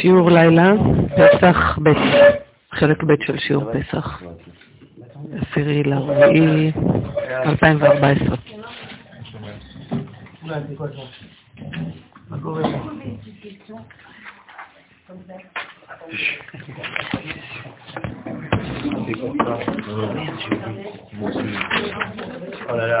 שיעור לילה, פסח ב', חלק ב' של שיעור פסח, עשירי לרביעי 2014. Oh là là.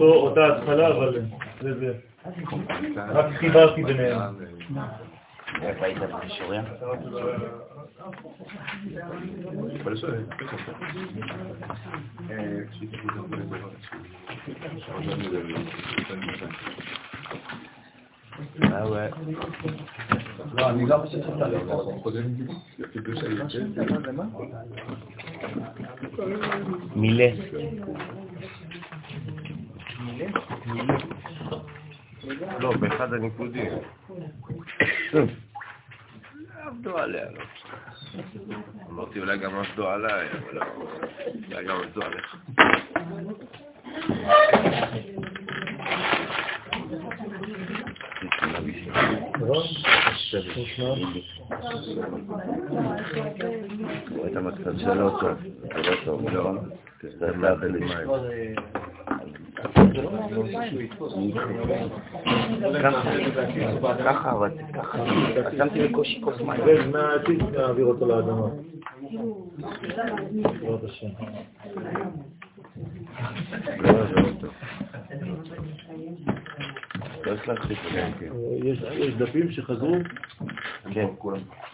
אותה התחלה, אבל זה. רק חיברתי ביניהם. איפה היית בשיעורים? C'est pas Euh. Ah du coup, il a fait deux salles. Millet. לא, באחד הניקודים. עבדו עליה, לא. אמרתי אולי גם עבדו עליי, אבל לא. אולי גם עבדו עליך. אתה מצב זה לא טוב. זה לא טוב, לא. לא בלשמה. ככה, ככה, אבל ככה, שמתי בקושי כוס מים. זה מהעתיד נעביר אותו לאדמה. בעזרת השם. לא, זה לא טוב. צריך אותם, כן. יש יש דפים שחזרו? כן.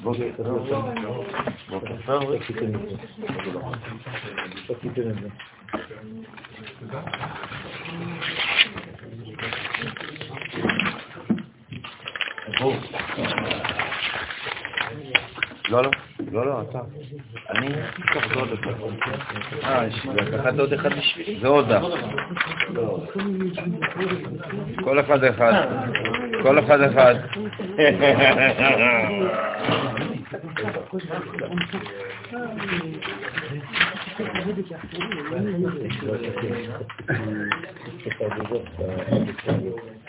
בוקר טוב. בוקר לא, לא, לא, לא, אתה. אני אקח עוד אחד. אה, לקחת עוד אחד בשבילי? זה עוד אח. כל אחד אחד. כל אחד אחד.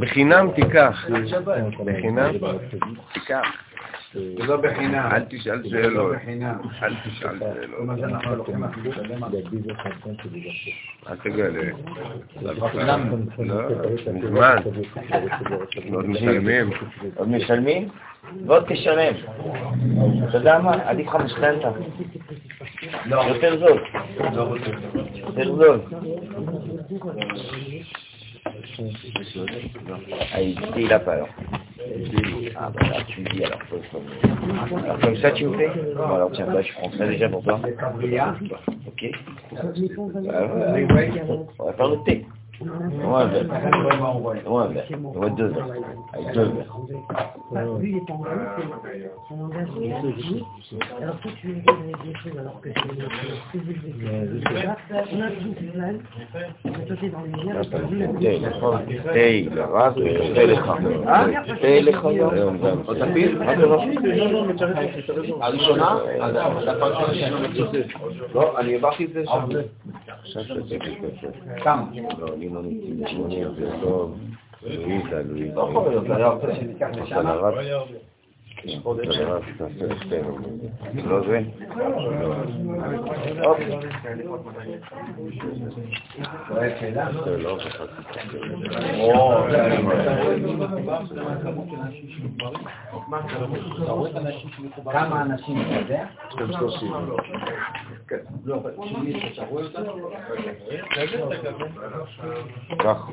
בחינם תיקח. בחינם תיקח. זה לא בחינם. אל תשאל שאלות. אל תשאל שאלות. אל תגלה. לא, מזמן. עוד משלמים. עוד משלמים? ועוד תשלם. אתה יודע מה? עדיף לך משכנתה. יותר זול. יותר זול. Ah, il dit là pas alors. Ah bah là tu me dis alors. faut- faut- Alors comme ça tu me fais Bon alors tiens, bah je prends ça déjà pour toi. Ok. Ah ouais. On va faire le thé. Ouais, un verre. Ouais, un verre. Ouais, deux verres. Avec deux verres. Bah, lui, il est en gros, c'est son langage est assez Alors, toi, tu lui donnes des choses alors que c'est très élevé. Là, on a tout ce plan. Toi, t'es dans les liens, t'as vu, תה, נכון? תה, רק תה לך. תה לך היום גם. עוד תפיל? מה קרה? הראשונה? אז הדפה הראשונה שאני מצטט. לא, אני העברתי את זה שם. עכשיו שתיתי קפה. כמה? לא, אני לא ניסיתי שמונים, זה טוב. לואיזה, לואיזה. לא יכול להיות, היה רוצה שניקח לשם. לא זה? Hop. זה לא וחצי. כמה אנשים אתה יודע? כך.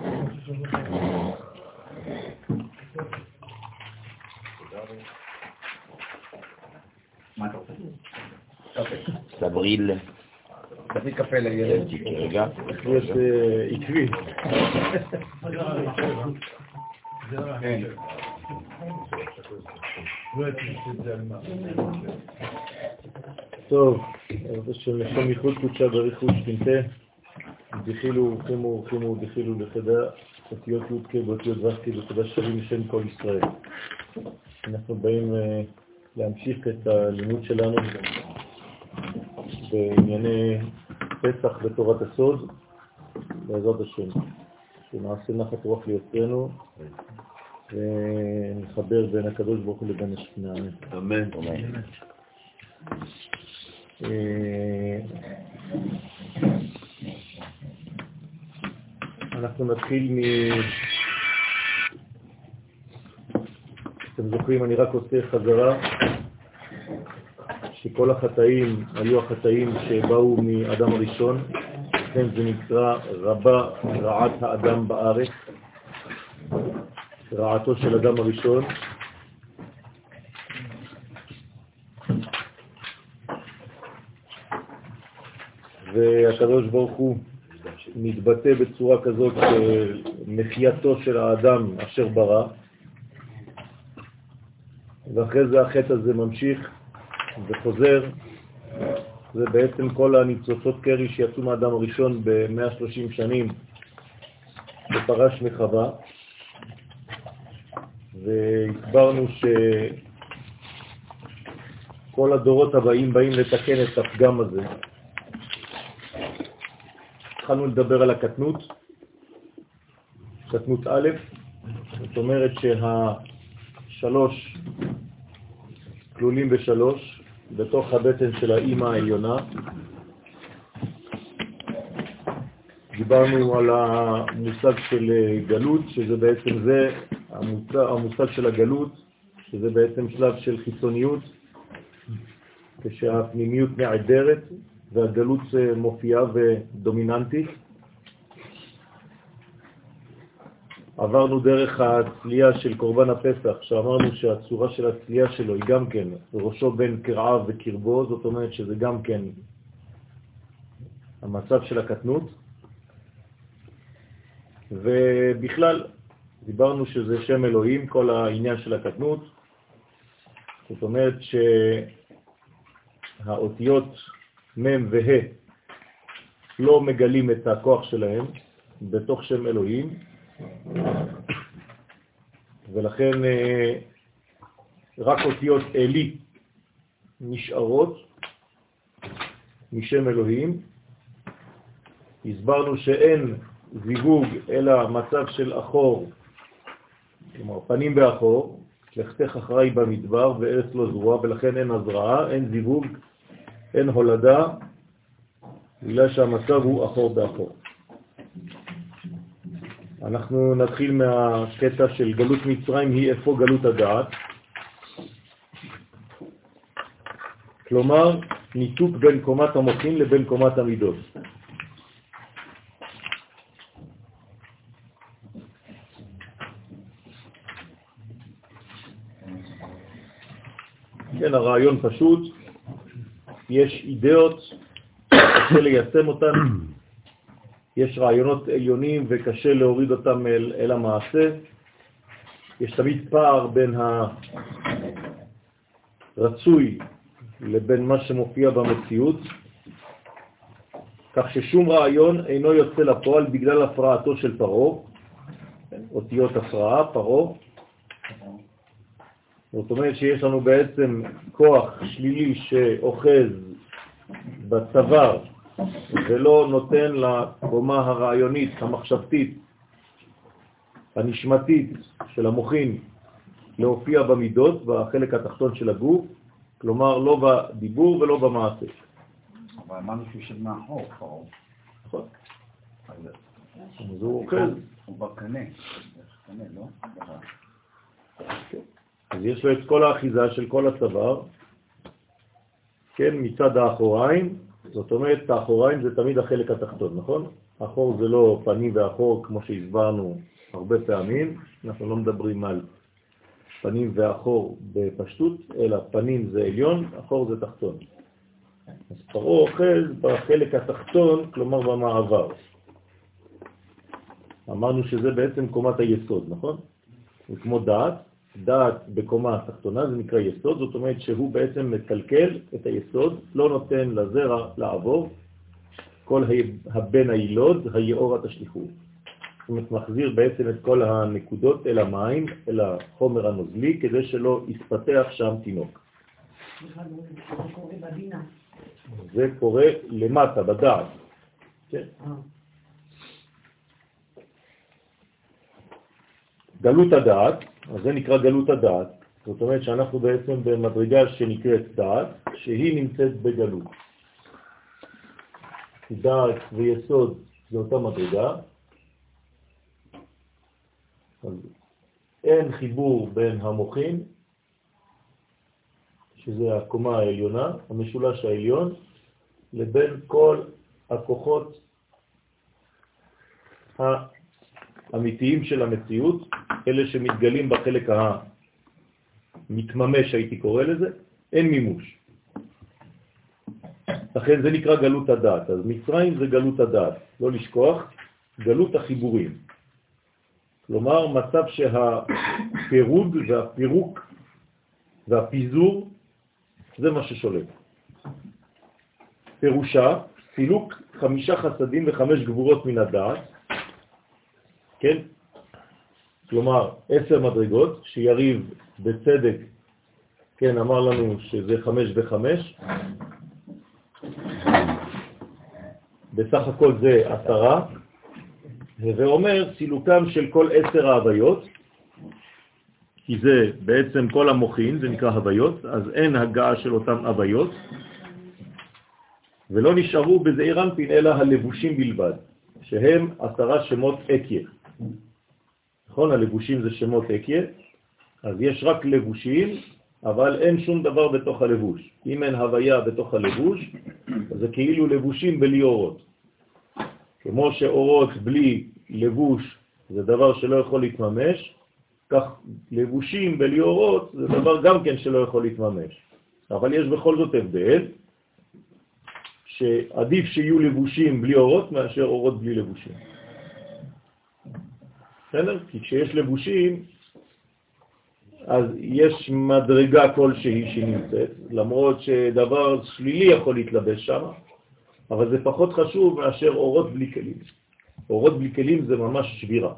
Ça brille. תביא קפה לילד. רגע. יש אה, עקבי. כן. טוב, אז של לשון מחוץ קודשה בריחוד שכינתה, דחילו חימו חימו דחילו לחדה, אותיות י"ק באותיות ו"ק ותודה שווים לשם כל ישראל. אנחנו באים אה, להמשיך את הלימוד שלנו בענייני פסח בתורת הסוד, בעזרת השם, שנעשה נחת רוח ליוצרנו ונחבר בין הקדוש ברוך הוא לבין השכינה. אמן. אה, אנחנו נתחיל מ... אתם זוכרים, אני רק עושה חזרה, שכל החטאים היו החטאים שבאו מאדם הראשון, לכן זה נקרא רבה רעת האדם בארץ, רעתו של אדם הראשון. והקדוש ברוך הוא מתבטא בצורה כזאת מחייתו של האדם אשר ברא, ואחרי זה החטא הזה ממשיך וחוזר. זה בעצם כל הניצוצות קרי שיצאו מהאדם הראשון ב-130 שנים בפרש מחווה, והסברנו שכל הדורות הבאים באים לתקן את הפגם הזה. התחלנו לדבר על הקטנות, קטנות א', זאת אומרת שהשלוש כלולים בשלוש, בתוך הבטן של האימא העליונה. דיברנו על המושג של גלות, שזה בעצם זה, המושג, המושג של הגלות, שזה בעצם שלב של חיצוניות, כשהפנימיות נעדרת והגלות מופיעה ודומיננטית. עברנו דרך הצלייה של קורבן הפסח, שאמרנו שהצורה של הצלייה שלו היא גם כן ראשו בין קרעיו וקרבו, זאת אומרת שזה גם כן המצב של הקטנות. ובכלל, דיברנו שזה שם אלוהים, כל העניין של הקטנות. זאת אומרת שהאותיות מ' וה' לא מגלים את הכוח שלהם בתוך שם אלוהים, ולכן אה, רק אותיות אלי נשארות משם אלוהים. הסברנו שאין זיווג אלא מצב של אחור, כלומר פנים באחור, לכתך אחראי במדבר וארץ לא זרוע, ולכן אין הזרעה, אין זיווג, אין הולדה, בגלל שהמצב הוא אחור באחור. אנחנו נתחיל מהקטע של גלות מצרים, היא איפה גלות הדעת. כלומר, ניתוק בין קומת המוחין לבין קומת המידות. כן, הרעיון פשוט, יש אידאות, קשה ליישם אותן, יש רעיונות עליונים וקשה להוריד אותם אל, אל המעשה. יש תמיד פער בין הרצוי לבין מה שמופיע במציאות, כך ששום רעיון אינו יוצא לפועל בגלל הפרעתו של פרו, אותיות הפרעה, פרו. זאת אומרת שיש לנו בעצם כוח שלילי שאוחז בצוואר ולא נותן לקומה הרעיונית, המחשבתית, הנשמתית של המוחין להופיע במידות, בחלק התחתון של הגוף, כלומר לא בדיבור ולא במעשה. אבל אמרנו שהוא יושב מאחור, פרעה. נכון. אז הוא אוחז. הוא בקנה. קנה, לא? אז יש לו את כל האחיזה של כל הצוואר, כן, מצד האחוריים, זאת אומרת, האחוריים זה תמיד החלק התחתון, נכון? אחור זה לא פנים ואחור, כמו שהסברנו הרבה פעמים, אנחנו לא מדברים על פנים ואחור בפשטות, אלא פנים זה עליון, אחור זה תחתון. אז פרעה אוחז בחלק התחתון, כלומר במעבר. אמרנו שזה בעצם קומת היסוד, נכון? זה כמו דעת, דעת בקומה התחתונה זה נקרא יסוד, זאת אומרת שהוא בעצם מקלקל את היסוד, לא נותן לזרע לעבור, כל הבן הילוד, היאורה תשליחו. זאת אומרת, מחזיר בעצם את כל הנקודות אל המים, אל החומר הנוזלי, כדי שלא יתפתח שם תינוק. זה קורה למטה, בדעת. כן? גלות הדעת, אז זה נקרא גלות הדעת, זאת אומרת שאנחנו בעצם במדרגה שנקראת דעת, שהיא נמצאת בגלות. דעת ויסוד זה אותה מדרגה, אז אין חיבור בין המוחים, שזה הקומה העליונה, המשולש העליון, לבין כל הכוחות האמיתיים של המציאות, אלה שמתגלים בחלק המתממש, הייתי קורא לזה, אין מימוש. לכן זה נקרא גלות הדעת. אז מצרים זה גלות הדעת, לא לשכוח, גלות החיבורים. כלומר, מצב שהפירוד והפירוק והפיזור זה מה ששולט. פירושה, סילוק חמישה חסדים וחמש גבורות מן הדעת, כן? כלומר, עשר מדרגות, שיריב בצדק, כן, אמר לנו שזה חמש וחמש, בסך הכל זה עשרה, ואומר סילוקם של כל עשר ההוויות, כי זה בעצם כל המוחין, זה נקרא הוויות, אז אין הגעה של אותם הוויות, ולא נשארו בזעיר אנפין אלא הלבושים בלבד, שהם עשרה שמות אקיה. נכון? הלבושים זה שמות אקיה, אז יש רק לבושים, אבל אין שום דבר בתוך הלבוש. אם אין הוויה בתוך הלבוש, זה כאילו לבושים בלי אורות. כמו שאורות בלי לבוש זה דבר שלא יכול להתממש, כך לבושים בלי אורות זה דבר גם כן שלא יכול להתממש. אבל יש בכל זאת הבדל, שעדיף שיהיו לבושים בלי אורות מאשר אורות בלי לבושים. בסדר? כי כשיש לבושים, אז יש מדרגה כלשהי שנמצאת, למרות שדבר שלילי יכול להתלבש שם, אבל זה פחות חשוב מאשר אורות בלי כלים. אורות בלי כלים זה ממש שבירה,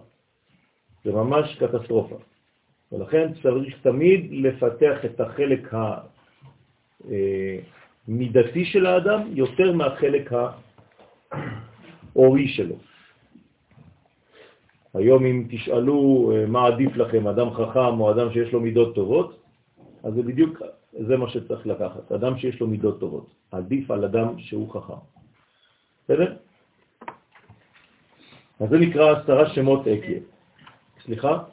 זה ממש קטסטרופה. ולכן צריך תמיד לפתח את החלק המידתי של האדם יותר מהחלק האורי שלו. היום אם תשאלו אה, מה עדיף לכם, אדם חכם או אדם שיש לו מידות טובות, אז זה בדיוק, זה מה שצריך לקחת, אדם שיש לו מידות טובות. עדיף על אדם שהוא חכם. בסדר? אז זה נקרא עשרה שמות אקיה. סליחה?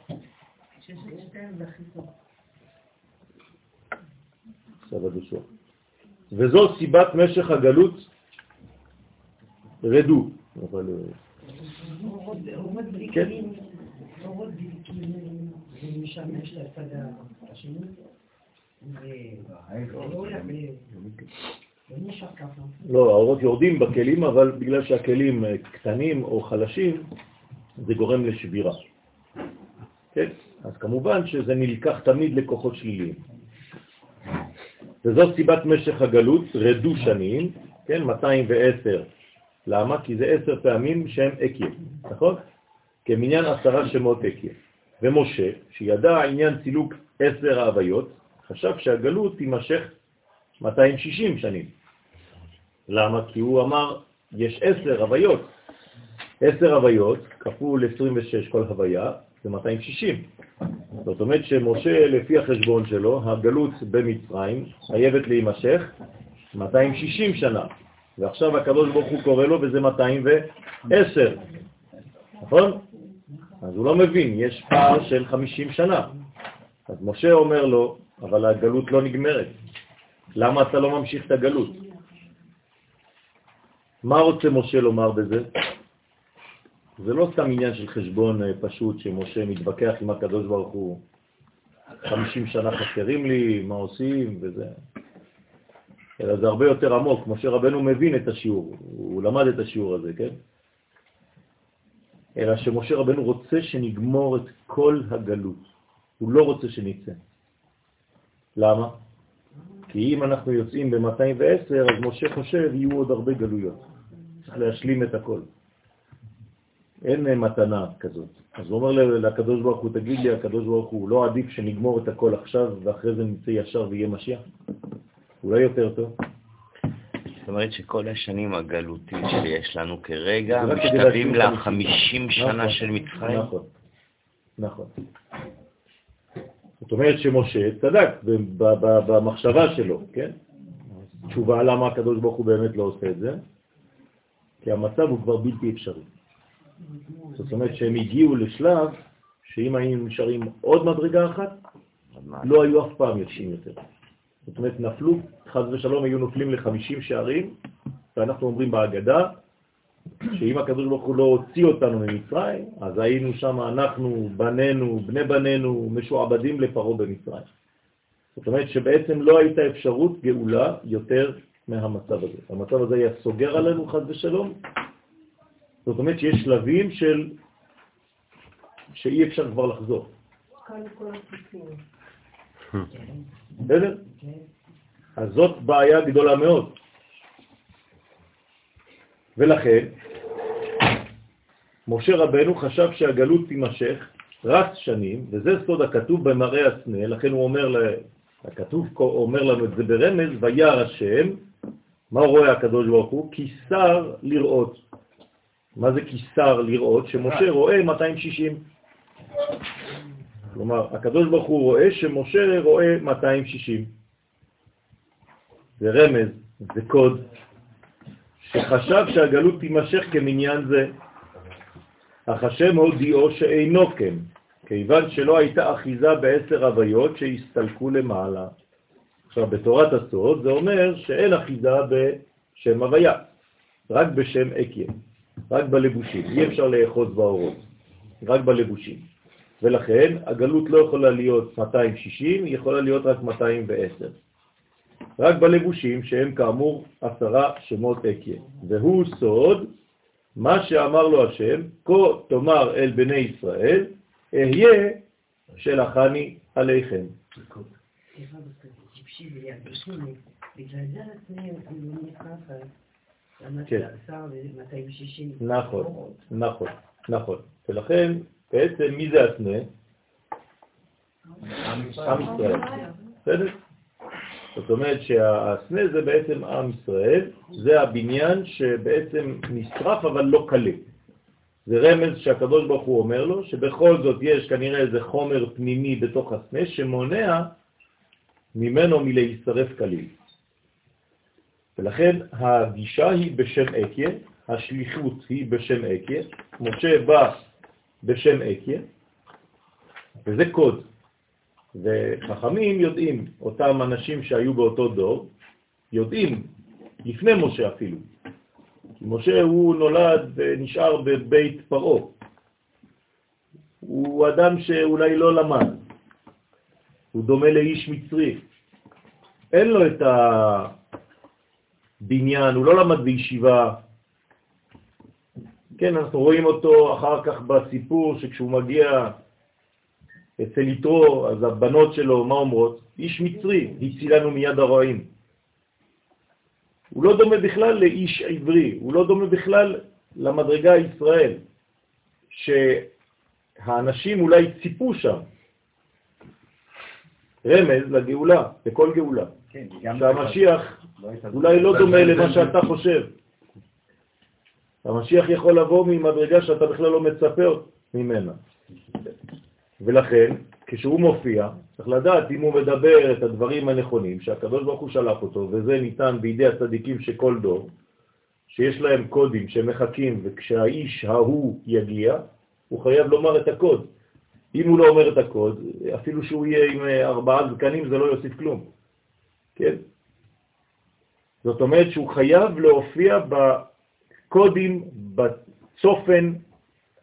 וזו סיבת משך הגלות רדו. אבל... כן. לא, האורות יורדים בכלים, אבל בגלל שהכלים קטנים או חלשים, זה גורם לשבירה. כן? אז כמובן שזה נלקח תמיד לכוחות שליליים. וזו סיבת משך הגלות, רדו שנים, כן, 210. למה? כי זה עשר פעמים שהם אקיה, נכון? כמניין עשרה שמות אקיה. ומשה, שידע עניין צילוק עשר ההוויות, חשב שהגלות תימשך 260 שנים. למה? כי הוא אמר, יש עשר הוויות. עשר הוויות כפול 26 כל הוויה, זה 260. זאת אומרת שמשה, לפי החשבון שלו, הגלות במצרים חייבת להימשך 260 שנה. ועכשיו הקדוש ברוך הוא קורא לו וזה 210, נכון? אז הוא לא מבין, יש פער של 50 שנה. אז משה אומר לו, אבל הגלות לא נגמרת. למה אתה לא ממשיך את הגלות? מה רוצה משה לומר בזה? זה לא סתם עניין של חשבון אה, פשוט שמשה מתווכח עם הקדוש ברוך הוא. 50 שנה חסרים לי, מה עושים וזה. אלא זה הרבה יותר עמוק. משה רבנו מבין את השיעור, הוא למד את השיעור הזה, כן? אלא שמשה רבנו רוצה שנגמור את כל הגלות. הוא לא רוצה שנצא. למה? כי אם אנחנו יוצאים ב-210, אז משה חושב יהיו עוד הרבה גלויות. צריך להשלים את הכל. אין מתנה כזאת. אז הוא אומר לקדוש ברוך הוא, תגיד לי, הקדוש ברוך הוא, לא עדיף שנגמור את הכל עכשיו ואחרי זה נצא ישר ויהיה משיח? אולי יותר טוב. זאת אומרת שכל השנים הגלותיים שיש לנו כרגע משתווים ל-50 שנה נכון, של מצרים? נכון, נכון. זאת אומרת שמשה צדק במחשבה שלו, כן? תשובה למה הקדוש ברוך הוא באמת לא עושה את זה, כי המצב הוא כבר בלתי אפשרי. זאת אומרת שהם הגיעו לשלב שאם היינו נשארים עוד מדרגה אחת, לא היו אף פעם יפשים יותר. זאת אומרת, נפלו, חז ושלום, היו נופלים ל-50 שערים, ואנחנו אומרים בהגדה, שאם הקדוש ברוך הוא לא הוציא אותנו ממצרים, אז היינו שם אנחנו, בנינו, בני בנינו, משועבדים לפרו במצרים. זאת אומרת שבעצם לא הייתה אפשרות גאולה יותר מהמצב הזה. המצב הזה היה סוגר עלינו חז ושלום. זאת אומרת שיש שלבים של... שאי אפשר כבר לחזור. בסדר? אז זאת בעיה גדולה מאוד. ולכן, משה רבנו חשב שהגלות תימשך רץ שנים, וזה סוד הכתוב במראה הסנה, לכן הוא אומר, הכתוב אומר לנו את זה ברמז, וירא השם, מה רואה הקדוש ברוך הוא? כיסר לראות. מה זה כיסר לראות? שמשה רואה 260. כלומר, הקדוש ברוך הוא רואה שמשה רואה 260. זה רמז, זה קוד, שחשב שהגלות תימשך כמניין זה. אך השם הודיעו שאינו כן, כיוון שלא הייתה אחיזה בעשר הוויות שהסתלקו למעלה. עכשיו, בתורת הסוד זה אומר שאין אחיזה בשם הוויה, רק בשם אקיה, רק בלבושים. אי אפשר לאחוז באורות, רק בלבושים. ולכן הגלות לא יכולה להיות 260, היא יכולה להיות רק 210. רק בלבושים שהם כאמור עשרה שמות אקיה. והוא סוד מה שאמר לו השם, כה תאמר אל בני ישראל, אהיה שלחני עליכם. כן. נכון, נכון, נכון. ולכן, בעצם מי זה הסנה? עם ישראל. בסדר? זאת אומרת שהסנה זה בעצם עם ישראל, זה הבניין שבעצם נשרף אבל לא קלה. זה רמז שהקדוש ברוך הוא אומר לו, שבכל זאת יש כנראה איזה חומר פנימי בתוך הסנה שמונע ממנו מלהישרף כליל. ולכן הגישה היא בשם אקיה, השליחות היא בשם אקיה, משה בא בשם אקיה, וזה קוד. וחכמים יודעים, אותם אנשים שהיו באותו דור, יודעים, לפני משה אפילו. כי משה הוא נולד ונשאר בבית פרעה. הוא אדם שאולי לא למד, הוא דומה לאיש מצרי. אין לו את הבניין, הוא לא למד בישיבה. כן, אנחנו רואים אותו אחר כך בסיפור שכשהוא מגיע אצל יתרו, אז הבנות שלו, מה אומרות? איש מצרי, הצילנו מיד הרעים. הוא לא דומה בכלל לאיש עברי, הוא לא דומה בכלל למדרגה ישראל, שהאנשים אולי ציפו שם. רמז לגאולה, לכל גאולה. כן, שהמשיח לא אולי לא דומה למה שאתה חושב. המשיח יכול לבוא ממדרגה שאתה בכלל לא מצפה ממנה. ולכן, כשהוא מופיע, צריך לדעת אם הוא מדבר את הדברים הנכונים, שהקדוש ברוך הוא שלח אותו, וזה ניתן בידי הצדיקים שכל דור, שיש להם קודים שמחכים, וכשהאיש ההוא יגיע, הוא חייב לומר את הקוד. אם הוא לא אומר את הקוד, אפילו שהוא יהיה עם אה, ארבעה זקנים, זה לא יוסיף כלום. כן? זאת אומרת שהוא חייב להופיע בקודים, בצופן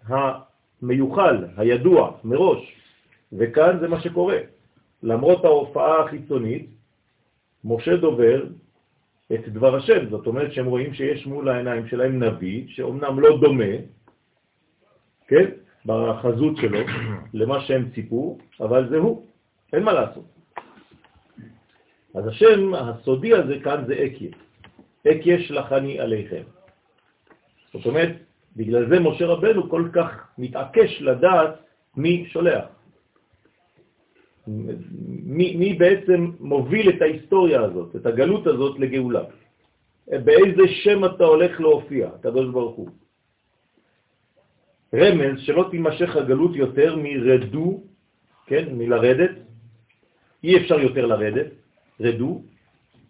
המיוחל, הידוע, מראש. וכאן זה מה שקורה. למרות ההופעה החיצונית, משה דובר את דבר השם. זאת אומרת שהם רואים שיש מול העיניים שלהם נביא, שאומנם לא דומה, כן, בחזות שלו, למה שהם ציפו, אבל זה הוא, אין מה לעשות. אז השם הסודי הזה כאן זה אקיה. אקיה שלחני עליכם. זאת אומרת, בגלל זה משה רבנו כל כך מתעקש לדעת מי שולח. מי, מי בעצם מוביל את ההיסטוריה הזאת, את הגלות הזאת לגאולה. באיזה שם אתה הולך להופיע, הקדוש ברוך הוא. רמז שלא תימשך הגלות יותר מרדו, כן, מלרדת, אי אפשר יותר לרדת, רדו,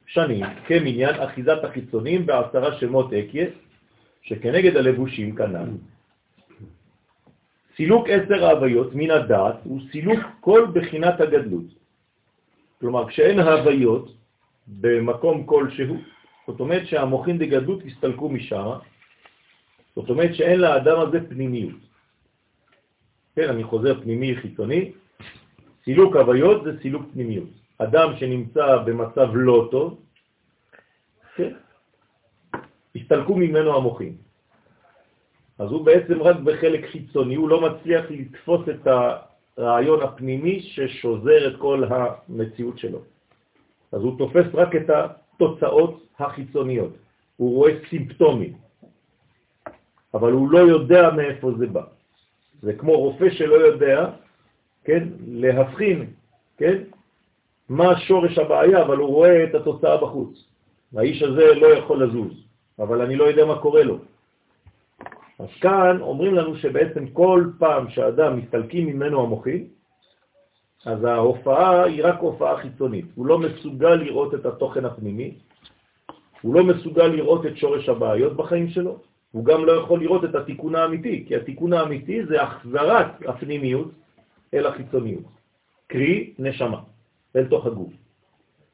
שנים, כמניין אחיזת החיצונים בעשרה שמות אקיה, שכנגד הלבושים כנ"ל. סילוק עשר ההוויות מן הדעת הוא סילוק כל בחינת הגדלות. כלומר, כשאין ההוויות במקום כלשהו, זאת אומרת שהמוחין דגדלות הסתלקו משם, זאת אומרת שאין לאדם הזה פנימיות. כן, אני חוזר פנימי חיצוני, סילוק הוויות זה סילוק פנימיות. אדם שנמצא במצב לא טוב, כן, הסתלקו ממנו המוחים. אז הוא בעצם רק בחלק חיצוני, הוא לא מצליח לתפוס את הרעיון הפנימי ששוזר את כל המציאות שלו. אז הוא תופס רק את התוצאות החיצוניות, הוא רואה סימפטומים, אבל הוא לא יודע מאיפה זה בא. זה כמו רופא שלא יודע, כן, להבחין, כן, מה שורש הבעיה, אבל הוא רואה את התוצאה בחוץ. האיש הזה לא יכול לזוז, אבל אני לא יודע מה קורה לו. אז כאן אומרים לנו שבעצם כל פעם שאדם מסתלקים ממנו המוחים, אז ההופעה היא רק הופעה חיצונית. הוא לא מסוגל לראות את התוכן הפנימי, הוא לא מסוגל לראות את שורש הבעיות בחיים שלו, הוא גם לא יכול לראות את התיקון האמיתי, כי התיקון האמיתי זה החזרת הפנימיות אל החיצוניות, קרי נשמה, אל תוך הגוף.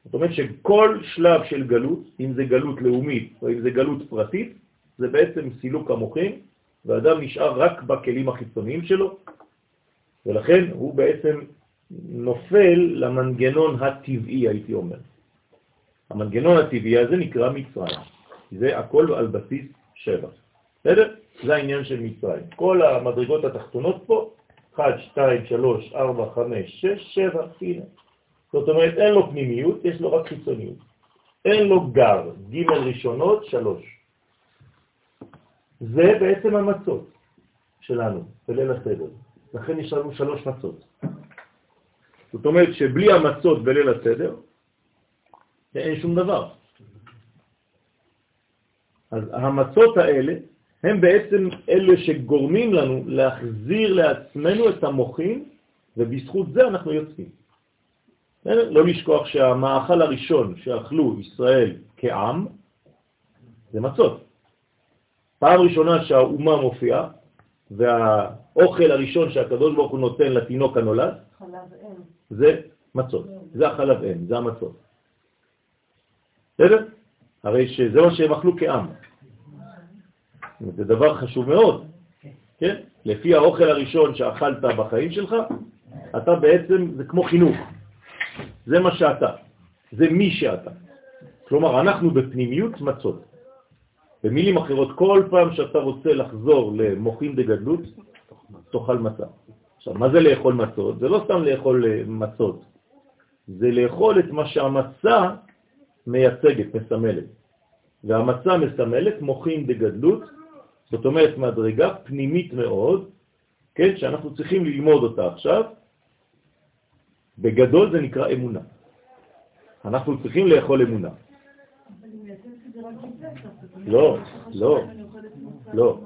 זאת אומרת שכל שלב של גלות, אם זה גלות לאומית או אם זה גלות פרטית, זה בעצם סילוק המוחים, ואדם נשאר רק בכלים החיצוניים שלו, ולכן הוא בעצם נופל למנגנון הטבעי, הייתי אומר. המנגנון הטבעי הזה נקרא מצרים. זה הכל על בסיס שבע. בסדר? זה העניין של מצרים. כל המדרגות התחתונות פה, 1, 2, 3, 4, 5, 6, 7, הנה. זאת אומרת, אין לו פנימיות, יש לו רק חיצוניות. אין לו גר, ג' ראשונות, שלוש. זה בעצם המצות שלנו, בליל הסדר. לכן יש לנו שלוש מצות. זאת אומרת שבלי המצות בליל הסדר, אין שום דבר. אז המצות האלה הם בעצם אלה שגורמים לנו להחזיר לעצמנו את המוחים, ובזכות זה אנחנו יוצאים. לא לשכוח שהמאכל הראשון שאכלו ישראל כעם זה מצות. פעם ראשונה שהאומה מופיעה, והאוכל הראשון שהקדוש ברוך הוא נותן לתינוק הנולד, זה מצות, זה החלב אם, זה המצות. בסדר? הרי שזה מה שהם אכלו כעם. זה דבר חשוב מאוד, כן? לפי האוכל הראשון שאכלת בחיים שלך, אתה בעצם, זה כמו חינוך. זה מה שאתה, זה מי שאתה. כלומר, אנחנו בפנימיות מצות. במילים אחרות, כל פעם שאתה רוצה לחזור למוחים דגדלות, תאכל מצה. עכשיו, מה זה לאכול מצות? זה לא סתם לאכול אה, מצות, זה לאכול את מה שהמצה מייצגת, מסמלת. והמצה מסמלת מוחים דגדלות, זאת אומרת מדרגה פנימית מאוד, כן, שאנחנו צריכים ללמוד אותה עכשיו. בגדול זה נקרא אמונה. אנחנו צריכים לאכול אמונה. לא, לא, לא,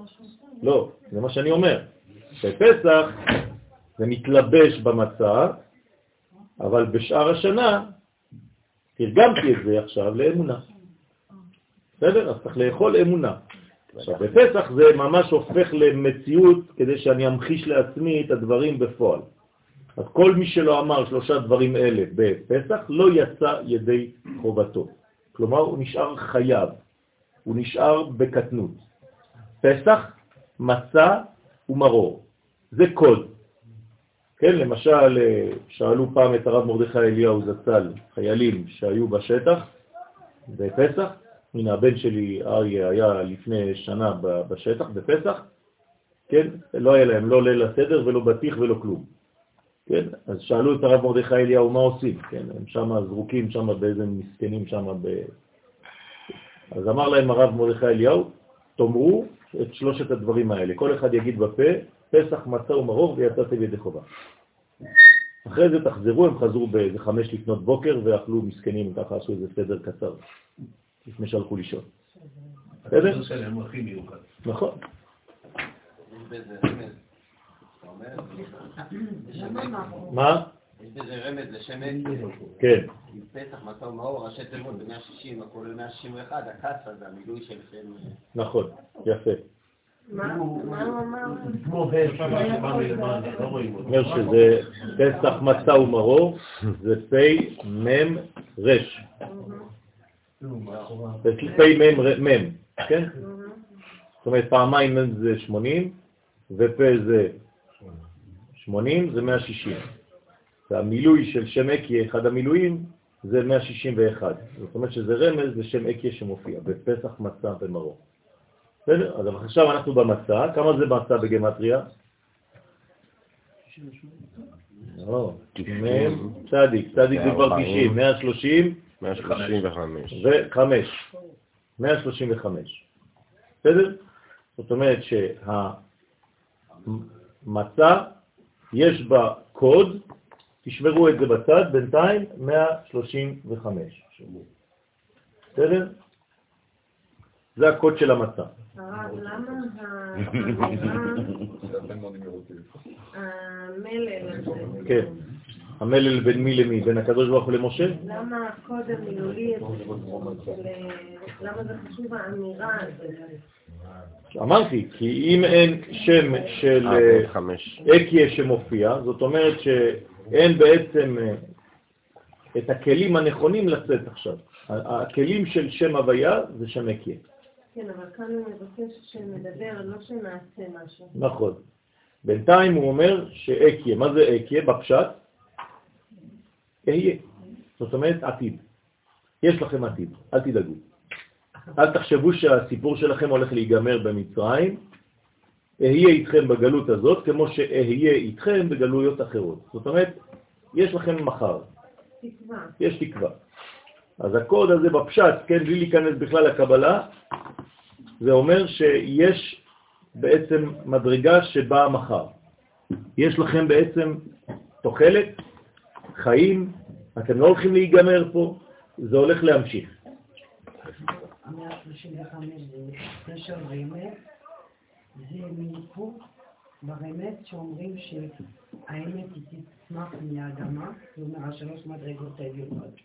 לא, זה מה שאני אומר. בפסח זה מתלבש במצה, אבל בשאר השנה תרגמתי את זה עכשיו לאמונה. בסדר? אז צריך לאכול אמונה. עכשיו, בפסח זה ממש הופך למציאות כדי שאני אמחיש לעצמי את הדברים בפועל. אז כל מי שלא אמר שלושה דברים אלה בפסח לא יצא ידי חובתו. כלומר, הוא נשאר חייב, הוא נשאר בקטנות. פסח, מצה ומרור. זה קוד. כן, למשל, אה, שאלו פעם את הרב מרדכי אליהו זצ"ל, חיילים שהיו בשטח בפסח, הנה הבן שלי אריה היה לפני שנה בשטח בפסח, כן, לא היה להם לא ליל הסדר ולא בטיח ולא כלום. כן, אז שאלו את הרב מרדכי אליהו מה עושים, כן, הם שם זרוקים שם באיזה מסכנים שם ב... אז אמר להם הרב מרדכי אליהו, תאמרו את שלושת הדברים האלה, כל אחד יגיד בפה, פסח, מצה ומרור ויצאתם ידי חובה. אחרי זה תחזרו, הם חזרו באיזה חמש לפנות בוקר ואכלו מסכנים, ככה עשו איזה סדר קצר, לפני שהלכו לישון. בסדר? נכון. מה? יש בזה רמז לשם עץ. כן. עם פסח, מצה ומאור, ראשי תיבות ב-160, הכולל 161, הכסה זה המילוי של שם... נכון, יפה. מה הוא אמר? אומר שזה פסח מצה ומרור, זה פי מם רש. זה פי מם מם, כן? זאת אומרת פעמיים מם זה 80, ופה זה 80, זה 160. והמילוי של שם אקיה, אחד המילואים, זה 161. זאת אומרת שזה רמז לשם אקיה שמופיע בפסח מצה ומרור. בסדר? אז עכשיו אנחנו במצה, כמה זה מצה בגמטריה? לא, צדיק, צדיק זה כבר 90, 130 135. ו-5, 135. בסדר? זאת אומרת שהמצה יש בה קוד, תשמרו את זה בצד, בינתיים 135. בסדר? זה הקוד של המצה. הרב, למה המלל הזה? כן. המלל בין מי למי? בין הקדוש ברוך הוא למשה? למה הקוד המילולי הזה? למה זה חשוב האמירה הזאת? אמרתי, כי אם אין שם של אה. אקיה שמופיע, זאת אומרת שאין בעצם אה, את הכלים הנכונים לצאת עכשיו. הכלים של שם הוויה זה שם אקיה. כן, אבל כאן הוא מבקש שנדבר, לא שנעשה משהו. נכון. בינתיים הוא אומר שאקיה, מה זה אקיה? בפשט? אהיה. זאת אומרת עתיד. יש לכם עתיד, אל תדאגו. אל תחשבו שהסיפור שלכם הולך להיגמר במצרים. אהיה איתכם בגלות הזאת כמו שאהיה איתכם בגלויות אחרות. זאת אומרת, יש לכם מחר. תקווה. יש תקווה. אז הקוד הזה בפשט, כן, בלי להיכנס בכלל לקבלה, זה אומר שיש בעצם מדרגה שבאה מחר. יש לכם בעצם תוחלת, חיים, אתם לא הולכים להיגמר פה, זה הולך להמשיך. המאה ה-35 זה קשר ואמת, זה מניפור ברמת שאומרים שהאמת היא תצמח מהאדמה, אומרת השלוש מדרגות העליונות.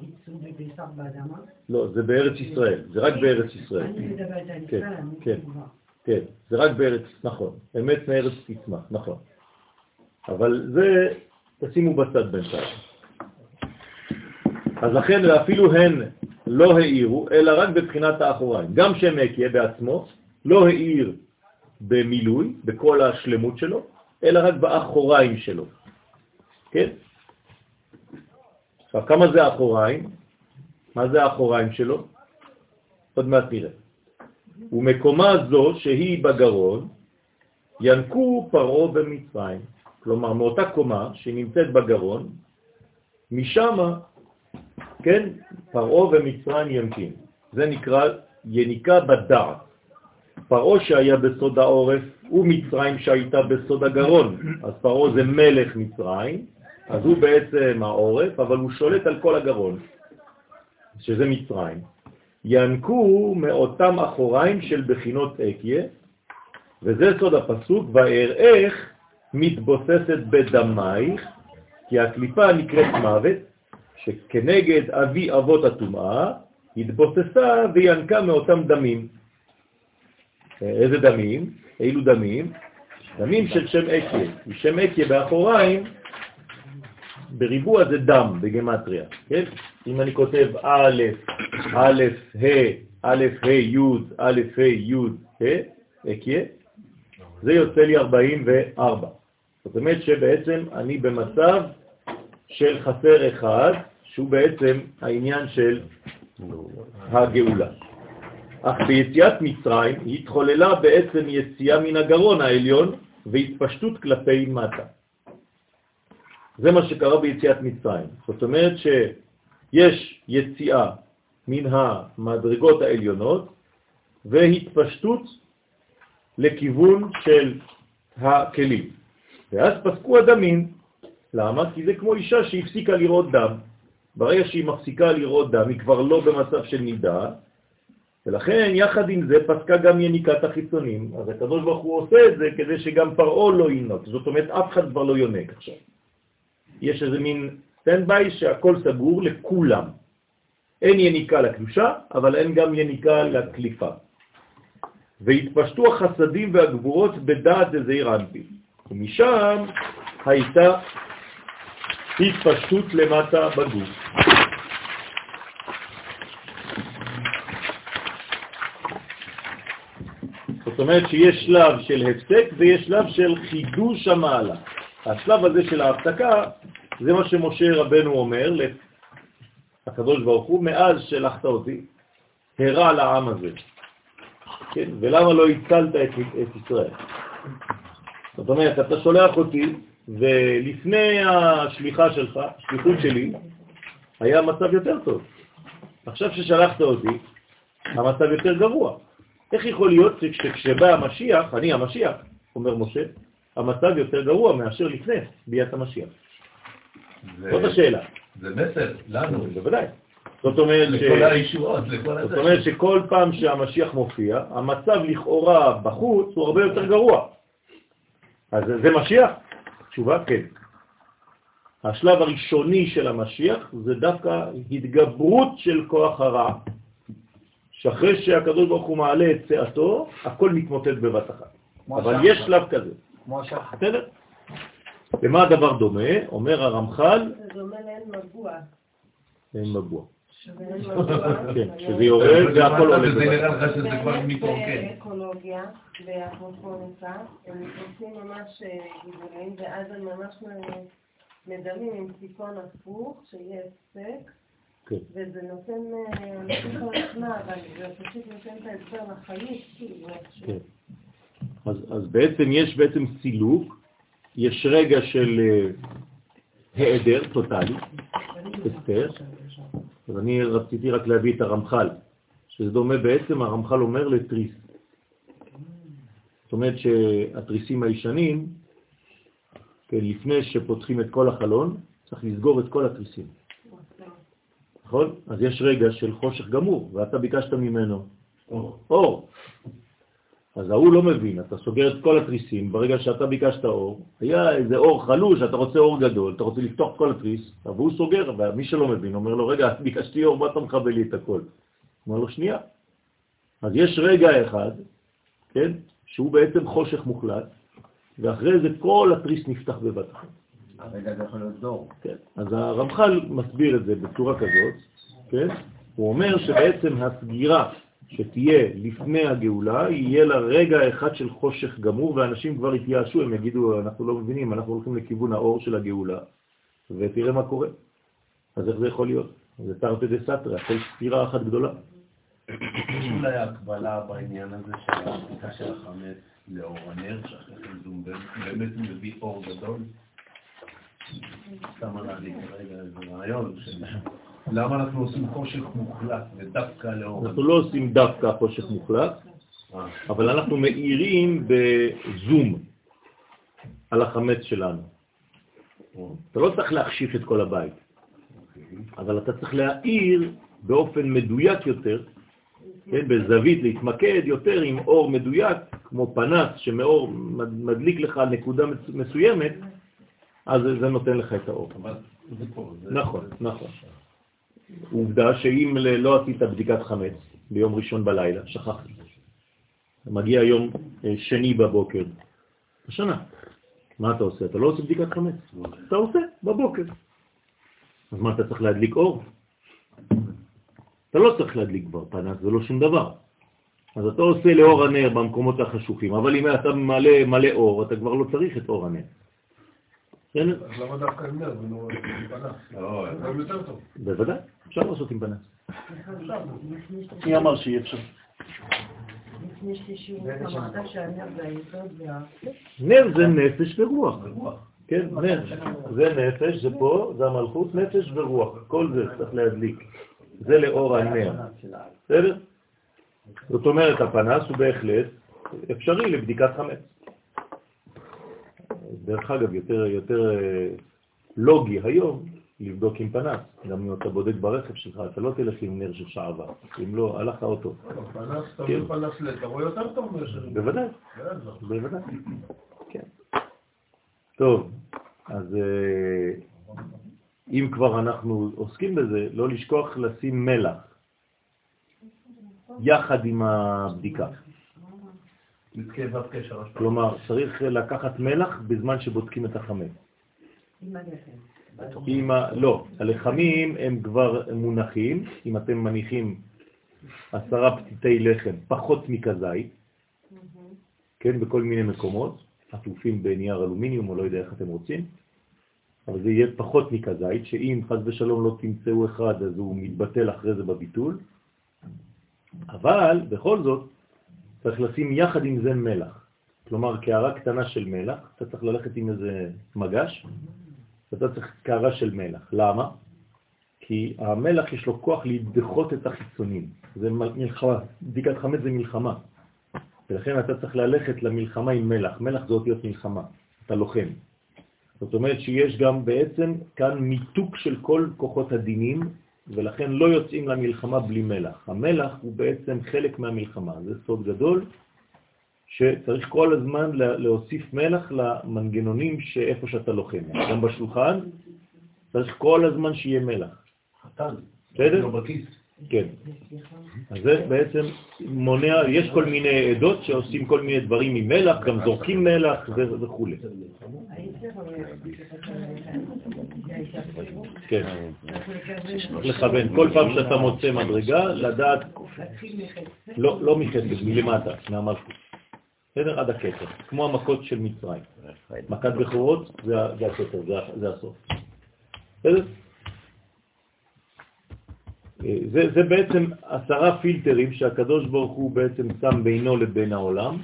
ייצור בפסח באדמה? לא, זה בארץ ישראל, זה רק בארץ ישראל. אני מדברת על כן, ישראל, אני כן. תשובה. כן, זה רק בארץ, נכון, אמת מארץ תצמח, נכון. אבל זה, תשימו בצד בינתיים. אז לכן אפילו הן לא העירו, אלא רק בבחינת האחוריים. גם שם בעצמו לא העיר במילוי, בכל השלמות שלו, אלא רק באחוריים שלו. כן? עכשיו, כמה זה האחוריים? מה זה האחוריים שלו? עוד מעט נראה. ומקומה זו שהיא בגרון, ינקו פרעה במצרים. כלומר, מאותה קומה שנמצאת בגרון, משם, כן, פרעה ומצרים ינקים. זה נקרא יניקה בדעת. פרעה שהיה בסוד העורף ומצרים שהייתה בסוד הגרון. אז פרעה זה מלך מצרים, אז הוא בעצם העורף, אבל הוא שולט על כל הגרון, שזה מצרים. ינקו מאותם אחוריים של בחינות אקיה, וזה סוד הפסוק, ואראך מתבוססת בדמייך, כי הקליפה נקראת מוות, שכנגד אבי אבות הטומאה, התבוססה וינקה מאותם דמים. איזה דמים? אילו דמים? דמים של שם אקיה. שם אקיה באחוריים, בריבוע זה דם בגמטריה, כן? אם אני כותב א', א', ה', א', ה', י', א', ה', י', ה', אקיה, זה יוצא לי 44. זאת אומרת שבעצם אני במצב של חסר אחד, שהוא בעצם העניין של הגאולה. אך ביציאת מצרים התחוללה בעצם יציאה מן הגרון העליון והתפשטות כלפי מטה. זה מה שקרה ביציאת מצרים. זאת אומרת שיש יציאה מן המדרגות העליונות והתפשטות לכיוון של הכלים. ואז פסקו הדמים. למה? כי זה כמו אישה שהפסיקה לראות דם. ברגע שהיא מפסיקה לראות דם, היא כבר לא במצב של נידה, ולכן יחד עם זה פסקה גם יניקת החיצונים. אז הקדוש ברוך הוא עושה את זה כדי שגם פרעו לא ינוק. זאת אומרת, אף אחד כבר לא יונק עכשיו. יש איזה מין סטנדביי שהכל סגור לכולם. אין יניקה לקדושה, אבל אין גם יניקה לקליפה. והתפשטו החסדים והגבורות בדעת דזעיר אנפי. ומשם הייתה התפשטות למטה בגוף. זאת אומרת שיש שלב של הפסק ויש שלב של חידוש המעלה. השלב הזה של ההפסקה, זה מה שמשה רבנו אומר לקדוש ברוך הוא, מאז שלחת אותי, הרע לעם הזה. כן? ולמה לא הצלת את, את ישראל? זאת אומרת, אתה שולח אותי, ולפני השליחה שלך, שליחות שלי, היה מצב יותר טוב. עכשיו ששלחת אותי, המצב יותר גרוע. איך יכול להיות שכשבא המשיח, אני המשיח, אומר משה, המצב יותר גרוע מאשר לפני ביאת המשיח? זאת השאלה. זה מסר, לנו. בוודאי. זאת אומרת, לכל הישועות, לכל זאת אומרת שכל פעם שהמשיח מופיע, המצב לכאורה בחוץ הוא הרבה יותר גרוע. אז זה משיח? תשובה כן. השלב הראשוני של המשיח זה דווקא התגברות של כוח הרע, שאחרי שהקדוש ברוך הוא מעלה את צעתו, הכל מתמוטט בבת אחת. אבל יש שלב כזה. כמו השחר. בסדר? למה הדבר דומה? אומר הרמח"ל, זה דומה לאין מבוע. אין מבוע. מבוע. כן, שזה יורד והכל עולה זה נראה. לך שזה כבר מתרוקן. הם ממש אה, גיבולים, ואז הם ממש מדמים עם סיכון הפוך, שיהיה הספק, כן. וזה נותן, אה, אני לא זוכרת מה, אבל זה פשוט נותן את ההסבר לחיים, כאילו. כן. אז, אז בעצם יש בעצם סילוק, יש רגע של אה, היעדר טוטלי, הסתר, אז אני רציתי רק להביא את הרמח"ל, שזה דומה בעצם, הרמח"ל אומר לתריס. זאת אומרת שהתריסים הישנים, כן, לפני שפותחים את כל החלון, צריך לסגור את כל התריסים. נכון? אז יש רגע של חושך גמור, ואתה ביקשת ממנו אור. אז ההוא לא מבין, אתה סוגר את כל התריסים, ברגע שאתה ביקשת אור, היה איזה אור חלוש, אתה רוצה אור גדול, אתה רוצה לפתוח כל התריס, והוא סוגר, ומי שלא מבין אומר לו, רגע, ביקשתי אור, מה אתה מכבה לי את הכל? אומר לו, שנייה. אז יש רגע אחד, כן, שהוא בעצם חושך מוחלט, ואחרי זה כל התריס נפתח בבת אחת. הרגע זה יכול להיות דור. כן. אז הרמח"ל מסביר את זה בצורה כזאת, כן? הוא אומר שבעצם הסגירה שתהיה לפני הגאולה, יהיה לה רגע אחד של חושך גמור, ואנשים כבר התייאשו, הם יגידו, אנחנו לא מבינים, אנחנו הולכים לכיוון האור של הגאולה, ותראה מה קורה. אז איך זה יכול להיות? זה תרתי דה סתרא, הכל סתירה אחת גדולה. יש אולי הקבלה בעניין הזה של הבדיקה של החמץ לאור הנר, שאחרי כן זה באמת מביא אור גדול? סתם עלה לי כרגע איזה רעיון, למה אנחנו עושים חושך מוחלט ודווקא לאור אנחנו לא עושים דווקא חושך מוחלט, אבל אנחנו מאירים בזום על החמץ שלנו. אתה לא צריך להחשיך את כל הבית, אבל אתה צריך להאיר באופן מדויק יותר, כן, בזווית, להתמקד יותר עם אור מדויק, כמו פנס שמאור מד- מדליק לך נקודה מסוימת, אז זה- נותן לך את האור. נכון, נכון. עובדה שאם לא עשית בדיקת חמץ ביום ראשון בלילה, שכחת. מגיע יום אה, שני בבוקר, השנה. מה אתה עושה? אתה לא עושה בדיקת חמץ. אתה עושה בבוקר. אז מה, אתה צריך להדליק אור? אתה לא צריך להדליק כבר פנס, זה לא שום דבר. אז אתה עושה לאור הנר במקומות החשוכים, אבל אם אתה מלא, מלא אור, אתה כבר לא צריך את אור הנר. למה דווקא נר ולא פנס? לא, זה יותר טוב. בוודאי, אפשר לעשות עם שתי מי אמר שאי אפשר? נר זה נפש ורוח. כן, נר. זה נפש, זה פה, זה המלכות, נפש ורוח. כל זה צריך להדליק. זה לאור הנר. בסדר? זאת אומרת, הפנס הוא בהחלט אפשרי לבדיקת חמץ. דרך אגב, יותר, יותר אה, לוגי היום לבדוק עם פנס. גם אם אתה בודק ברכב שלך, אתה לא תלך עם נר של שעבר. אם לא, הלך האוטו. פנס, אתה כן. פנס לד, אתה רואה יותר טוב מאשר... בוודאי, בטח. בוודאי. כן. טוב, אז אה, אם כבר אנחנו עוסקים בזה, לא לשכוח לשים מלח יחד עם הבדיקה. כלומר, צריך לקחת מלח בזמן שבודקים את החמץ. עם ה... לא, הלחמים הם כבר מונחים, אם אתם מניחים עשרה פתיתי לחם, פחות מכזית, כן, בכל מיני מקומות, עטופים בנייר אלומיניום או לא יודע איך אתם רוצים, אבל זה יהיה פחות מכזית, שאם חז ושלום לא תמצאו אחד אז הוא מתבטל אחרי זה בביטול, אבל בכל זאת צריך לשים יחד עם זה מלח. כלומר, קערה קטנה של מלח, אתה צריך ללכת עם איזה מגש, אתה צריך קערה של מלח. למה? כי המלח יש לו כוח לדחות את החיצונים. זה מלחמה, בדיקת חמץ זה מלחמה. ולכן אתה צריך ללכת למלחמה עם מלח. מלח זה אותיות מלחמה, אתה לוחם. זאת אומרת שיש גם בעצם כאן מיתוק של כל כוחות הדינים, ולכן לא יוצאים למלחמה בלי מלח. המלח הוא בעצם חלק מהמלחמה, זה סוד גדול, שצריך כל הזמן לה- להוסיף מלח למנגנונים שאיפה שאתה לוחם. גם בשולחן צריך כל הזמן שיהיה מלח. חתן. בסדר? לא. כן. אז זה בעצם מונע, יש כל מיני עדות שעושים כל מיני דברים עם מלח, גם זורקים מלח וכו'. כן, צריך לכוון. כל פעם שאתה מוצא מדרגה, לדעת, לא, לא מחסד, מלמטה, מהמלכות. בסדר? עד הכתר, כמו המכות של מצרים. מכת בכורות זה הכתר, זה הסוף. בסדר? אה, זה, זה בעצם עשרה פילטרים שהקדוש ברוך הוא בעצם שם בינו לבין העולם,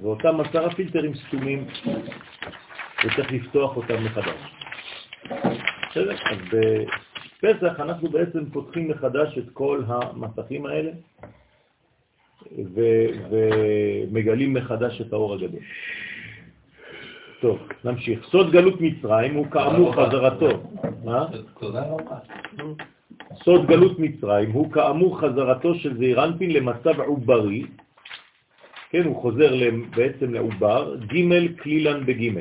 ואותם עשרה פילטרים סתומים, וצריך לפתוח אותם מחדש. בסדר? אז בפסח אנחנו בעצם פותחים מחדש את כל המסכים האלה, ומגלים מחדש את האור הגדול. טוב, נמשיך. סוד גלות מצרים הוא כאמור חזרתו. סוד גלות מצרים הוא כאמור חזרתו של זעירנפין למצב עוברי, כן, הוא חוזר בעצם לעובר, ג' כלילן בג'.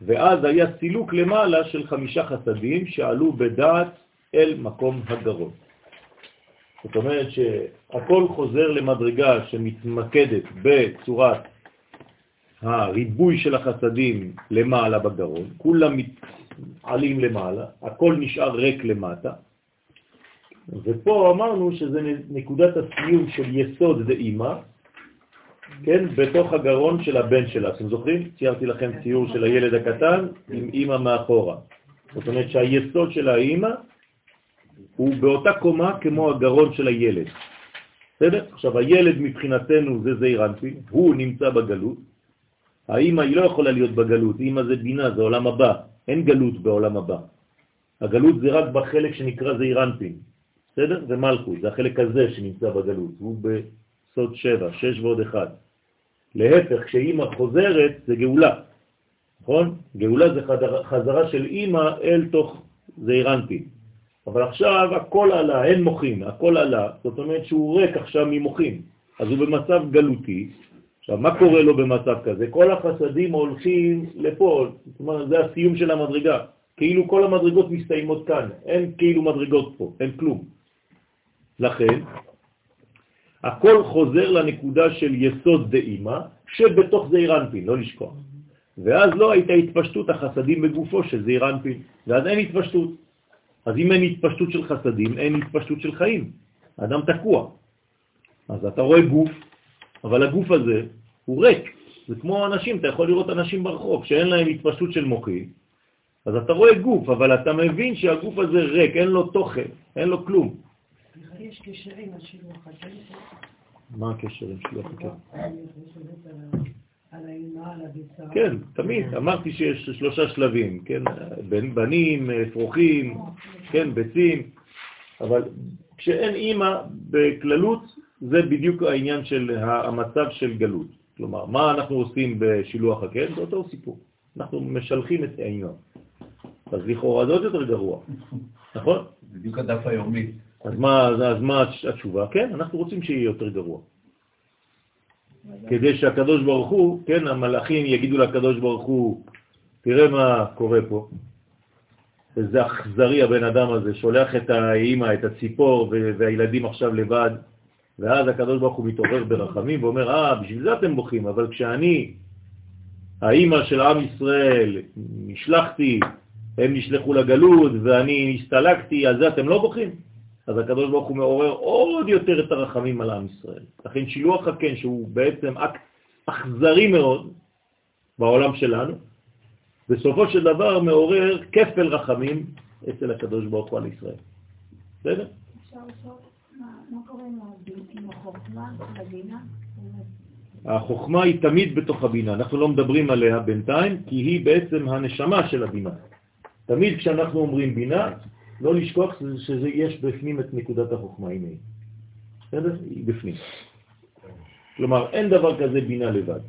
ואז היה סילוק למעלה של חמישה חסדים שעלו בדעת אל מקום הגרון. זאת אומרת שהכל חוזר למדרגה שמתמקדת בצורת הריבוי של החסדים למעלה בגרון, כולם עלים למעלה, הכל נשאר ריק למטה, ופה אמרנו שזה נקודת הסיום של יסוד דאימא, כן, בתוך הגרון של הבן שלה. אתם זוכרים? ציירתי לכם ציור של הילד הקטן עם אימא מאחורה. זאת אומרת שהיסוד של האימא הוא באותה קומה כמו הגרון של הילד. בסדר? עכשיו, הילד מבחינתנו זה זעיר הוא נמצא בגלות. האימא היא לא יכולה להיות בגלות, אימא זה בינה, זה עולם הבא. אין גלות בעולם הבא. הגלות זה רק בחלק שנקרא זעיר אנפין. בסדר? זה מלכות, זה החלק הזה שנמצא בגלות. הוא בסוד שבע, שש ועוד אחד. להפך, כשאימא חוזרת זה גאולה. נכון? גאולה זה חזרה, של אימא אל תוך זעיר. אבל עכשיו הכל עלה, אין מוחים, הכל עלה, זאת אומרת שהוא ריק עכשיו ממוחים, אז הוא במצב גלותי. עכשיו, מה קורה לו במצב כזה? כל החסדים הולכים לפה, זאת אומרת, זה הסיום של המדרגה. כאילו כל המדרגות מסתיימות כאן, אין כאילו מדרגות פה, אין כלום. לכן, הכל חוזר לנקודה של יסוד דאימא, שבתוך זעיר אנפין, לא לשכוח. ואז לא הייתה התפשטות החסדים בגופו של זעיר אנפין, ואז אין התפשטות. אז אם אין התפשטות של חסדים, אין התפשטות של חיים. האדם תקוע. אז אתה רואה גוף, אבל הגוף הזה הוא ריק, זה כמו אנשים, אתה יכול לראות אנשים ברחוב שאין להם התפשטות של מוחי, אז אתה רואה גוף, אבל אתה מבין שהגוף הזה ריק, אין לו תוכן, אין לו כלום. יש קשר עם השילוח הזה. מה הקשר עם שילוח הקן? כן, תמיד. אמרתי שיש שלושה שלבים, כן? בנים, אפרוחים, כן, ביצים, אבל כשאין אימא בכללות, זה בדיוק העניין של המצב של גלות. כלומר, מה אנחנו עושים בשילוח הקן? זה אותו סיפור. אנחנו משלחים את האימא. אז לכאורה זה עוד יותר גרוע, נכון? בדיוק הדף היומי. אז מה, אז מה התשובה? כן, אנחנו רוצים שיהיה יותר גרוע. כדי שהקדוש ברוך הוא, כן, המלאכים יגידו לקדוש ברוך הוא, תראה מה קורה פה. איזה אכזרי הבן אדם הזה, שולח את האימא, את הציפור, והילדים עכשיו לבד, ואז הקדוש ברוך הוא מתעורר ברחמים ואומר, אה, בשביל זה אתם בוכים, אבל כשאני, האימא של עם ישראל, נשלחתי, הם נשלחו לגלות ואני הסתלקתי, על זה אתם לא בוכים? אז הקדוש ברוך הוא מעורר עוד יותר את הרחמים על עם ישראל. לכן שילוח הקן, שהוא בעצם אקט אכזרי מאוד בעולם שלנו, בסופו של דבר מעורר כפל רחמים אצל הקדוש ברוך הוא על ישראל. בסדר? החוכמה היא תמיד בתוך הבינה, אנחנו לא מדברים עליה בינתיים, כי היא בעצם הנשמה של הבינה. תמיד כשאנחנו אומרים בינה, לא לשכוח שיש בפנים את נקודת החוכמה, הנה היא. בסדר? היא בפנים. כלומר, אין דבר כזה בינה לבד.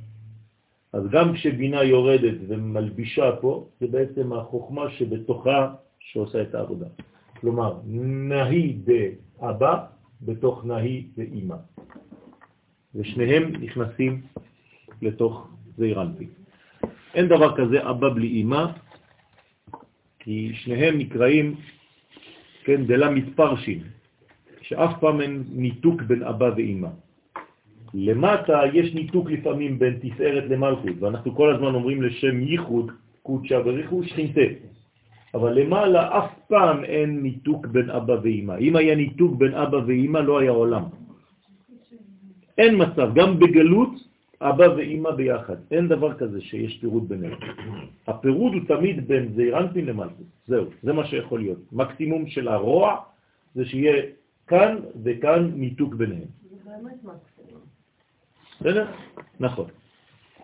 אז גם כשבינה יורדת ומלבישה פה, זה בעצם החוכמה שבתוכה שעושה את העבודה. כלומר, נהי באבא בתוך נהי באמא. ושניהם נכנסים לתוך זעיר אנפי. אין דבר כזה אבא בלי אמא, כי שניהם נקראים, כן, דלה מתפרשים, שאף פעם אין ניתוק בין אבא ואמא. למטה יש ניתוק לפעמים בין תפארת למלכות, ואנחנו כל הזמן אומרים לשם ייחוד, קודשה וריחו שכינתה. אבל למעלה אף פעם אין ניתוק בין אבא ואמא. אם היה ניתוק בין אבא ואמא לא היה עולם. אין מצב, גם בגלות אבא ואמא ביחד. אין דבר כזה שיש פירוד ביניהם. הפירוד הוא תמיד בין זעירנטין למלכות. זהו, זה מה שיכול להיות. מקסימום של הרוע זה שיהיה כאן וכאן ניתוק ביניהם. זה באמת מקסימום. בסדר? נכון.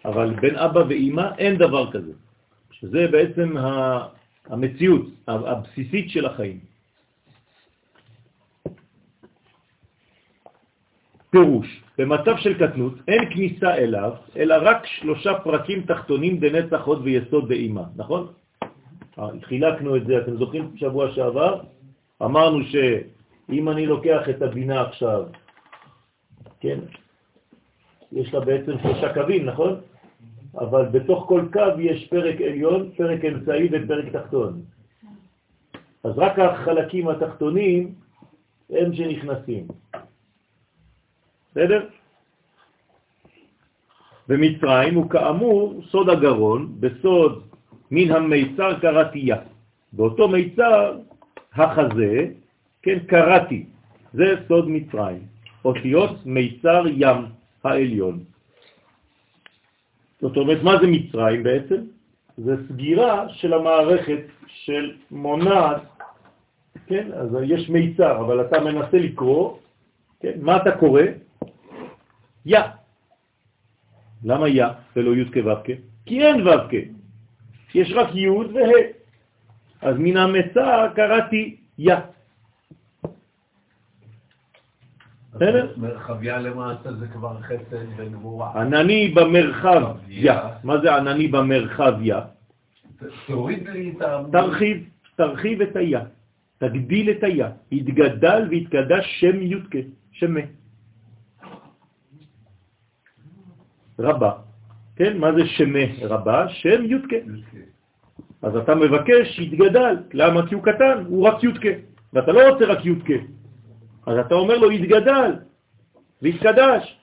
אבל בין אבא ואמא אין דבר כזה. שזה בעצם המציאות הבסיסית של החיים. פירוש, במצב של קטנות אין כניסה אליו, אלא רק שלושה פרקים תחתונים דנצח הוד ויסוד באימא, נכון? אה, חילקנו את זה, אתם זוכרים שבוע שעבר? אמרנו שאם אני לוקח את הבינה עכשיו, כן, יש לה בעצם שלושה קווים, נכון? אבל בתוך כל קו יש פרק עליון, פרק אמצעי ופרק תחתון. אז רק החלקים התחתונים הם שנכנסים. בסדר? במצרים הוא כאמור סוד הגרון, בסוד מן המיצר קראתייה. באותו מיצר החזה, כן, קראתי, זה סוד מצרים. אותיות מיצר ים העליון. זאת אומרת, מה זה מצרים בעצם? זה סגירה של המערכת של מונעת, כן? אז יש מיצר, אבל אתה מנסה לקרוא, כן? מה אתה קורא? יא. למה יא ולא י' כו' כי אין ו' יש רק י' וה'. אז מן המצר קראתי יא. בסדר? מרחביה למעשה זה כבר חסד וגבורה. ענני במרחב יא. מה זה ענני במרחב יא? תוריד לי את ה... תרחיב, תרחיב את היא. תגדיל את היא. התגדל והתקדש שם יודקה, שמה. רבה. כן? מה זה שמה רבה? שם יודקה. אז אתה מבקש שיתגדל. למה? כי הוא קטן, הוא רק יודקה. ואתה לא רוצה רק יודקה. אז אתה אומר לו, יתגדל ויתקדש.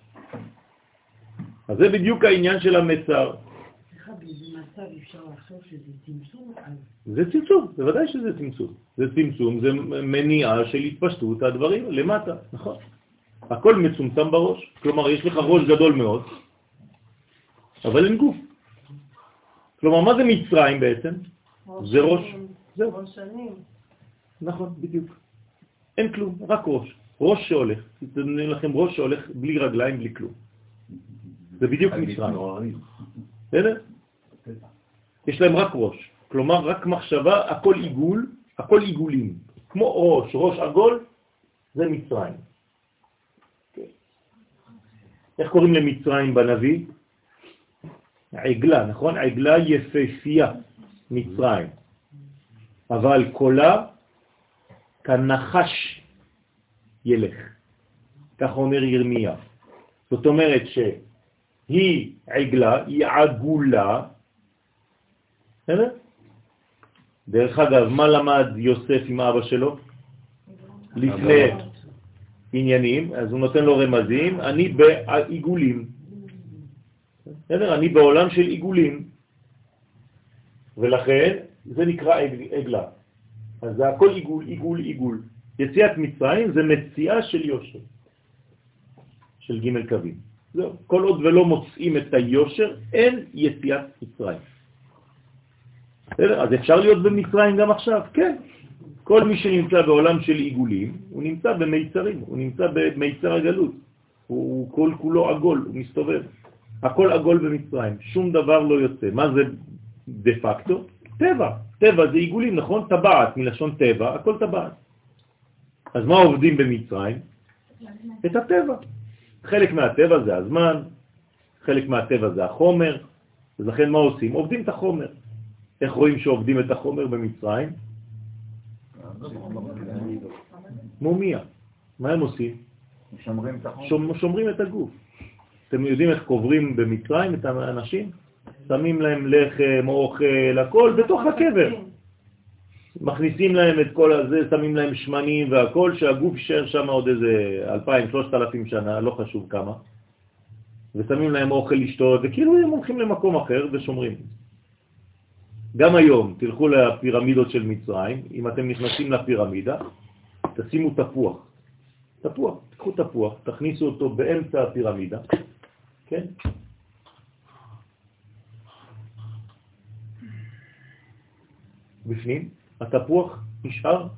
אז זה בדיוק העניין של המצר. זה צמצום, בוודאי שזה צמצום. זה צמצום, זה מניעה של התפשטות הדברים למטה, נכון. הכל מצומצם בראש. כלומר, יש לך ראש גדול מאוד, אבל אין גוף. כלומר, מה זה מצרים בעצם? זה ראש. זהו. ראשנים. נכון, בדיוק. אין כלום, רק ראש. ראש שהולך. תתנו לכם ראש שהולך בלי רגליים, בלי כלום. זה בדיוק מצרים. בסדר? יש להם רק ראש. כלומר, רק מחשבה, הכל עיגול, הכל עיגולים. כמו ראש, ראש עגול, זה מצרים. איך קוראים למצרים בנביא? עגלה, נכון? עגלה יפהפייה, מצרים. אבל קולה כנחש ילך. כך אומר ירמיה. זאת אומרת שהיא עגלה, היא עגולה. בסדר? דרך אגב, מה למד יוסף עם אבא שלו? לפני עניינים, אז הוא נותן לו רמזים, אני בעיגולים. בסדר? אני בעולם של עיגולים. ולכן זה נקרא עגלה. אז זה הכל עיגול, עיגול, עיגול. יציאת מצרים זה מציאה של יושר, של ג' קווים. זהו. כל עוד ולא מוצאים את היושר, אין יציאת מצרים. בסדר? אז אפשר להיות במצרים גם עכשיו? כן. כל מי שנמצא בעולם של עיגולים, הוא נמצא במיצרים, הוא נמצא במיצר הגלות. הוא כל כולו עגול, הוא מסתובב. הכל עגול במצרים, שום דבר לא יוצא. מה זה דה פקטו? טבע. טבע זה עיגולים, נכון? טבעת, מלשון טבע, הכל טבעת. אז מה עובדים במצרים? את הטבע. חלק מהטבע זה הזמן, חלק מהטבע זה החומר, אז לכן מה עושים? עובדים את החומר. איך רואים שעובדים את החומר במצרים? מומיה. מה הם עושים? שומרים את החומר. שומרים את הגוף. אתם יודעים איך קוברים במצרים את האנשים? שמים להם לחם, אוכל, הכל בתוך הקבר. מכניסים להם את כל הזה, שמים להם שמנים והכל, שהגוף יישאר שם עוד איזה אלפיים, שלושת אלפים שנה, לא חשוב כמה, ושמים להם אוכל לשתות, וכאילו הם הולכים למקום אחר ושומרים. גם היום, תלכו לפירמידות של מצרים, אם אתם נכנסים לפירמידה, תשימו תפוח. תפוח, תקחו תפוח, תכניסו אותו באמצע הפירמידה, כן? בפנים, התפוח נשאר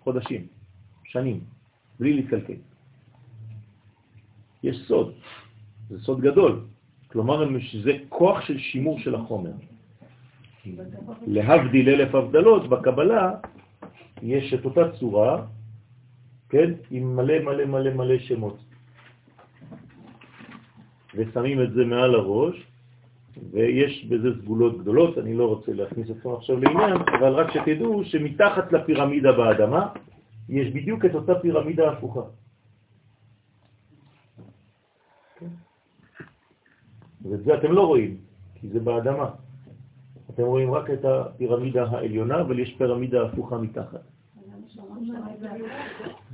חודשים, שנים, בלי להתקלקל. יש סוד, זה סוד גדול. כלומר, זה כוח של שימור של החומר. להבדיל אלף הבדלות, בקבלה יש את אותה צורה, כן, עם מלא מלא מלא מלא שמות. ושמים את זה מעל הראש, ויש בזה סגולות גדולות, אני לא רוצה להכניס אתכם עכשיו לעניין, אבל רק שתדעו שמתחת לפירמידה באדמה יש בדיוק את אותה פירמידה הפוכה. ואת זה אתם לא רואים, כי זה באדמה. אתם רואים רק את הפירמידה העליונה, אבל יש פירמידה הפוכה מתחת.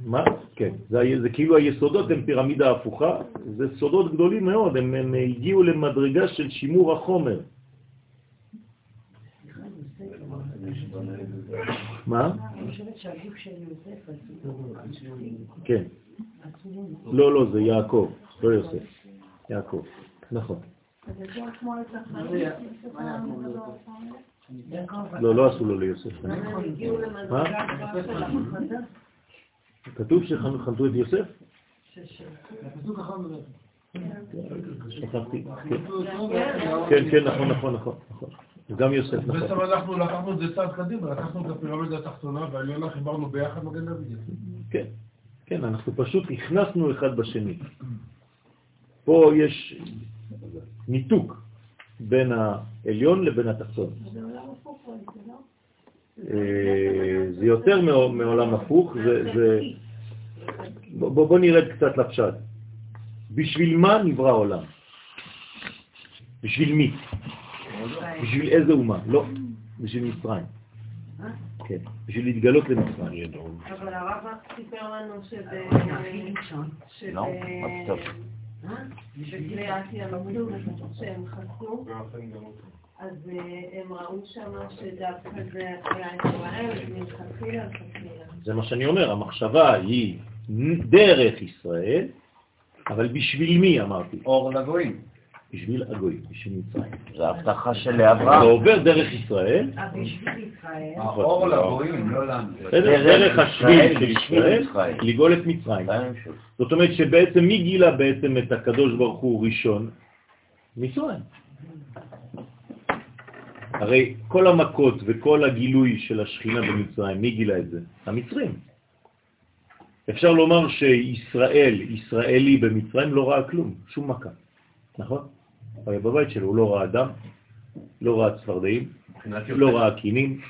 מה? כן, זה, זה כאילו היסודות הם פירמידה הפוכה, זה סודות גדולים מאוד, הם, הם הגיעו למדרגה של שימור החומר. מה? אני חושבת שהגוף של יוסף כן. לא, לא, זה יעקב, לא יוסף. יעקב, נכון. לא, לא עשו לו ליוסף. כתוב שחנתו את יוסף? שכחתי. כן, כן, נכון, נכון, נכון. גם יוסף, נכון. בעצם אנחנו לקחנו את זה צעד קדימה, לקחנו את הפירמידה התחתונה והעליונה חיברנו ביחד מגן דוד. כן, כן, אנחנו פשוט הכנסנו אחד בשני. פה יש ניתוק בין העליון לבין התחתון. זה יותר מעולם הפוך, זה... בוא נרד קצת לפשט. בשביל מה נברא העולם? בשביל מי? בשביל איזה אומה? לא, בשביל מצרים. כן, בשביל להתגלות למצרים. אבל הרב סיפר לנו שב... לא, מה פתאום? בקריאת ים המלוך, שהם חסו, אז הם ראו שם שדווקא זה היה ישראל, מלכתחילה לכתחילה. זה מה שאני אומר, המחשבה היא דרך ישראל, אבל בשביל מי אמרתי? אור לגויים. בשביל הגויים, בשביל מצרים. זה ההבטחה של זה אברהם. עובר דרך ישראל, אה, בשביל ישראל. האור לגויים, לא לנו. דרך השביל של ישראל. לגאול את מצרים. זאת אומרת שבעצם מי גילה בעצם את הקדוש ברוך הוא ראשון? מצרים. הרי כל המכות וכל הגילוי של השכינה במצרים, מי גילה את זה? המצרים. אפשר לומר שישראל, ישראלי במצרים, לא ראה כלום, שום מכה, נכון? היה בבית שלו, הוא לא ראה דם, לא ראה צפרדעים, לא ראה קינים,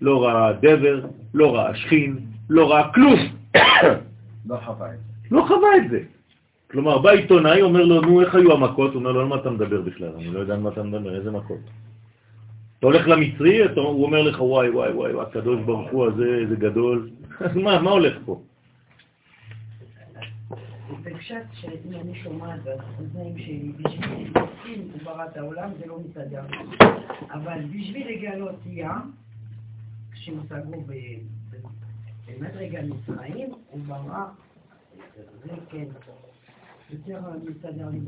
לא ראה דבר, לא ראה שכין, לא ראה כלום. לא חווה את זה. לא חווה את זה. כלומר, בא עיתונאי, אומר לו, נו, איך היו המכות? הוא אומר לו, על מה אתה מדבר בכלל? אני לא יודע על מה אתה מדבר, איזה מכות. אתה הולך למצרי, הוא אומר לך, וואי, וואי, וואי, הקדוש ברוך הוא הזה, איזה גדול. אז מה, מה הולך פה? בפשט שאם אני שומעת באוזניים שלי, בשביל להסכים הוא ברא את העולם, זה לא מסתדר. אבל בשביל לגלות ים, כשהושגו במדרגה מצרים, הוא ברא, זה כן, יותר לי.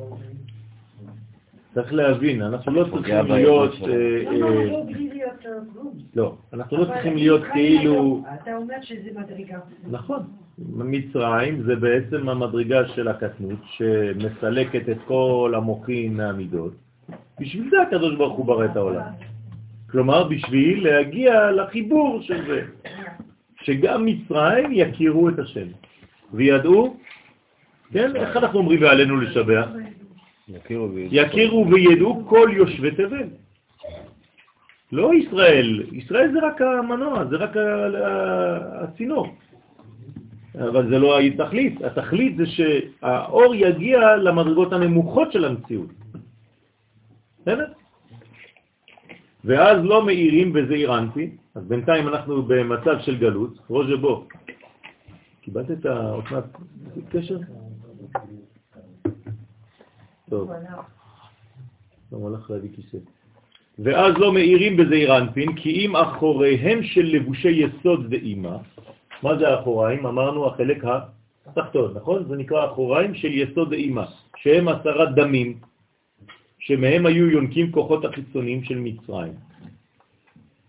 צריך להבין, אנחנו לא צריכים להיות... אה, לא, לא, אה, לא, אה, כלום. לא, אנחנו לא צריכים להיות כאילו... אתה- אומר שזה מדרגה. נכון. מצרים זה בעצם המדרגה של הקטנות שמסלקת את כל המוחין מהמידות. בשביל זה הקדוש ברוך הוא ברא את העולם. כלומר, בשביל להגיע לחיבור של זה. שגם מצרים יכירו את השם. וידעו, כן, איך אנחנו אומרים ועלינו לשבח? יכירו וידעו. יכירו וידעו כל יושבי תבל. לא ישראל, ישראל זה רק המנוע, זה רק הצינור. אבל זה לא התכלית, התכלית זה שהאור יגיע למדרגות הנמוכות של המציאות. בסדר? ואז לא מאירים בזעיר אנפי, אז בינתיים אנחנו במצב של גלות. רוז'ה בוא, קיבלת את האותנת קשר? טוב. לא הולך להביא כיסא. ואז לא מאירים בזעיר אנפין, כי אם אחוריהם של לבושי יסוד ואימה, מה זה האחוריים? אמרנו החלק התחתון, נכון? זה נקרא אחוריים של יסוד ואימה, שהם עשרה דמים, שמהם היו יונקים כוחות החיצוניים של מצרים.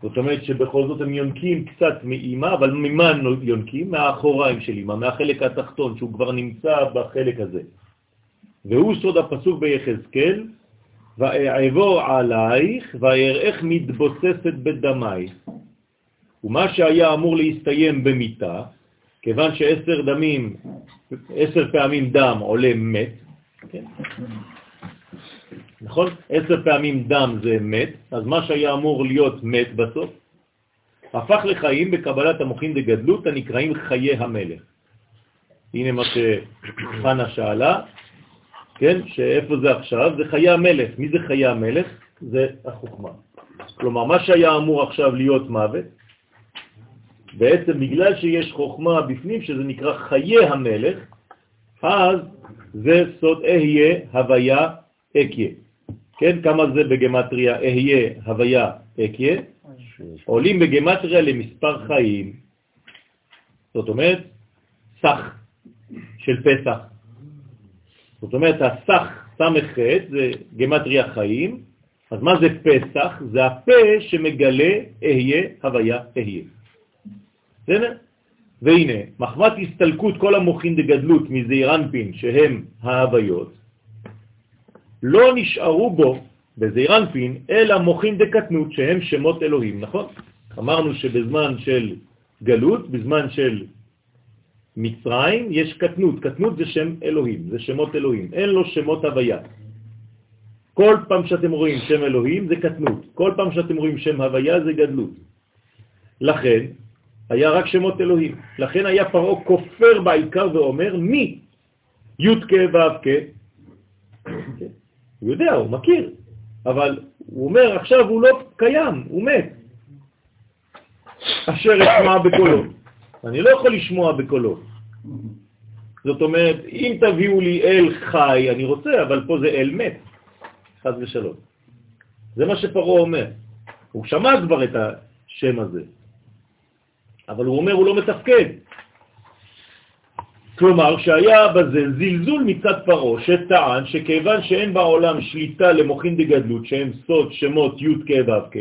זאת אומרת שבכל זאת הם יונקים קצת מאימה, אבל ממה הם יונקים? מהאחוריים של אימה, מהחלק התחתון, שהוא כבר נמצא בחלק הזה. והוא סוד הפסוק ביחזקאל, ואעבור עלייך ואראך מתבוססת בדמייך. ומה שהיה אמור להסתיים במיטה, כיוון שעשר דמים, עשר פעמים דם עולה מת, כן? נכון? עשר פעמים דם זה מת, אז מה שהיה אמור להיות מת בסוף, הפך לחיים בקבלת המוחין דגדלות הנקראים חיי המלך. הנה מה שחנה שאלה, כן? שאיפה זה עכשיו? זה חיי המלך. מי זה חיי המלך? זה החוכמה. כלומר, מה שהיה אמור עכשיו להיות מוות, בעצם בגלל שיש חוכמה בפנים, שזה נקרא חיי המלך, אז זה סוד אהיה, הוויה, אקיה. כן, כמה זה בגמטריה אהיה, הוויה, אקיה? עולים בגמטריה למספר חיים. זאת אומרת, סך של פסח. זאת אומרת, הסך סמ"ח זה גמטריה חיים, אז מה זה פסח? זה הפה שמגלה אהיה, הוויה, אהיה. בסדר? והנה, מחמת הסתלקות כל המוחין דגדלות מזעיר אנפין, שהם ההוויות, לא נשארו בו, בזעיר אנפין, אלא מוחין דקטנות, שהם שמות אלוהים, נכון? אמרנו שבזמן של גלות, בזמן של מצרים, יש קטנות. קטנות זה שם אלוהים, זה שמות אלוהים. אין לו שמות הוויה. כל פעם שאתם רואים שם אלוהים זה קטנות. כל פעם שאתם רואים שם הוויה זה גדלות. לכן, היה רק שמות אלוהים. לכן היה פרעה כופר בעיקר ואומר, מי? י"ק ו"ק. הוא יודע, הוא מכיר, אבל הוא אומר, עכשיו הוא לא קיים, הוא מת. אשר אשמע בקולו. אני לא יכול לשמוע בקולו. זאת אומרת, אם תביאו לי אל חי, אני רוצה, אבל פה זה אל מת, חז ושלום. זה מה שפרעה אומר. הוא שמע כבר את השם הזה, אבל הוא אומר, הוא לא מתפקד. כלומר שהיה בזה זלזול מצד פרו שטען שכיוון שאין בעולם שליטה למוחין דגדלות שהם סוד שמות י' כ' ו' כ',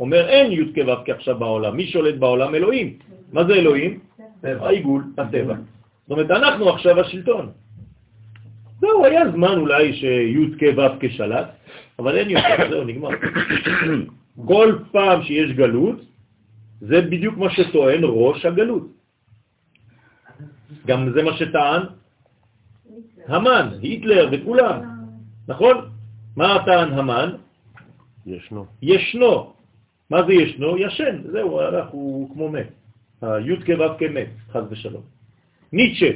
אומר אין י' כ' ו' כ' עכשיו בעולם, מי שולט בעולם? אלוהים. מה זה אלוהים? העיגול, הטבע. זאת אומרת, אנחנו עכשיו השלטון. זהו, היה זמן אולי שי' כ' ו' כ' שלט, אבל אין יותר, זהו, נגמר. כל פעם שיש גלות, זה בדיוק מה שטוען ראש הגלות. גם זה מה שטען המן, היטלר וכולם, נכון? מה טען המן? ישנו. ישנו. מה זה ישנו? ישן, זהו, הלך, הוא כמו מת. הי' כו' כמת, חז ושלום. ניטשה,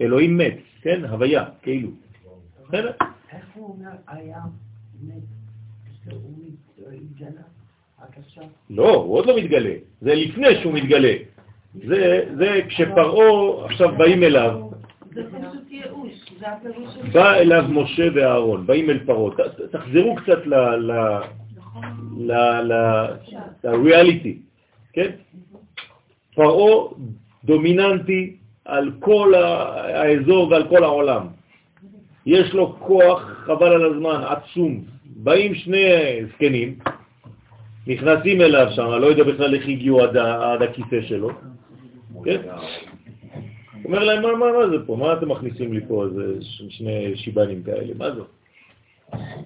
אלוהים מת, כן? הוויה, כאילו. בסדר? איך הוא אומר היה מת? לא, הוא עוד לא מתגלה. זה לפני שהוא מתגלה. זה, כשפרעה עכשיו באים אליו. זה פשוט ייאוש, זה הפירוש של... בא אליו משה ואהרון, באים אל פרעה. תחזרו קצת ל... ל... ל... ל... לריאליטי, כן? פרעה דומיננטי על כל האזור ועל כל העולם. יש לו כוח, חבל על הזמן, עצום. באים שני זקנים, נכנסים אליו שם, לא יודע בכלל איך הגיעו עד, עד הכיסא שלו, כן? אומר להם, מה, מה, מה זה פה? מה אתם מכניסים לי פה איזה שני שיבנים כאלה? מה זה?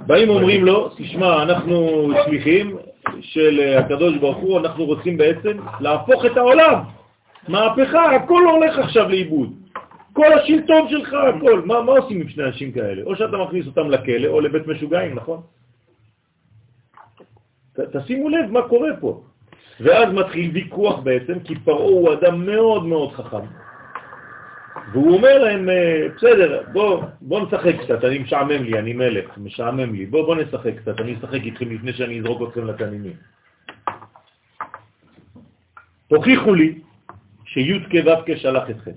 באים אומרים לו, תשמע, אנחנו שליחים של הקדוש ברוך הוא, אנחנו רוצים בעצם להפוך את העולם. מהפכה, הכל הולך עכשיו לאיבוד. כל השלטון שלך, הכל. מה, מה עושים עם שני אנשים כאלה? או שאתה מכניס אותם לכלא או לבית משוגעים, נכון? ת, תשימו לב מה קורה פה. ואז מתחיל ויכוח בעצם, כי פרעה הוא אדם מאוד מאוד חכם. והוא אומר להם, אה, בסדר, בוא, בוא נשחק קצת, אני משעמם לי, אני מלך, משעמם לי, בוא, בוא נשחק קצת, אני אשחק איתכם לפני שאני אזרוק אתכם לתנינים. תוכיחו לי שי' כו' כשלח אתכם.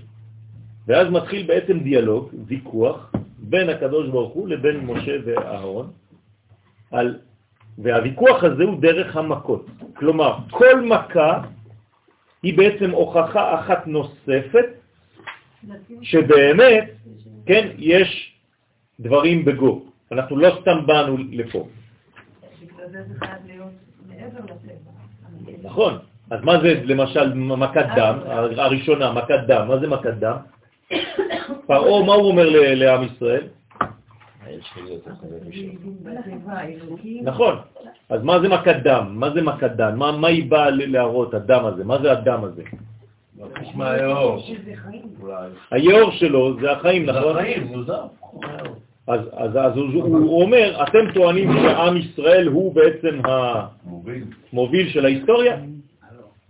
ואז מתחיל בעצם דיאלוג, ויכוח, בין הקדוש ברוך הוא לבין משה ואהרון, על, והוויכוח הזה הוא דרך המכות. כלומר, כל מכה היא בעצם הוכחה אחת נוספת שבאמת, כן, יש דברים בגו. אנחנו לא סתם באנו לפה. נכון. אז מה זה למשל מכת דם, הראשונה, מכת דם, מה זה מכת דם? פרעה, מה הוא אומר ל- לעם ישראל? נכון. אז מה זה מכת דם? מה זה מכת דם? מה, מה היא באה ל- להראות, הדם הזה? מה זה הדם הזה? היאור שלו זה החיים, זה נכון? החיים, נו זהו. אז, אז, אז הוא, הוא אומר, אתם טוענים שעם ישראל הוא בעצם מוביל. המוביל של ההיסטוריה?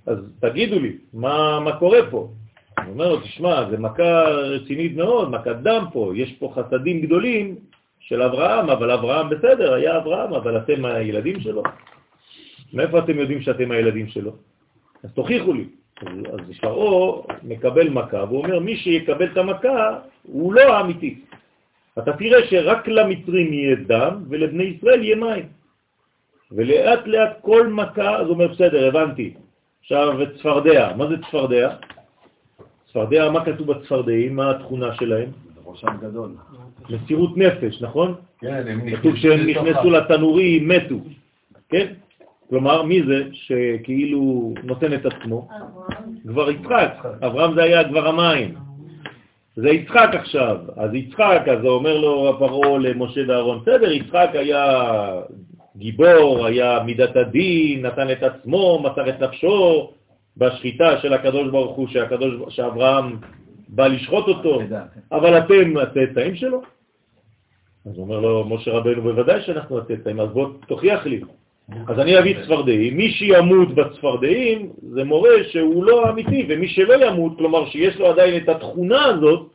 אז תגידו לי, מה, מה קורה פה? אני אומר לו, תשמע, זה מכה רצינית מאוד, מכת דם פה, יש פה חסדים גדולים של אברהם, אבל אברהם בסדר, היה אברהם, אבל אתם הילדים שלו. מאיפה אתם יודעים שאתם הילדים שלו? אז תוכיחו לי. אז, פרעה מקבל מכה, והוא אומר, מי שיקבל את המכה הוא לא האמיתי. אתה תראה שרק למצרים יהיה דם ולבני ישראל יהיה מים. ולאט לאט כל מכה, אז הוא אומר, בסדר, הבנתי. עכשיו צפרדע, מה זה צפרדע? צפרדע, מה כתוב בצפרדעים? מה התכונה שלהם? ראשם גדול. מסירות נפש, נכון? כן, הם כתוב שהם נכנסו לתנורי, מתו, כן? כלומר, מי זה שכאילו נותן את עצמו? כבר יצחק, אברהם זה היה כבר המים. זה יצחק עכשיו, אז יצחק, אז אומר לו פרעה למשה ואהרון, בסדר, יצחק היה גיבור, היה מידת הדין, נתן את עצמו, מסר את נפשו בשחיטה של הקדוש ברוך הוא, שהקדוש, שאברהם בא לשחוט אותו, אבל אתם הצאצאים שלו? אז אומר לו משה רבנו, בוודאי שאנחנו הצאצאים, אז בוא תוכיח לי. אז אני אביא צפרדעים, מי שימות בצפרדעים זה מורה שהוא לא אמיתי, ומי שלא ימות, כלומר שיש לו עדיין את התכונה הזאת,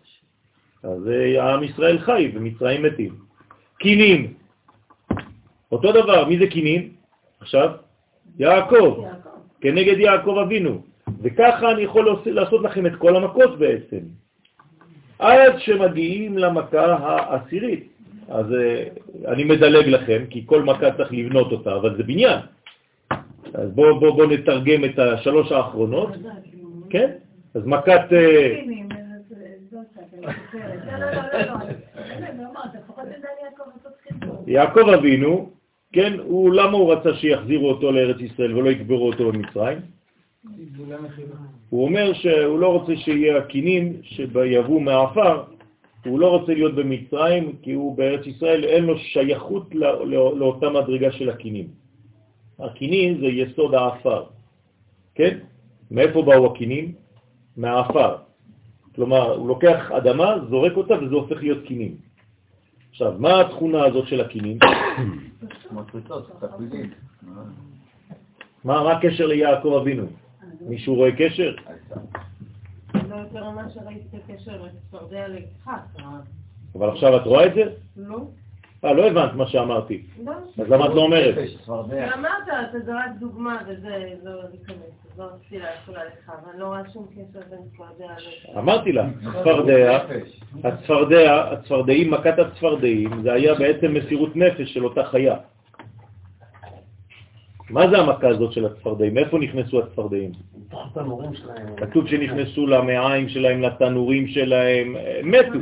אז אה, עם ישראל חי ומצרים מתים. קינים, אותו דבר, מי זה קינים? עכשיו, יעקב, כנגד יעקב אבינו. וככה אני יכול לעשות- לכם את כל המכות בעצם. עד שמגיעים למכה העשירית. אז אה, אני מדלג לכם, כי כל מכה צריך לבנות אותה, אבל זה בניין. אז בואו בוא, בוא נתרגם את השלוש האחרונות. כן? אז מכת... אה, לא, לא, לא, לא. יעקב אבינו, כן, הוא, למה הוא רצה שיחזירו אותו לארץ ישראל ולא יקברו אותו במצרים? הוא אומר שהוא לא רוצה שיהיה הקינים שיבואו מהעפר, הוא לא רוצה להיות במצרים כי הוא בארץ ישראל, אין לו שייכות לא, לא, לאותה מדרגה של הקינים. הקינים זה יסוד העפר, כן? מאיפה באו הקינים? מהעפר. כלומר, הוא לוקח אדמה, זורק אותה וזה הופך להיות קינים. עכשיו, מה התכונה הזאת של הקינים? מה הקשר ליעקב אבינו? מישהו רואה קשר? לא. אבל עכשיו את רואה את זה? לא. אה, לא הבנת מה שאמרתי. לא. אז למה את לא אומרת? אמרת, אתה זרק דוגמה וזה לא להיכנס, לא רציתי להפריע לך, אבל לא רואה שום קשר בין צפרדע ל... אמרתי לה, צפרדע, הצפרדע, הצפרדעים, מכת הצפרדעים, זה היה בעצם מסירות נפש של אותה חיה. מה זה המכה הזאת של הצפרדעים? מאיפה נכנסו הצפרדעים? כתוב שנכנסו למעיים שלהם, לתנורים שלהם, מתו.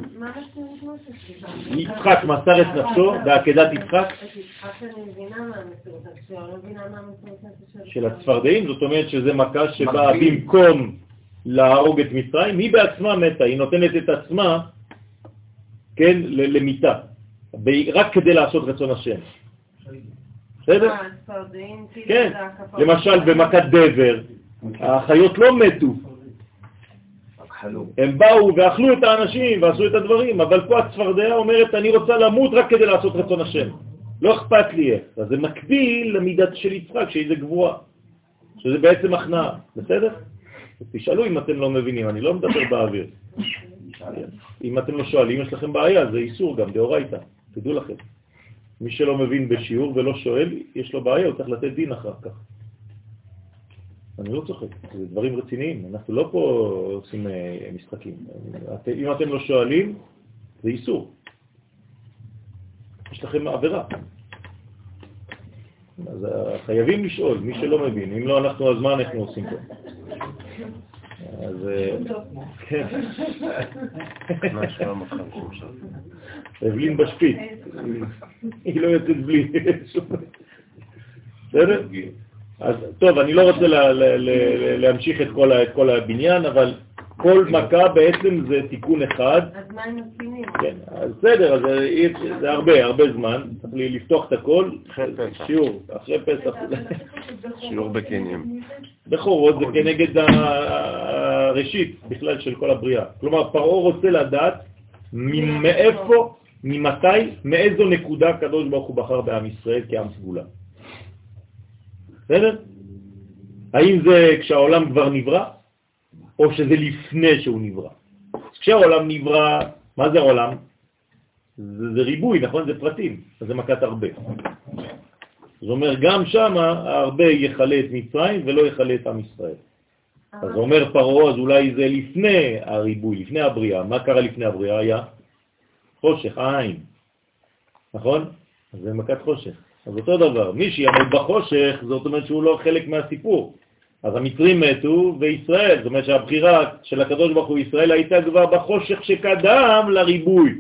יצחק מסר את נפשו בעקדת יצחק. את יצחק אני מבינה מה המסירות נפש, אני לא של הצפרדעים, זאת אומרת שזה מכה שבאה במקום להרוג את מצרים, היא בעצמה מתה, היא נותנת את עצמה, כן, ל- למיתה, ב- רק כדי לעשות רצון השם. בסדר? כאילו כן. למשל במכת דבר, החיות לא מתו, הם באו ואכלו את האנשים ועשו את הדברים, אבל פה הצפרדע אומרת, אני רוצה למות רק כדי לעשות רצון השם. לא אכפת לי איך. אז זה מקביל למידת של יצחק, שזה גבוהה, שזה בעצם הכנעה, בסדר? תשאלו אם אתם לא מבינים, אני לא מדבר באוויר. אם אתם לא שואלים, יש לכם בעיה, זה איסור גם, דאורייתא, תדעו לכם. מי שלא מבין בשיעור ולא שואל, יש לו בעיה, הוא צריך לתת דין אחר כך. אני לא צוחק, זה דברים רציניים, אנחנו לא פה עושים אה, משחקים. אם אתם לא שואלים, זה איסור. יש לכם עבירה. אז אה, חייבים לשאול, מי שלא מבין. אם לא אנחנו, אז מה אנחנו עושים פה? אז... אה, כן. אבלין בשפיץ. היא לא יוצאת בלי... בסדר? אז טוב, אני לא רוצה לה- לה- לה- להמשיך את כל את כל הבניין, אבל כל מכה בעצם זה תיקון אחד. אז מה עם הקינים? כן, אז בסדר, אז זה- זה הרבה, הרבה זמן, צריך לי לפתוח את הכל, שיעור, אחרי פסח. שיעור בקנים. בכורות זה כנגד הראשית בכלל של כל הבריאה. כלומר, פרעה רוצה לדעת מאיפה, ממתי, מאיזו נקודה הקדוש ברוך הוא בחר בעם ישראל כעם סגולה. בסדר? האם זה כשהעולם כבר נברא, או שזה לפני שהוא נברא? כשהעולם נברא, מה זה העולם? זה, זה ריבוי, נכון? זה פרטים, אז זה מכת הרבה. זאת אומרת, גם שם הרבה יחלה את מצרים ולא יחלה את עם ישראל. אז אומר פרעה, אז אולי זה לפני הריבוי, לפני הבריאה. מה קרה לפני הבריאה? היה חושך, עין. נכון? אז זה מכת חושך. אז אותו דבר, מי שיעמוד בחושך, זאת אומרת שהוא לא חלק מהסיפור. אז המצרים מתו וישראל, זאת אומרת שהבחירה של הקדוש ברוך הוא ישראל הייתה כבר בחושך שקדם לריבוי.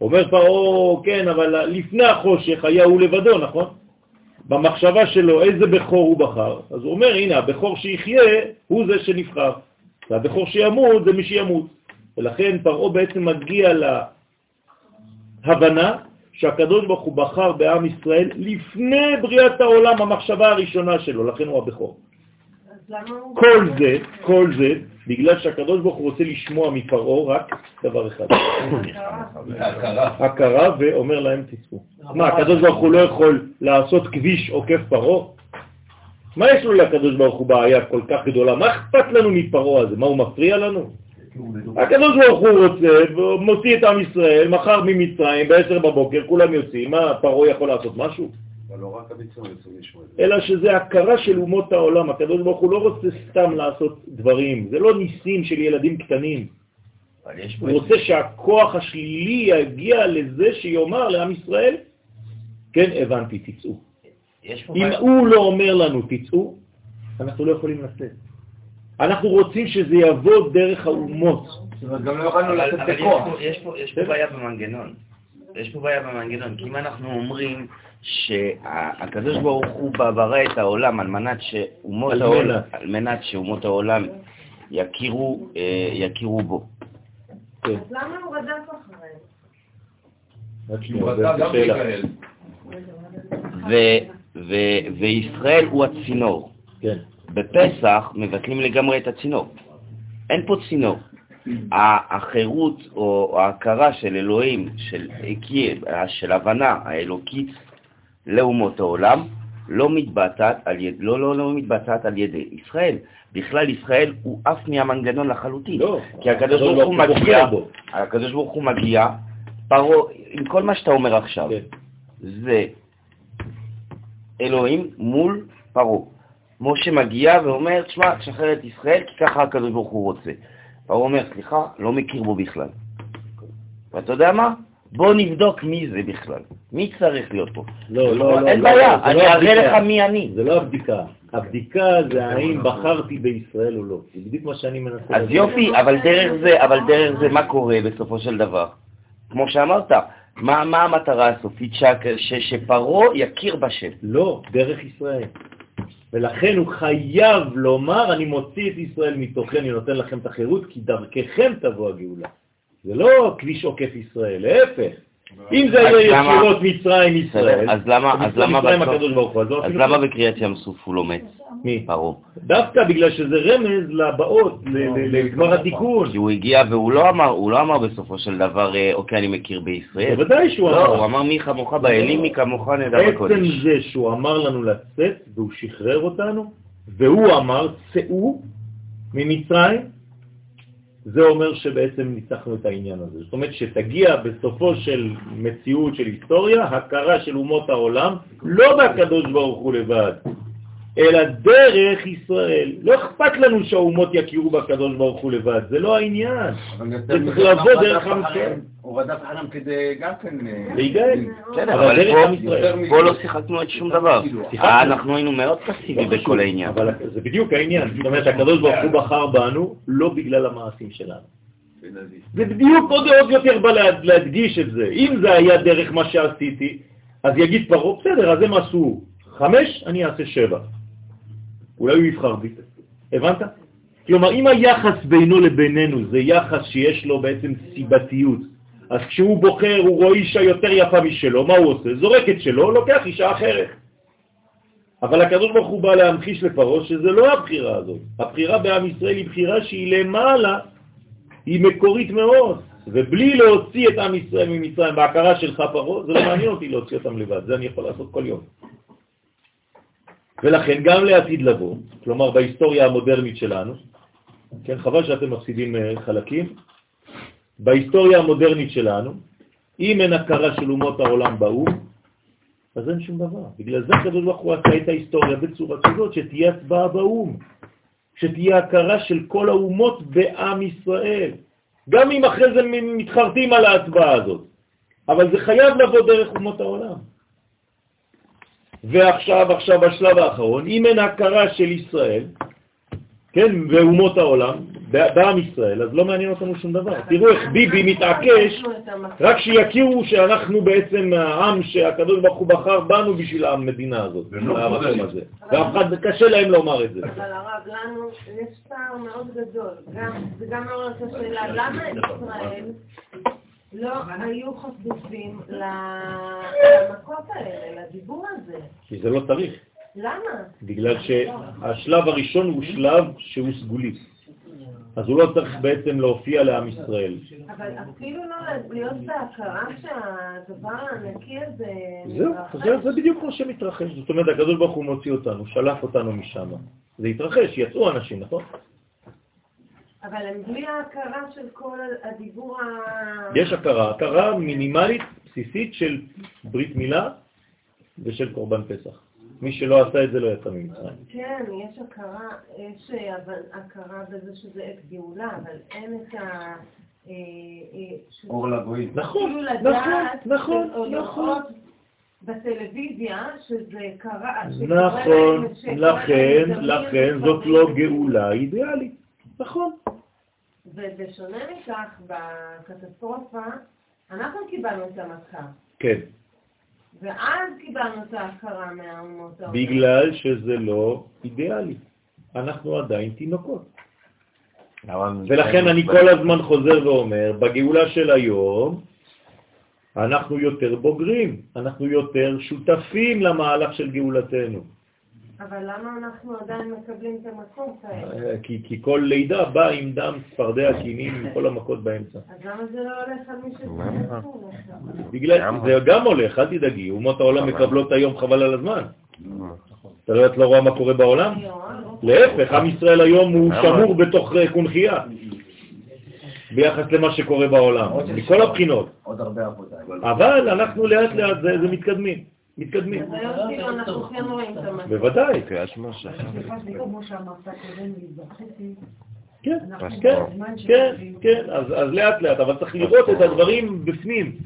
אומר פרעה, כן, אבל לפני החושך היה הוא לבדו, נכון? במחשבה שלו איזה בכור הוא בחר, אז הוא אומר, הנה, הבכור שיחיה הוא זה שנבחר, והבכור שימות זה מי שימות. ולכן פרעה בעצם מגיע להבנה שהקדוש ברוך הוא בחר בעם ישראל לפני בריאת העולם, המחשבה הראשונה שלו, לכן הוא הבכור. כל זה, כל זה, בגלל שהקדוש ברוך הוא רוצה לשמוע מפרעה רק דבר אחד, הכרה, ואומר להם תצאו. מה, הקדוש ברוך הוא לא יכול לעשות כביש עוקף פרעה? מה יש לו לקדוש ברוך הוא בעיה כל כך גדולה? מה אכפת לנו מפרעה הזה? מה, הוא מפריע לנו? הקדוש ברוך הוא רוצה, מוציא את עם ישראל, מחר ממצרים, ב-10 בבוקר, כולם יוצאים, מה, פרעה יכול לעשות משהו? אבל לא רק המצרים זה. אלא שזה הכרה של אומות העולם. הקדוש ברוך הוא לא רוצה סתם לעשות דברים, זה לא ניסים של ילדים קטנים. הוא רוצה שהכוח השלילי יגיע לזה שיאמר לעם ישראל, כן, הבנתי, תצאו. אם. הוא לא אומר לנו תצאו, אנחנו לא יכולים לצאת. אנחנו רוצים שזה יבוא דרך האומות. זאת אומרת, גם לא יכולנו אבל לתת בכוח. פה- יש פה- בעיה במנגנון. יש פה בעיה במנגנון, כי אם אנחנו אומרים שהקדוש ברוך הוא ברא את העולם על מנת שאומות העולם. על מנת שאומות העולם יכירו, אה, יכירו בו. כן. אז למה הוא רדף אחריהם? רק הוא זה גם וישראל הוא הצינור. כן. בפסח מבטלים לגמרי את הצינור. אין פה צינור. החירות או ההכרה של אלוהים, של, של הבנה האלוקית לאומות העולם, לא מתבטאת על ידי, לא, לא, לא מתבצעת על ידי ישראל. בכלל ישראל הוא עף מהמנגנון לחלוטין. לא. כי הקדוש ברוך הוא בוחר מגיע. הקדוש ברוך הוא מגיע, פרעה, עם כל מה שאתה אומר עכשיו, כן. זה אלוהים מול פרעה. משה מגיע ואומר, תשמע, תשחרר את ישראל, כי ככה הקדוש ברוך הוא רוצה. פרעה אומר, סליחה, לא מכיר בו בכלל. ואתה יודע מה? בוא נבדוק מי זה בכלל. מי צריך להיות פה? לא, לא, לא. אין לא, בעיה, זה אני לא אראה. לך מי אני. זה לא הבדיקה. הבדיקה זה האם בחרתי בישראל או לא. זה בדיוק מה שאני מנסה אז. יופי, אבל דרך זה, אבל דרך זה מה קורה בסופו של דבר? כמו שאמרת, מה, מה המטרה הסופית? שפרעה יכיר בשם. לא, דרך ישראל. ולכן הוא חייב לומר, אני מוציא את ישראל מתוכן, אני נותן לכם את החירות, כי דרככם תבוא הגאולה. זה לא כביש עוקף ישראל, להפך. אם זה יהיה ישירות מצרים ישראל, אז למה, אז למה מצרים בסוף- הקדוש ברוך הוא, אז לא למה בקריאת ים סוף הוא לא מת? מי? פרעה. דווקא בגלל שזה רמז לבאות, ל- ל- לגמר התיקון. כי הוא הגיע והוא לא אמר, הוא לא אמר בסופו של דבר, אה, אוקיי, אני מכיר בישראל. בוודאי שהוא לא, הוא אמר. אמר מי כמוך באלים, מי כמוך נדע עצם בקודש. זה שהוא אמר לנו לצאת והוא שחרר אותנו, והוא אמר צאו ממצרים, זה אומר שבעצם ניצחנו את העניין הזה. זאת אומרת שתגיע בסופו של מציאות של היסטוריה, הכרה של אומות העולם, לא בקדוש ברוך הוא לבד, אלא דרך ישראל. לא אכפת לנו שהאומות יכירו בקדוש ברוך הוא לבד, זה לא העניין. זה צריך לבוא הוא דרך עם. ישראל. הוא רדף אחריהם כדי גם כן... אה, להיגאל. בסדר, אבל פה- לא שיחקנו את שום דבר. שיחקנו. אה, אנחנו היינו מאוד פסיביים לא בכל העניין. אבל זה בדיוק העניין. זאת אומרת, הקדוש ברוך הוא בחר בנו לא בגלל המעשים שלנו. זה בדיוק עוד, עוד יותר בא לה- להדגיש את זה. אם זה היה דרך מה שעשיתי, אז יגיד פרעה, בסדר, אז הם עשו חמש, אני אעשה שבע. אולי הוא יבחר בי. הבנת? כלומר, אם היחס בינו לבינינו זה יחס שיש לו בעצם סיבתיות, אז כשהוא בוחר, הוא רואה אישה יותר יפה משלו, מה הוא עושה? זורק את שלו, לוקח אישה אחרת. אבל הקדוש ברוך הוא בא להמחיש לפרעה שזה לא הבחירה הזאת. הבחירה בעם ישראל היא בחירה שהיא למעלה, היא מקורית מאוד. ובלי להוציא את עם ישראל ממצרים בהכרה שלך פרעה, זה לא מעניין אותי להוציא אותם לבד, זה אני יכול לעשות כל יום. ולכן גם לעתיד לבוא, כלומר בהיסטוריה המודרנית שלנו, כן, חבל שאתם מפסידים אה, חלקים, בהיסטוריה המודרנית שלנו, אם אין הכרה של אומות העולם באו"ם, אז אין שום דבר. בגלל זה הקדוש ברוך הוא עשה את ההיסטוריה בצורה כזאת שתהיה הצבעה באו"ם, שתהיה הכרה של כל האומות בעם ישראל, גם אם אחרי זה מתחרטים על ההצבעה הזאת. אבל זה חייב לבוא דרך אומות העולם. ועכשיו, עכשיו, בשלב האחרון, אם אין הכרה של ישראל, כן, ואומות העולם, בעם ישראל, אז לא מעניין אותנו שום דבר. תראו איך ביבי מתעקש, רק שיכירו שאנחנו בעצם העם שהקדוש ברוך הוא בחר בנו בשביל המדינה הזאת, המקום הזה. ואף אחד, קשה להם לומר את זה. אבל הרב, לנו יש פער מאוד גדול. גם- זה גם מעורר את השאלה, למה ישראל לא היו חשופים למכות האלה, לדיבור הזה? כי זה לא צריך. למה? בגלל שהשלב הראשון הוא שלב שהוא סגולי. אז הוא לא צריך בעצם להופיע לעם ישראל. אבל אפילו לא להיות בהכרה שהדבר הענקי הזה זהו, זה, זה בדיוק מה שמתרחש. זאת אומרת, הקדוש ברוך הוא מוציא אותנו, שלף אותנו משם. זה התרחש, יצאו אנשים, נכון? אבל הם בלי ההכרה של כל הדיבור ה... יש הכרה, הכרה מינימלית, בסיסית של ברית מילה ושל קורבן פסח. מי שלא עשה את זה לא יצא ממצרים. כן, יש הכרה, יש אבל הכרה בזה שזה עת גאולה, אבל אין את ה... אה, אה, אור לגויים. נכון, כאילו נכון, נכון, נכון. בטלוויזיה, שזה קרה... שקורה נכון, להם- שקורה לכן, להם לכן זאת לא גאולה אידיאלית. נכון. ובשונה מכך, בקטסטרופה, אנחנו קיבלנו את המכה, כן, ואז קיבלנו את ההכרה מהאומות העולם. בגלל שזה לא אידיאלי. אנחנו עדיין תינוקות. ולכן אני כל הזמן חוזר ואומר, בגאולה של היום אנחנו יותר בוגרים, אנחנו יותר שותפים למהלך של גאולתנו. אבל למה אנחנו עדיין מקבלים את המכות האלה? כי, כי כל לידה באה עם דם צפרדע, קינים, עם כל המכות באמצע. אז למה זה לא הולך על מי שצריך? בגלל, זה גם הולך, אל תדאגי, אומות העולם מקבלות היום חבל על הזמן. אתה לא, את לא רואה מה קורה בעולם? להפך, עם ישראל היום הוא שמור בתוך אה, קונכייה ביחס למה שקורה בעולם, מכל הבחינות. עוד הרבה עבודה. אבל אנחנו לאט לאט זה, זה מתקדמים, מתקדמים. כאילו אנחנו כן. בוודאי. קריאת שמע שחר. כן, כן, כן. כן, אז, אז לאט לאט, אבל צריך לראות את הדברים בפנים.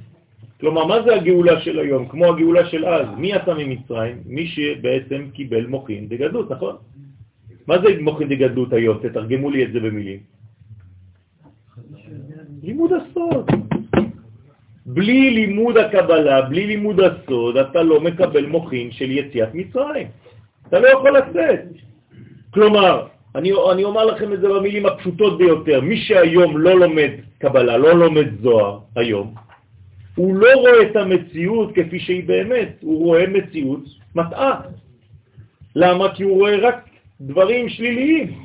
כלומר, מה זה הגאולה של היום? כמו הגאולה של אז. מי יצא ממצרים? מי שבעצם קיבל מוכין דגדלות, נכון? מה זה מוכין דגדלות היום? תתרגמו לי את זה במילים. לימוד הסוד. בלי לימוד הקבלה, בלי לימוד הסוד, אתה לא מקבל מוכין של יציאת מצרים. אתה לא יכול לצאת. כלומר, אני, אני אומר לכם את זה במילים הפשוטות ביותר, מי שהיום לא לומד קבלה, לא לומד זוהר היום, הוא לא רואה את המציאות כפי שהיא באמת, הוא רואה מציאות מטעה. למה? כי הוא רואה רק דברים שליליים.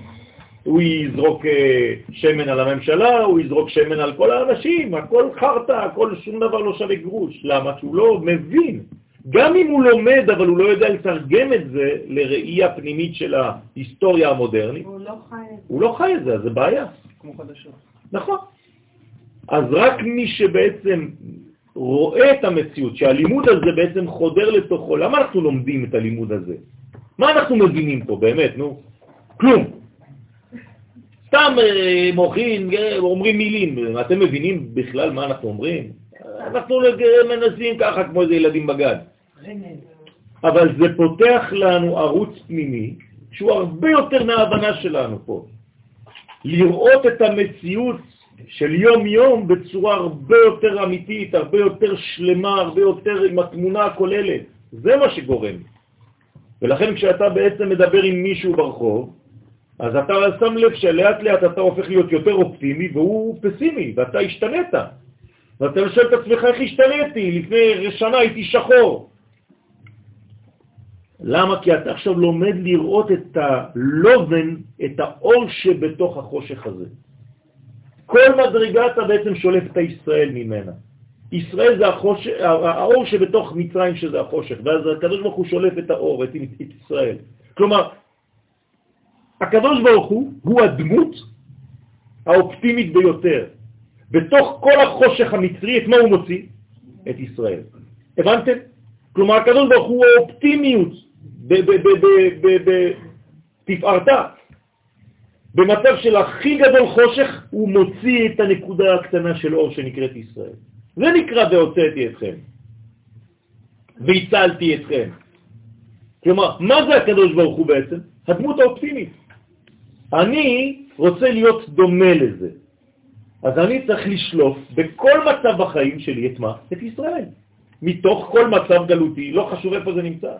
הוא יזרוק אה, שמן על הממשלה, הוא יזרוק שמן על כל האנשים, הכל חרטה, הכל שום דבר לא שווה גרוש. למה? כי הוא לא מבין. גם אם הוא לומד, אבל הוא לא יודע לתרגם את זה לראייה פנימית של ההיסטוריה המודרנית, הוא לא חי את זה. הוא לא חי את זה, אז זה בעיה. כמו חדשות. נכון. אז רק מי שבעצם רואה את המציאות, שהלימוד הזה בעצם חודר לתוכו, למה אנחנו לומדים את הלימוד הזה? מה אנחנו מבינים פה באמת, נו? כלום. סתם אה, מוחין, אה, אומרים מילים, אתם מבינים בכלל מה אנחנו אומרים? אנחנו מנסים ככה כמו איזה ילדים בגן. אבל זה פותח לנו ערוץ פנימי שהוא הרבה יותר מההבנה שלנו פה. לראות את המציאות של יום-יום בצורה הרבה יותר אמיתית, הרבה יותר שלמה, הרבה יותר עם התמונה הכוללת. זה מה שגורם. ולכן כשאתה בעצם מדבר עם מישהו ברחוב, אז אתה שם לב שלאט לאט אתה הופך להיות יותר אופטימי והוא פסימי, ואתה השתנית. ואתה שואל את עצמך איך השתניתי, לפני שנה הייתי שחור. למה? כי אתה עכשיו לומד לראות את הלובן, את האור שבתוך החושך הזה. כל מדרגה אתה בעצם שולף את הישראל ממנה. ישראל זה החושך, האור שבתוך מצרים שזה החושך, ואז הקדוש הוא שולף את האור, את ישראל. כלומר, הקדוש ברוך הוא, הוא הדמות האופטימית ביותר. בתוך כל החושך המצרי, את מה הוא מוציא? את ישראל. הבנתם? כלומר, הקדוש ברוך הוא האופטימיות בתפארתה. במצב של הכי גדול חושך, הוא מוציא את הנקודה הקטנה של אור שנקראת ישראל. זה נקרא והוצאתי אתכם. והצלתי אתכם. כלומר, מה זה הקדוש ברוך הוא בעצם? הדמות האופטימית. אני רוצה להיות דומה לזה. אז אני צריך לשלוף בכל מצב בחיים שלי את מה? את ישראל. מתוך כל מצב גלותי, לא חשוב איפה זה נמצא.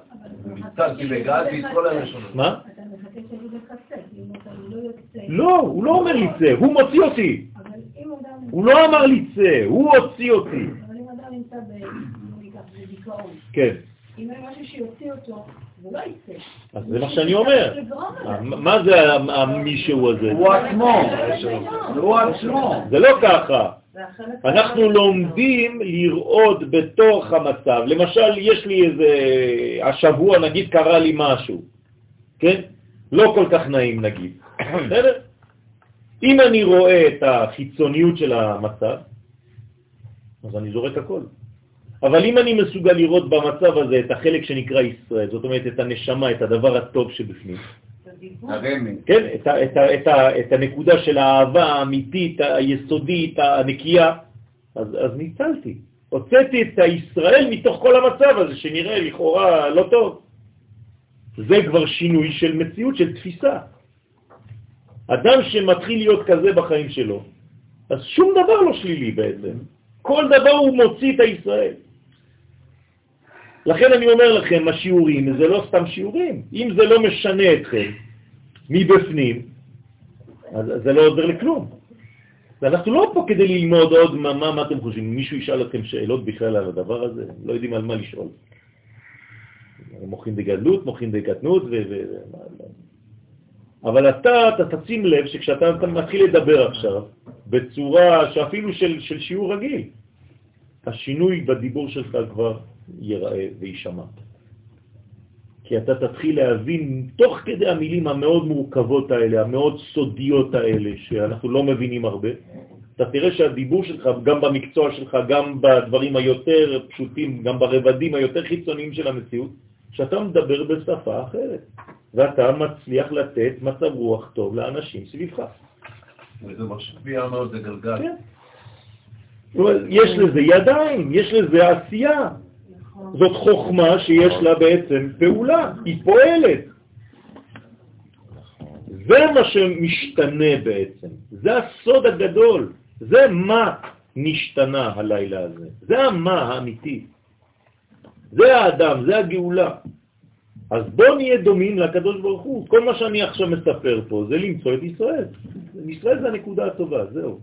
ניצלתי וגאלתי את כל הלשונות. מה? לא יוצא. לא, הוא לא אומר לי צא, הוא מוציא אותי. הוא לא אמר לי צא, הוא הוציא אותי. אבל אם אדם נמצא בדיכאון, כן, אם אין משהו שיוציא אותו. אז זה מה שאני אומר. מה זה המישהו הזה? הוא עצמו. הוא עצמו. זה לא ככה. אנחנו לומדים לראות בתוך המצב. למשל, יש לי איזה, השבוע נגיד קרה לי משהו, כן? לא כל כך נעים נגיד. בסדר? אם אני רואה את החיצוניות של המצב, אז אני זורק הכל. אבל אם אני מסוגל לראות במצב הזה את החלק שנקרא ישראל, זאת אומרת את הנשמה, את הדבר הטוב שבפנים. כן, את, את, את, את הנקודה של האהבה האמיתית, היסודית, הנקייה, אז, אז ניצלתי. הוצאתי את הישראל מתוך כל המצב הזה, שנראה לכאורה לא טוב. זה כבר שינוי של מציאות, של תפיסה. אדם שמתחיל להיות כזה בחיים שלו, אז שום דבר לא שלילי בעצם. כל דבר הוא מוציא את הישראל. לכן אני אומר לכם, השיעורים זה לא סתם שיעורים. אם זה לא משנה אתכם מבפנים, אז זה לא עוזר לכלום. ואנחנו לא פה כדי ללמוד עוד מה, מה, מה אתם חושבים. מישהו ישאל אתכם שאלות בכלל על הדבר הזה? לא יודעים על מה לשאול. מוחים בגדלות, מוחים בקטנות, ו... ו... אבל אתה, אתה תשים לב שכשאתה מתחיל לדבר עכשיו, בצורה שאפילו של, של שיעור רגיל, השינוי בדיבור שלך כבר ייראה ויישמע. כי אתה תתחיל להבין תוך כדי המילים המאוד מורכבות האלה, המאוד סודיות האלה, שאנחנו לא מבינים הרבה, אתה תראה שהדיבור שלך, גם במקצוע שלך, גם בדברים היותר פשוטים, גם ברבדים היותר חיצוניים של המציאות, שאתה מדבר בשפה אחרת, ואתה מצליח לתת מצב רוח טוב לאנשים סביבך. וזה משפיע מאוד, זה גלגל. כן. יש לזה ידיים, יש לזה עשייה. זאת חוכמה שיש לה בעצם פעולה, היא פועלת. זה מה שמשתנה בעצם, זה הסוד הגדול, זה מה נשתנה הלילה הזה, זה המה האמיתי, זה האדם, זה הגאולה. אז בואו נהיה דומים לקדוש ברוך הוא. כל מה שאני עכשיו מספר פה זה למצוא את ישראל. ישראל זה הנקודה הטובה, זהו.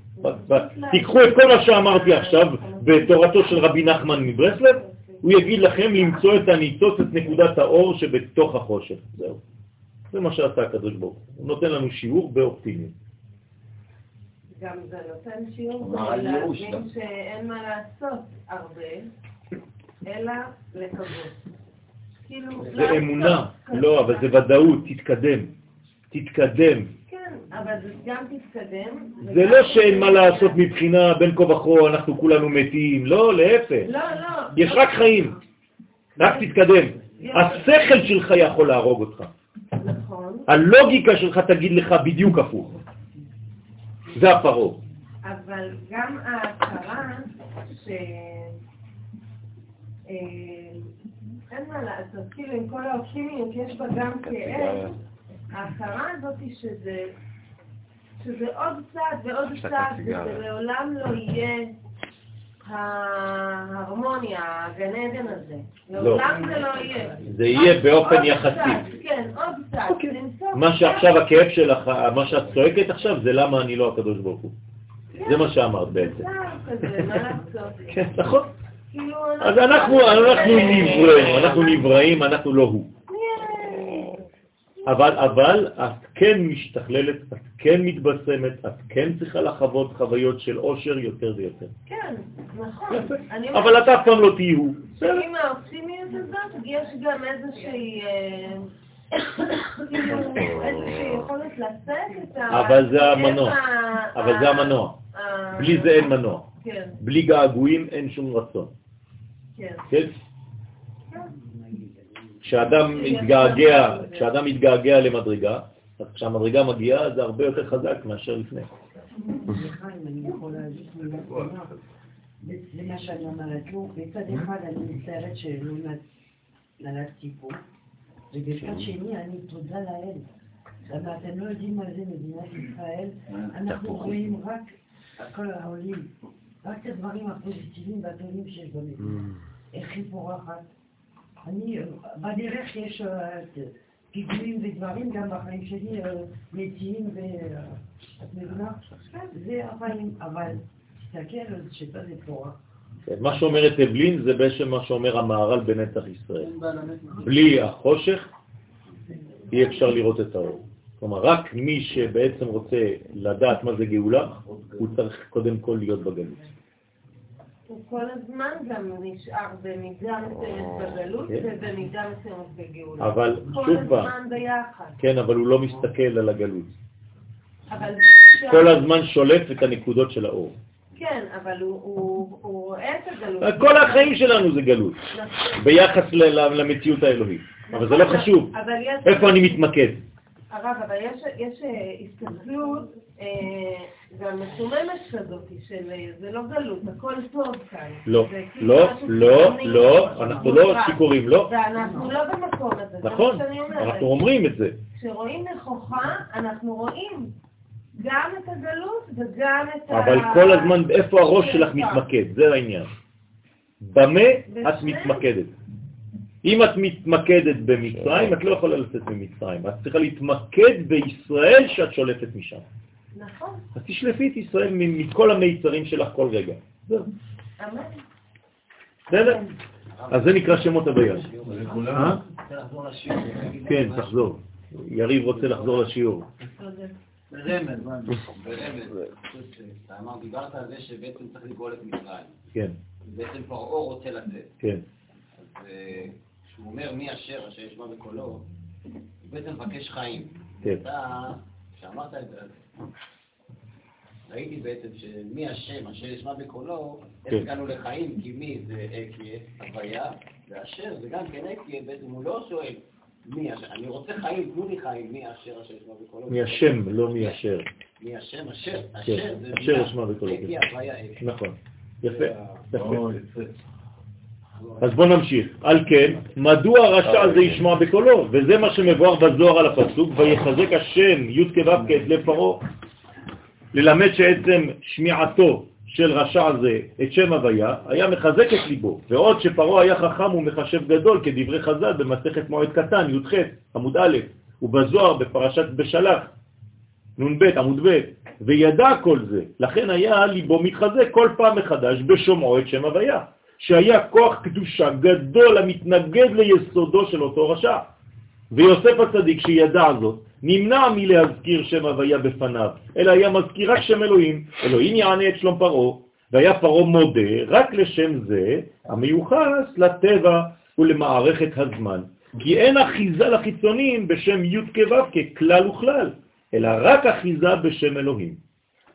תיקחו את כל מה שאמרתי עכשיו בתורתו של רבי נחמן מברסלב, הוא יגיד לכם למצוא את הניצוץ, את נקודת האור שבתוך החושך. זהו. זה מה שעשה הקדוש ברוך הוא. הוא נותן לנו שיעור באופטימיות. גם זה נותן שיעור להבין שאין מה לעשות הרבה, אלא לקוות. כאילו, זה אמונה, לא, אבל זה ודאות, תתקדם. תתקדם. אבל זה גם תתקדם. זה לא שאין מה לעשות מבחינה בין כה וכה, אנחנו כולנו מתים, לא, להפך. לא, לא. יש רק חיים, רק תתקדם. השכל שלך יכול להרוג אותך. נכון. הלוגיקה שלך תגיד לך בדיוק הפוך. זה הפרו. אבל גם ההכרה ש... אה, אין מה לעשות, כאילו עם כל האופטימיות יש בה גם כאב, ההכרה הזאת שזה, שזה עוד צעד ועוד צעד, וזה לעולם לא יהיה ההרמוניה, הגן עדן הזה. לא. לעולם זה לא יהיה. זה יהיה באופן יחסי. כן, עוד צעד. אוקיי. מה שעכשיו הכאב שלך, מה שאת צועקת עכשיו, זה למה אני לא הקדוש ברוך הוא. זה מה שאמרת בעצם. כן, נכון. כאילו, אז אנחנו נבראים, אנחנו נבראים, אנחנו לא הוא. אבל, אבל את כן משתכללת, את כן מתבשמת, את כן צריכה לחוות חוויות של אושר יותר ויותר. כן, נכון. אבל אתה אף פעם לא תהיו. עם האופטימיות הזאת יש גם איזושהי... אה, איזושהי יכולת לשאת את ה... אבל זה המנוע. אבל זה המנוע. בלי זה אין מנוע. כן. בלי געגועים אין שום רצון. כן. כן? כשאדם מתגעגע, כשאדם מתגעגע למדרגה, אז כשהמדרגה מגיעה זה הרבה יותר חזק מאשר לפני. סליחה אם אני. זה מה שאני אומרת לו. מצד אחד אני מצטערת שלא נולדתי פה, ובצד שני אני תודה לאל. למה אתם לא יודעים מה זה מדינת ישראל, אנחנו רואים רק, כל העולים, רק את הדברים הפוזיטיביים והטובים שיש במדינה. איך היא פורחת. אני, בדרך יש פיגועים ודברים גם בחיים שלי, מתים ואת מבינה? זה החיים, אבל תסתכל על שאתה זה פורח. מה שאומרת אבלין זה בעצם מה שאומר המערל בנצח ישראל. בלי החושך אי אפשר לראות את האור. כלומר, רק מי שבעצם רוצה לדעת מה זה גאולה, הוא צריך קודם כל להיות בגלות. הוא כל הזמן גם נשאר במידה מסוימת בגלות כן. ובמידה מסוימת בגאולה. אבל כל שוב פעם, הזמן ביחד. כן, אבל הוא לא מסתכל על הגלות. כל הזמן שולף את הנקודות של האור. כן, אבל הוא- רואה את הגלות. כל החיים שלנו זה גלות, נכון. ביחס למציאות האלוהית. אבל זה לא חשוב. איפה אני מתמקד? הרב, אבל יש, אה, הסתכלות גם משוממת כזאת, של אה, זה לא גלות, הכל טוב כאן. לא, כאילו לא, לא, לא, משהו אנחנו לא. שיכורים, לא. ואנחנו לא במקום הזה, זה נכון. אנחנו אומרים את זה. כשרואים נכוחה, אנחנו רואים גם את הגלות וגם את ה... אבל כל הזמן, איפה הראש שלך מתמקד? זה העניין. במה את מתמקדת? אם את מתמקדת במצרים, את לא יכולה לצאת ממצרים. את צריכה להתמקד בישראל שאת שולטת משם. נכון, אז תשלפי את ישראל מכל המיצרים שלך כל רגע. זהו. אמן. בסדר? אז זה נקרא שמות הוויה. אה? רוצה לחזור לשיעור. כן, תחזור. יריב רוצה לחזור לשיעור. ברמז, מה? ברמז. אתה אמר, דיברת על זה שבעצם צריך לגאול את מצרים. כן, בעצם פרעה רוצה לצאת. כן. אז אה, כשהוא אומר מי אשר אשר ישמע בקולו, הוא בעצם מבקש חיים. כן. אתה, כשאמרת את זה, ראיתי בעצם שמי השם אשר ישמע בקולו, איך כן. הגענו לחיים, כי מי זה אקיה, הוויה, ואשר זה גם כן אקיה, בעצם הוא לא שואל מי אשר, אני רוצה חיים, תנו לי חיים, מי אשר אשר ישמע בקולו. מי השם, לא מי אשר. מי השם, אשר, כן, אשר זה אשר מילה. ישמע בקולו. אקיה, הוויה, אקיה. נכון. יפה, יפה. אז בוא נמשיך. על כן, מדוע הרשע הזה ישמע בקולו? וזה מה שמבואר בזוהר על הפסוק, ויחזק השם י' כו' כ' לפרעה. ללמד שעצם שמיעתו של רשע זה את שם הוויה, היה מחזק את ליבו, ועוד שפרעה היה חכם ומחשב גדול, כדברי חז"ל במסכת מועד קטן, י"ח, עמוד א', ובזוהר בפרשת בשלח, נ"ב, עמוד ב', וידע כל זה, לכן היה ליבו מתחזק כל פעם מחדש בשומעו את שם הוויה, שהיה כוח קדושה גדול המתנגד ליסודו של אותו רשע. ויוסף הצדיק שידע זאת, נמנע מלהזכיר שם הוויה בפניו, אלא היה מזכיר רק שם אלוהים, אלוהים יענה את שלום פרעה, והיה פרעה מודה רק לשם זה המיוחס לטבע ולמערכת הזמן. כי אין אחיזה לחיצונים בשם י' כו' ככלל וכלל, אלא רק אחיזה בשם אלוהים.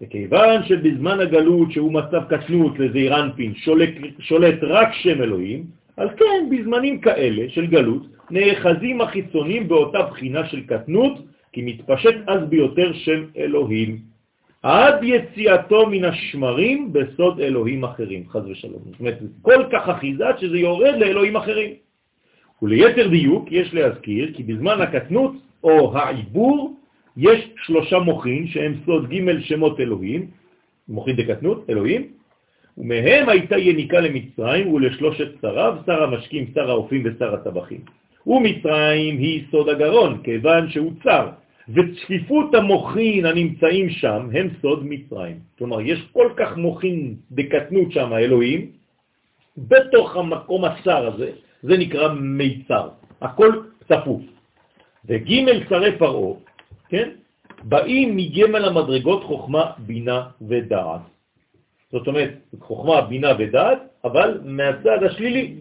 וכיוון שבזמן הגלות שהוא מצב קטנות לזעיר אנפין שולט, שולט רק שם אלוהים, על כן בזמנים כאלה של גלות נאחזים החיצונים באותה בחינה של קטנות, כי מתפשט אז ביותר שם אלוהים, עד יציאתו מן השמרים בסוד אלוהים אחרים, חז ושלום. זאת אומרת, כל כך אחיזה שזה יורד לאלוהים אחרים. וליתר דיוק יש להזכיר כי בזמן הקטנות או העיבור יש שלושה מוחין שהם סוד ג' שמות אלוהים, מוחין דקטנות, אלוהים, ומהם הייתה יניקה למצרים ולשלושת שריו, שר המשקים, שר האופים ושר הטבחים. ומצרים היא סוד הגרון, כיוון שהוא צר, וצפיפות המוחין הנמצאים שם הם סוד מצרים. כלומר, יש כל כך מוחין דקטנות שם, האלוהים, בתוך המקום הצר הזה, זה נקרא מיצר, הכל צפוף. וג' שרי פרעה, כן, באים מגמל המדרגות חוכמה, בינה ודעת. זאת אומרת, חוכמה, בינה ודעת, אבל מהצד השלילי.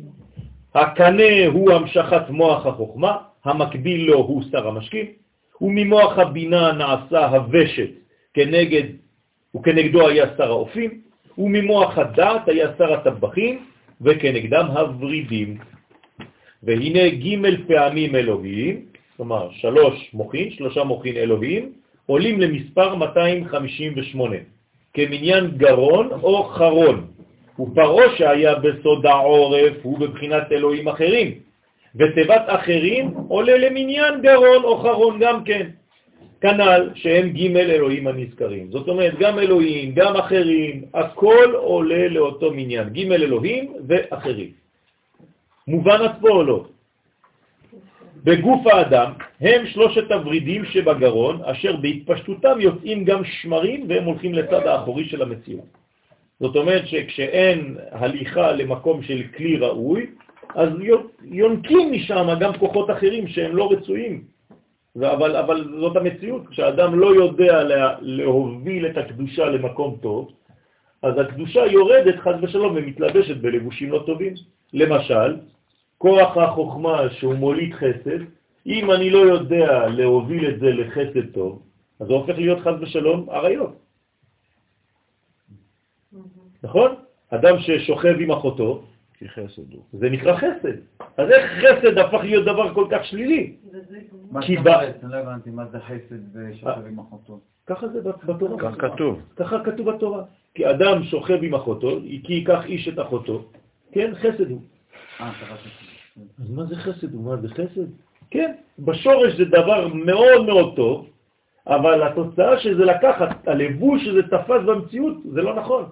הקנה הוא המשכת מוח החוכמה, המקביל לו הוא שר המשקים, וממוח הבינה נעשה הוושת כנגד, וכנגדו היה שר האופים, וממוח הדעת היה שר הטבחים, וכנגדם הוורידים. והנה ג' פעמים אלוהים, כלומר שלוש מוחין, שלושה מוחין אלוהים, עולים למספר 258, כמניין גרון או חרון. ופרעה שהיה בסוד העורף הוא בבחינת אלוהים אחרים, ותיבת אחרים עולה למניין גרון או חרון גם כן. כנ"ל שהם ג' אלוהים הנזכרים. זאת אומרת, גם אלוהים, גם אחרים, הכל עולה לאותו מניין. ג' אלוהים ואחרים. מובן עד או לא? בגוף האדם הם שלושת הוורידים שבגרון, אשר בהתפשטותם יוצאים גם שמרים והם הולכים לצד האחורי של המציאות. זאת אומרת שכשאין הליכה למקום של כלי ראוי, אז יונקים משם גם כוחות אחרים שהם לא רצויים. אבל, אבל זאת המציאות, כשאדם לא יודע לה, להוביל את הקדושה למקום טוב, אז הקדושה יורדת חד ושלום ומתלבשת בלבושים לא טובים. למשל, כוח החוכמה שהוא מוליד חסד, אם אני לא יודע להוביל את זה לחסד טוב, אז זה הופך להיות חד ושלום עריות. נכון? אדם ששוכב עם אחותו, כי חסד הוא. זה נקרא חסד. אז איך חסד הפך להיות דבר כל כך שלילי? מה זאת אומרת? לא הבנתי, מה זה חסד ושוכב עם אחותו? ככה זה בתורה. כך כתוב. ככה כתוב בתורה. כי אדם שוכב עם אחותו, כי ייקח איש את אחותו, כן, חסד הוא. אז מה זה חסד הוא? זה חסד? כן, בשורש זה דבר מאוד מאוד טוב, אבל התוצאה שזה לקחת, הלבוש שזה תפס במציאות, זה לא נכון.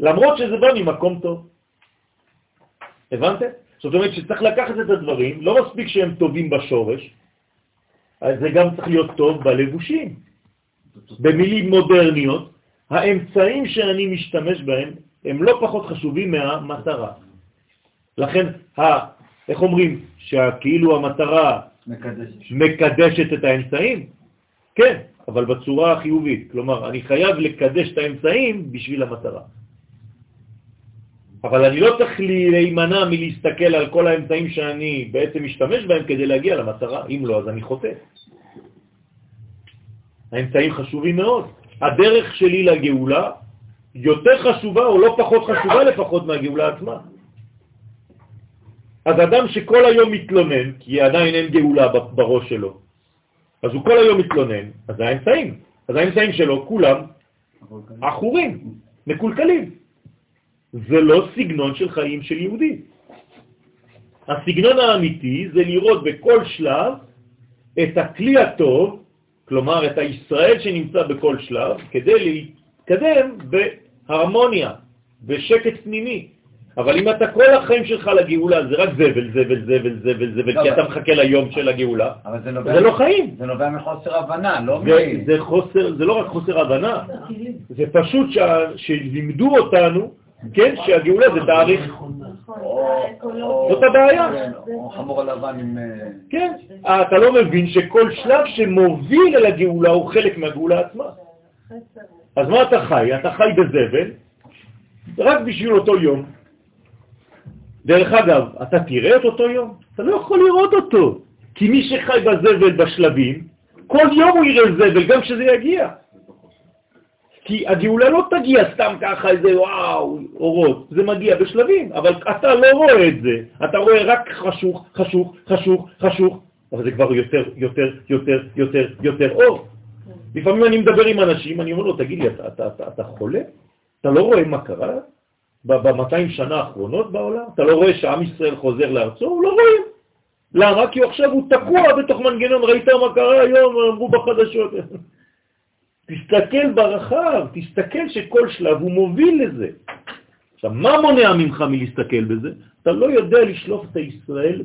למרות שזה בא ממקום טוב. הבנתם? זאת אומרת שצריך לקחת את הדברים, לא מספיק שהם טובים בשורש, אז זה גם צריך להיות טוב בלבושים. במילים מודרניות, האמצעים שאני משתמש בהם הם לא פחות חשובים מהמטרה. לכן, ה, איך אומרים, שכאילו המטרה מקדש. מקדשת את האמצעים? כן, אבל בצורה החיובית. כלומר, אני חייב לקדש את האמצעים בשביל המטרה. אבל אני לא צריך להימנע מלהסתכל על כל האמצעים שאני בעצם משתמש בהם כדי להגיע למטרה. אם לא, אז אני חוטא. האמצעים חשובים מאוד. הדרך שלי לגאולה יותר חשובה או לא פחות חשובה לפחות מהגאולה עצמה. אז אדם שכל היום מתלונן, כי עדיין אין גאולה בראש שלו, אז הוא כל היום מתלונן, אז זה האמצעים. אז האמצעים שלו כולם עכורים, מקולקלים. זה לא סגנון של חיים של יהודי. הסגנון האמיתי זה לראות בכל שלב את הכלי הטוב, כלומר את הישראל שנמצא בכל שלב, כדי להתקדם בהרמוניה, בשקט פנימי. אבל אם אתה כל החיים שלך לגאולה, זה רק זבל, זבל, זבל, זבל, זבל, לא, כי אתה מחכה ליום של הגאולה, זה לא חיים. זה נובע מחוסר הבנה, לא זה, מ... זה חוסר, זה לא רק חוסר הבנה, זה פשוט שלימדו אותנו, כן, שהגאולה זה תאריך. זאת הבעיה. או חמור הלבן עם... אה, כן, אתה לא מבין שכל שלב שמוביל אל הגאולה הוא חלק מהגאולה עצמה. אז מה אתה חי? אתה חי בזבל רק בשביל אותו יום. דרך אגב, אתה תראה את אותו יום? אתה לא יכול לראות אותו, כי מי שחי בזבל בשלבים, כל יום הוא יראה זבל, גם כשזה יגיע. כי הגאולה לא תגיע סתם ככה איזה וואו, אורות, זה מגיע בשלבים, אבל אתה לא רואה את זה, אתה רואה רק חשוך, חשוך, חשוך, חשוך, אבל זה כבר יותר, יותר, יותר, יותר, יותר אור. לפעמים אני מדבר עם אנשים, אני אומר לו, תגיד לי, אתה, אתה, אתה, אתה חולה? אתה לא רואה מה קרה ב-200 שנה האחרונות בעולם? אתה לא רואה שעם ישראל חוזר לארצו? הוא לא רואים. למה? כי עכשיו הוא תקוע בתוך מנגנון, ראית מה קרה היום, אמרו בחדשות. תסתכל ברחב, תסתכל שכל שלב הוא מוביל לזה. עכשיו, מה מונע ממך מלהסתכל בזה? אתה לא יודע לשלוף את הישראל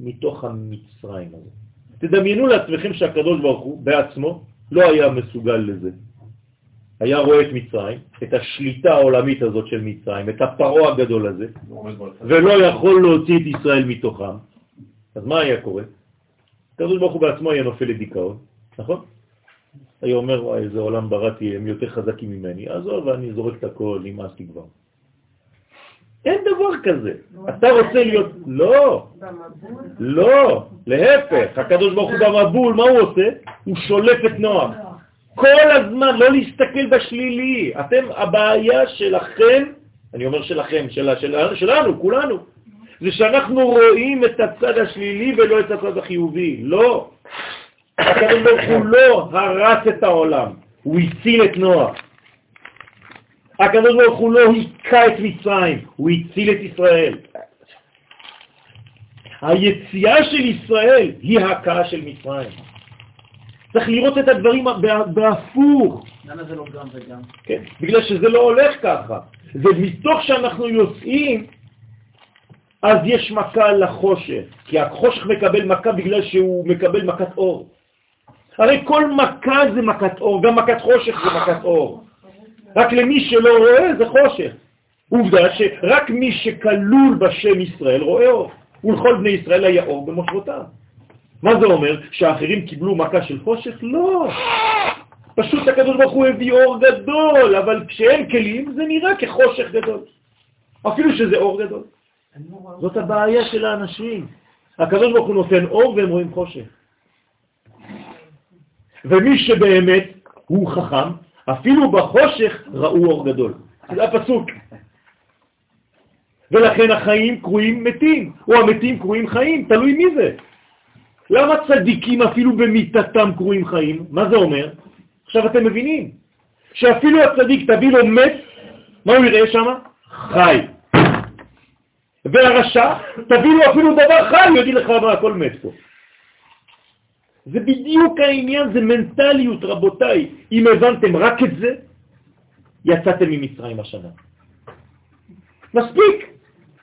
מתוך המצרים הזה. תדמיינו לעצמכם שהקדוש ברוך הוא בעצמו לא היה מסוגל לזה. היה רואה את מצרים, את השליטה העולמית הזאת של מצרים, את הפרעה הגדול הזה, ולא יכול להוציא את ישראל מתוכם. אז מה היה קורה? הקדוש ברוך הוא בעצמו היה נופל לדיכאון, נכון? היה אומר, וואי, איזה עולם בראתי, הם יותר חזקים ממני. עזוב, אני זורק את הכל, נמאס לי כבר. אין דבר כזה. אתה רוצה להיות... לא, לא, להפך. הקדוש ברוך הוא במבול, מה הוא עושה? הוא שולף את נוח. כל הזמן, לא להסתכל בשלילי. אתם, הבעיה שלכם, אני אומר שלכם, של, של, שלנו, כולנו, זה שאנחנו רואים את הצד השלילי ולא את הצד החיובי. לא. הקדוש ברוך הוא לא הרס את העולם, הוא הציל את נוח. הקדוש ברוך הוא לא היכה את מצרים, הוא הציל את ישראל. היציאה של ישראל היא ההכאה של מצרים. צריך לראות את הדברים בה- בהפוך. למה זה לא גם וגם? כן? בגלל שזה לא הולך ככה. זה מתוך שאנחנו יוצאים, אז יש מכה לחושך. כי החושך מקבל מכה בגלל שהוא מקבל מכת אור. הרי כל מכה זה מכת אור, גם מכת חושך זה מכת אור. רק למי שלא רואה זה חושך. עובדה שרק מי שכלול בשם ישראל רואה אור. ולכל בני ישראל היה אור במושבותם. מה זה אומר? שהאחרים קיבלו מכה של חושך? לא. פשוט הקדוש ברוך הוא הביא אור גדול, אבל כשאין כלים זה נראה כחושך גדול. אפילו שזה אור גדול. זאת הבעיה של האנשים. הקדוש ברוך הוא נותן אור והם רואים חושך. ומי שבאמת הוא חכם, אפילו בחושך ראו אור גדול. זה הפסוק. ולכן החיים קרויים מתים, או המתים קרויים חיים, תלוי מי זה. למה צדיקים אפילו במיטתם קרויים חיים? מה זה אומר? עכשיו אתם מבינים שאפילו הצדיק תביא לו מת, מה הוא יראה שם? חי. והרשע, תביא לו אפילו דבר חי, הוא יגיד לך מה הכל מת פה. זה בדיוק העניין, זה מנטליות, רבותיי. אם הבנתם רק את זה, יצאתם ממצרים השנה. מספיק.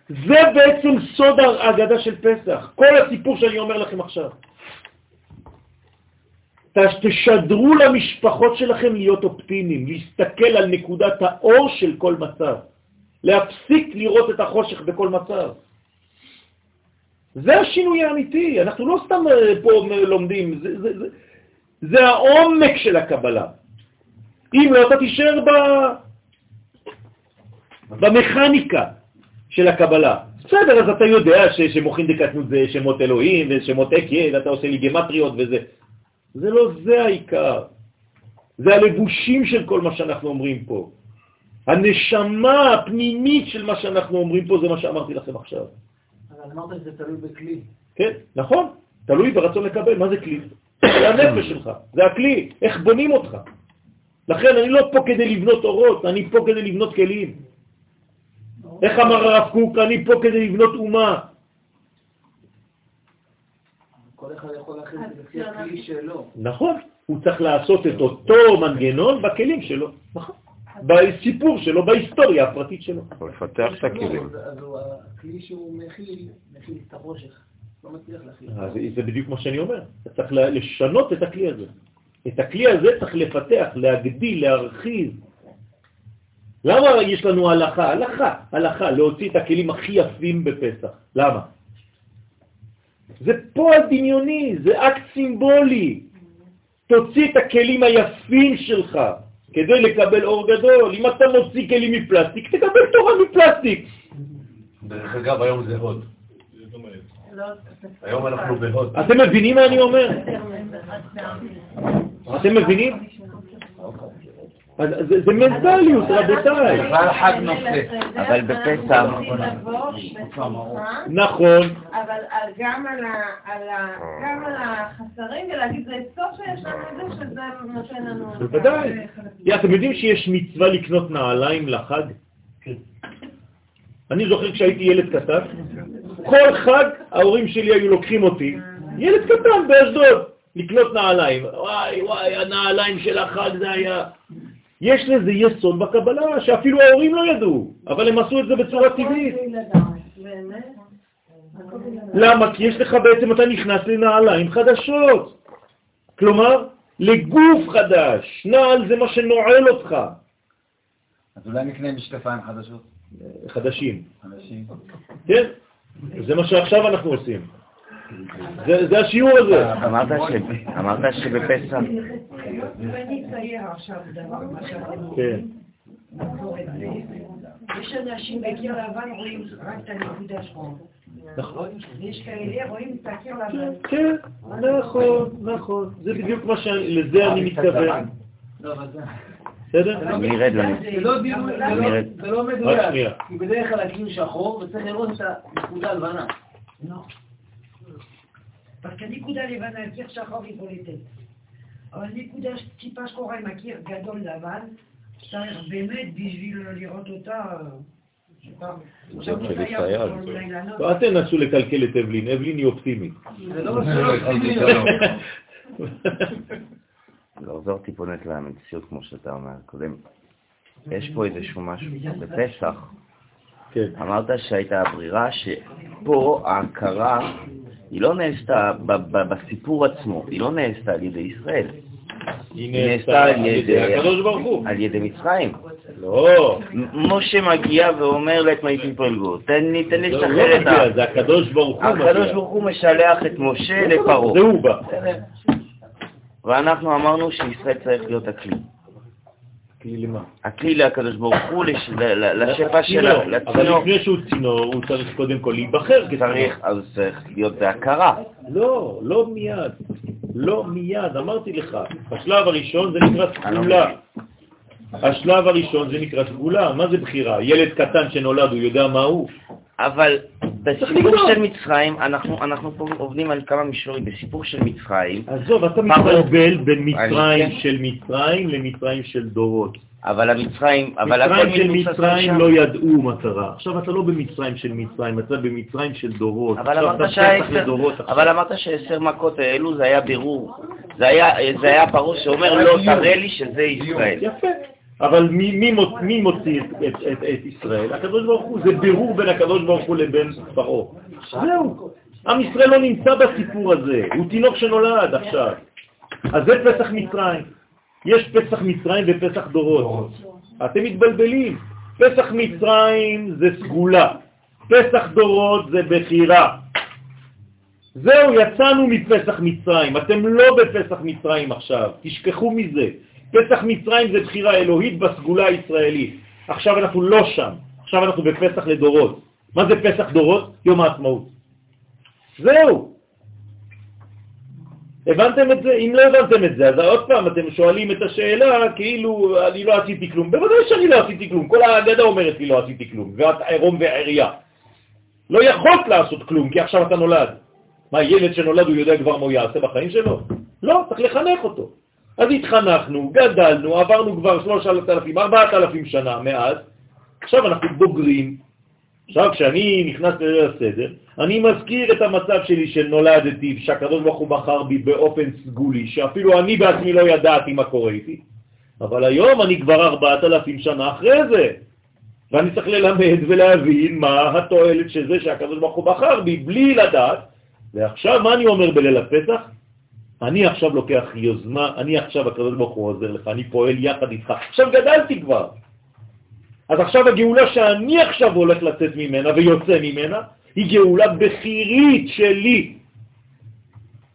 זה בעצם סוד ההגדה של פסח, כל הסיפור שאני אומר לכם עכשיו. תשדרו למשפחות שלכם להיות אופטימיים, להסתכל על נקודת האור של כל מצב, להפסיק לראות את החושך בכל מצב. זה השינוי האמיתי, אנחנו לא סתם אה, פה לומדים, זה, זה, זה, זה העומק של הקבלה. אם לא, אתה תישאר ב... במכניקה של הקבלה. בסדר, אז אתה יודע שמוכין דקטנות זה שמות אלוהים ושמות אקיה, ואתה עושה לי גמטריות וזה. זה לא זה העיקר. זה הלבושים של כל מה שאנחנו אומרים פה. הנשמה הפנימית של מה שאנחנו אומרים פה זה מה שאמרתי לכם עכשיו. אבל אמרת שזה תלוי בכלי. כן, נכון, תלוי ברצון לקבל. מה זה כלי? זה הנפש שלך, זה הכלי, איך בונים אותך. לכן אני לא פה כדי לבנות אורות, אני פה כדי לבנות כלים. איך אמר הרב קוק? אני פה כדי לבנות אומה. כל אחד יכול להכין את זה לפי הכלי שלו. נכון, הוא צריך לעשות את אותו מנגנון בכלים שלו, נכון. בסיפור שלו, בהיסטוריה הפרטית שלו. הוא לפתח את הכלים. אז הכלי שהוא מכיל, מכיל את החושך. לא מצליח להכיל. זה בדיוק מה שאני אומר. צריך לשנות את הכלי הזה. את הכלי הזה צריך לפתח, להגדיל, להרחיב. למה יש לנו הלכה? הלכה, הלכה, להוציא את הכלים הכי יפים בפסח. למה? זה פועל דמיוני, זה אקט סימבולי. תוציא את הכלים היפים שלך כדי לקבל אור גדול. אם אתה מוציא כלים מפלסטיק, תקבל תורה מפלסטיק. דרך אגב, היום זה הוד. היום אנחנו בהוד. אתם מבינים מה אני אומר? אתם מבינים? זה מנטליות, רבותיי. בכלל חג נושא, אבל בפסח... נכון. אבל גם על החסרים, ולהגיד זה סוף שיש לנו את זה, שזה נותן לנו... בוודאי. אתם יודעים שיש מצווה לקנות נעליים לחג? אני זוכר כשהייתי ילד קטן, כל חג ההורים שלי היו לוקחים אותי, ילד קטן באשדוד, לקנות נעליים. וואי וואי, הנעליים של החג זה היה... יש לזה יסוד בקבלה, שאפילו ההורים לא ידעו, אבל הם עשו את זה בצורה טבעית. למה? כי יש לך בעצם, אתה נכנס לנעליים חדשות. כלומר, לגוף חדש. נעל זה מה שנועל אותך. אז אולי נקנה משקפיים חדשות? חדשים. חדשים. כן, זה מה שעכשיו אנחנו עושים. זה השיעור הזה. אמרת שבפסח... כן. יש אנשים בקיר לבן רואים רק את הנקודה שחור. נכון. יש כאלה רואים את הקיר לבן. כן, נכון, נכון. זה בדיוק מה ש... לזה אני מתכוון. בסדר? אני ארד לנו. זה לא לא- לא. מדויק. כי בדרך כלל הכלי שחור וצריך לראות את הנקודה הלבנה. Parce שהנקודה לבנה על קיר שחור היא בולטת. אבל נקודה טיפה שחורה עם הקיר גדול לבן, צריך באמת בשביל לראות אותה... אל תנסו לקלקל את אבלין, אבלין היא אופטימית. זה לא. לחזור טיפונת למציאות, כמו שאתה אומר קודם. יש פה איזשהו משהו, בפסח. אמרת שהייתה ברירה שפה ההכרה היא לא נעשתה בסיפור עצמו, היא לא נעשתה על ידי ישראל, היא נעשתה על ידי הקדוש ברוך הוא. על ידי מצרים. לא, משה מגיע ואומר לית מייתי פלגו, תן לי, תן לי זה לשחרר לא את ה... זה הקדוש ברוך הוא הקדוש מגיע. ברוך הוא משלח את משה לפרעה. זה הוא בא. ואנחנו אמרנו שישראל צריך להיות הכלי. כלי למה? הכלי לקדוש ברוך הוא, לשפע של צינור. ה- אבל לצינור. לפני שהוא צינור, הוא צריך קודם כל להיבחר. צריך, אז צריך להיות בהכרה. לא, לא מיד. לא מיד, אמרתי לך. בשלב הראשון זה נקרא סגולה. השלב הראשון זה נקרא סגולה. מה זה בחירה? ילד קטן שנולד, הוא יודע מה הוא? אבל בסיפור. של מצרים, אנחנו אנחנו פה עובדים על כמה מישורים. בסיפור של מצרים, עזוב, אתה מתבלבל בין מצרים של מצרים למצרים של דורות. אבל המצרים, אבל הכל מצרים של מצרים. לא ידעו מה קרה. עכשיו אתה לא במצרים של מצרים, אתה במצרים של דורות. אבל אמרת שעשר מכות האלו זה היה בירור. זה היה, זה היה פרעה שאומר לא, תראה לי שזה ישראל. יפה. אבל מי, מי, מוצ- מי מוציא את, את, את, את ישראל? הקדוש ברוך הוא, זה בירור בין הקדוש ברוך הוא לבין פרעה. זהו. עם ישראל לא נמצא בסיפור הזה, הוא תינוק שנולד עכשיו. אז זה פסח מצרים. יש פסח מצרים ופסח דורות. אתם מתבלבלים. פסח מצרים זה סגולה, פסח דורות זה בחירה. זהו, יצאנו מפסח מצרים, אתם לא בפסח מצרים עכשיו, תשכחו מזה. פסח מצרים זה בחירה אלוהית בסגולה הישראלית. עכשיו אנחנו לא שם, עכשיו אנחנו בפסח לדורות. מה זה פסח דורות? יום העצמאות. זהו. הבנתם את זה? אם לא הבנתם את זה, אז עוד פעם אתם שואלים את השאלה כאילו אני לא עשיתי כלום. בוודאי שאני לא עשיתי כלום, כל ההגדה אומרת לי לא עשיתי כלום, ואת עירום ועירייה. לא יכולת לעשות כלום, כי עכשיו אתה נולד. מה, ילד שנולד הוא יודע כבר מה הוא יעשה בחיים שלו? לא, צריך לחנך אותו. אז התחנכנו, גדלנו, עברנו כבר 3,000, 4,000 שנה מאז, עכשיו אנחנו בוגרים. עכשיו, כשאני נכנס לליל הסדר, אני מזכיר את המצב שלי שנולדתי, שהקדוש ברוך הוא בחר בי באופן סגולי, שאפילו אני בעצמי לא ידעתי מה קורה איתי. אבל היום אני כבר 4,000 שנה אחרי זה, ואני צריך ללמד ולהבין מה התועלת של זה שהקדוש ברוך הוא בחר בי בלי לדעת. ועכשיו, מה אני אומר בליל הפסח? אני עכשיו לוקח יוזמה, אני עכשיו הקדוש ברוך הוא עוזר לך, אני פועל יחד איתך. עכשיו גדלתי כבר. אז עכשיו הגאולה שאני עכשיו הולך לצאת ממנה ויוצא ממנה, היא גאולה בחירית שלי.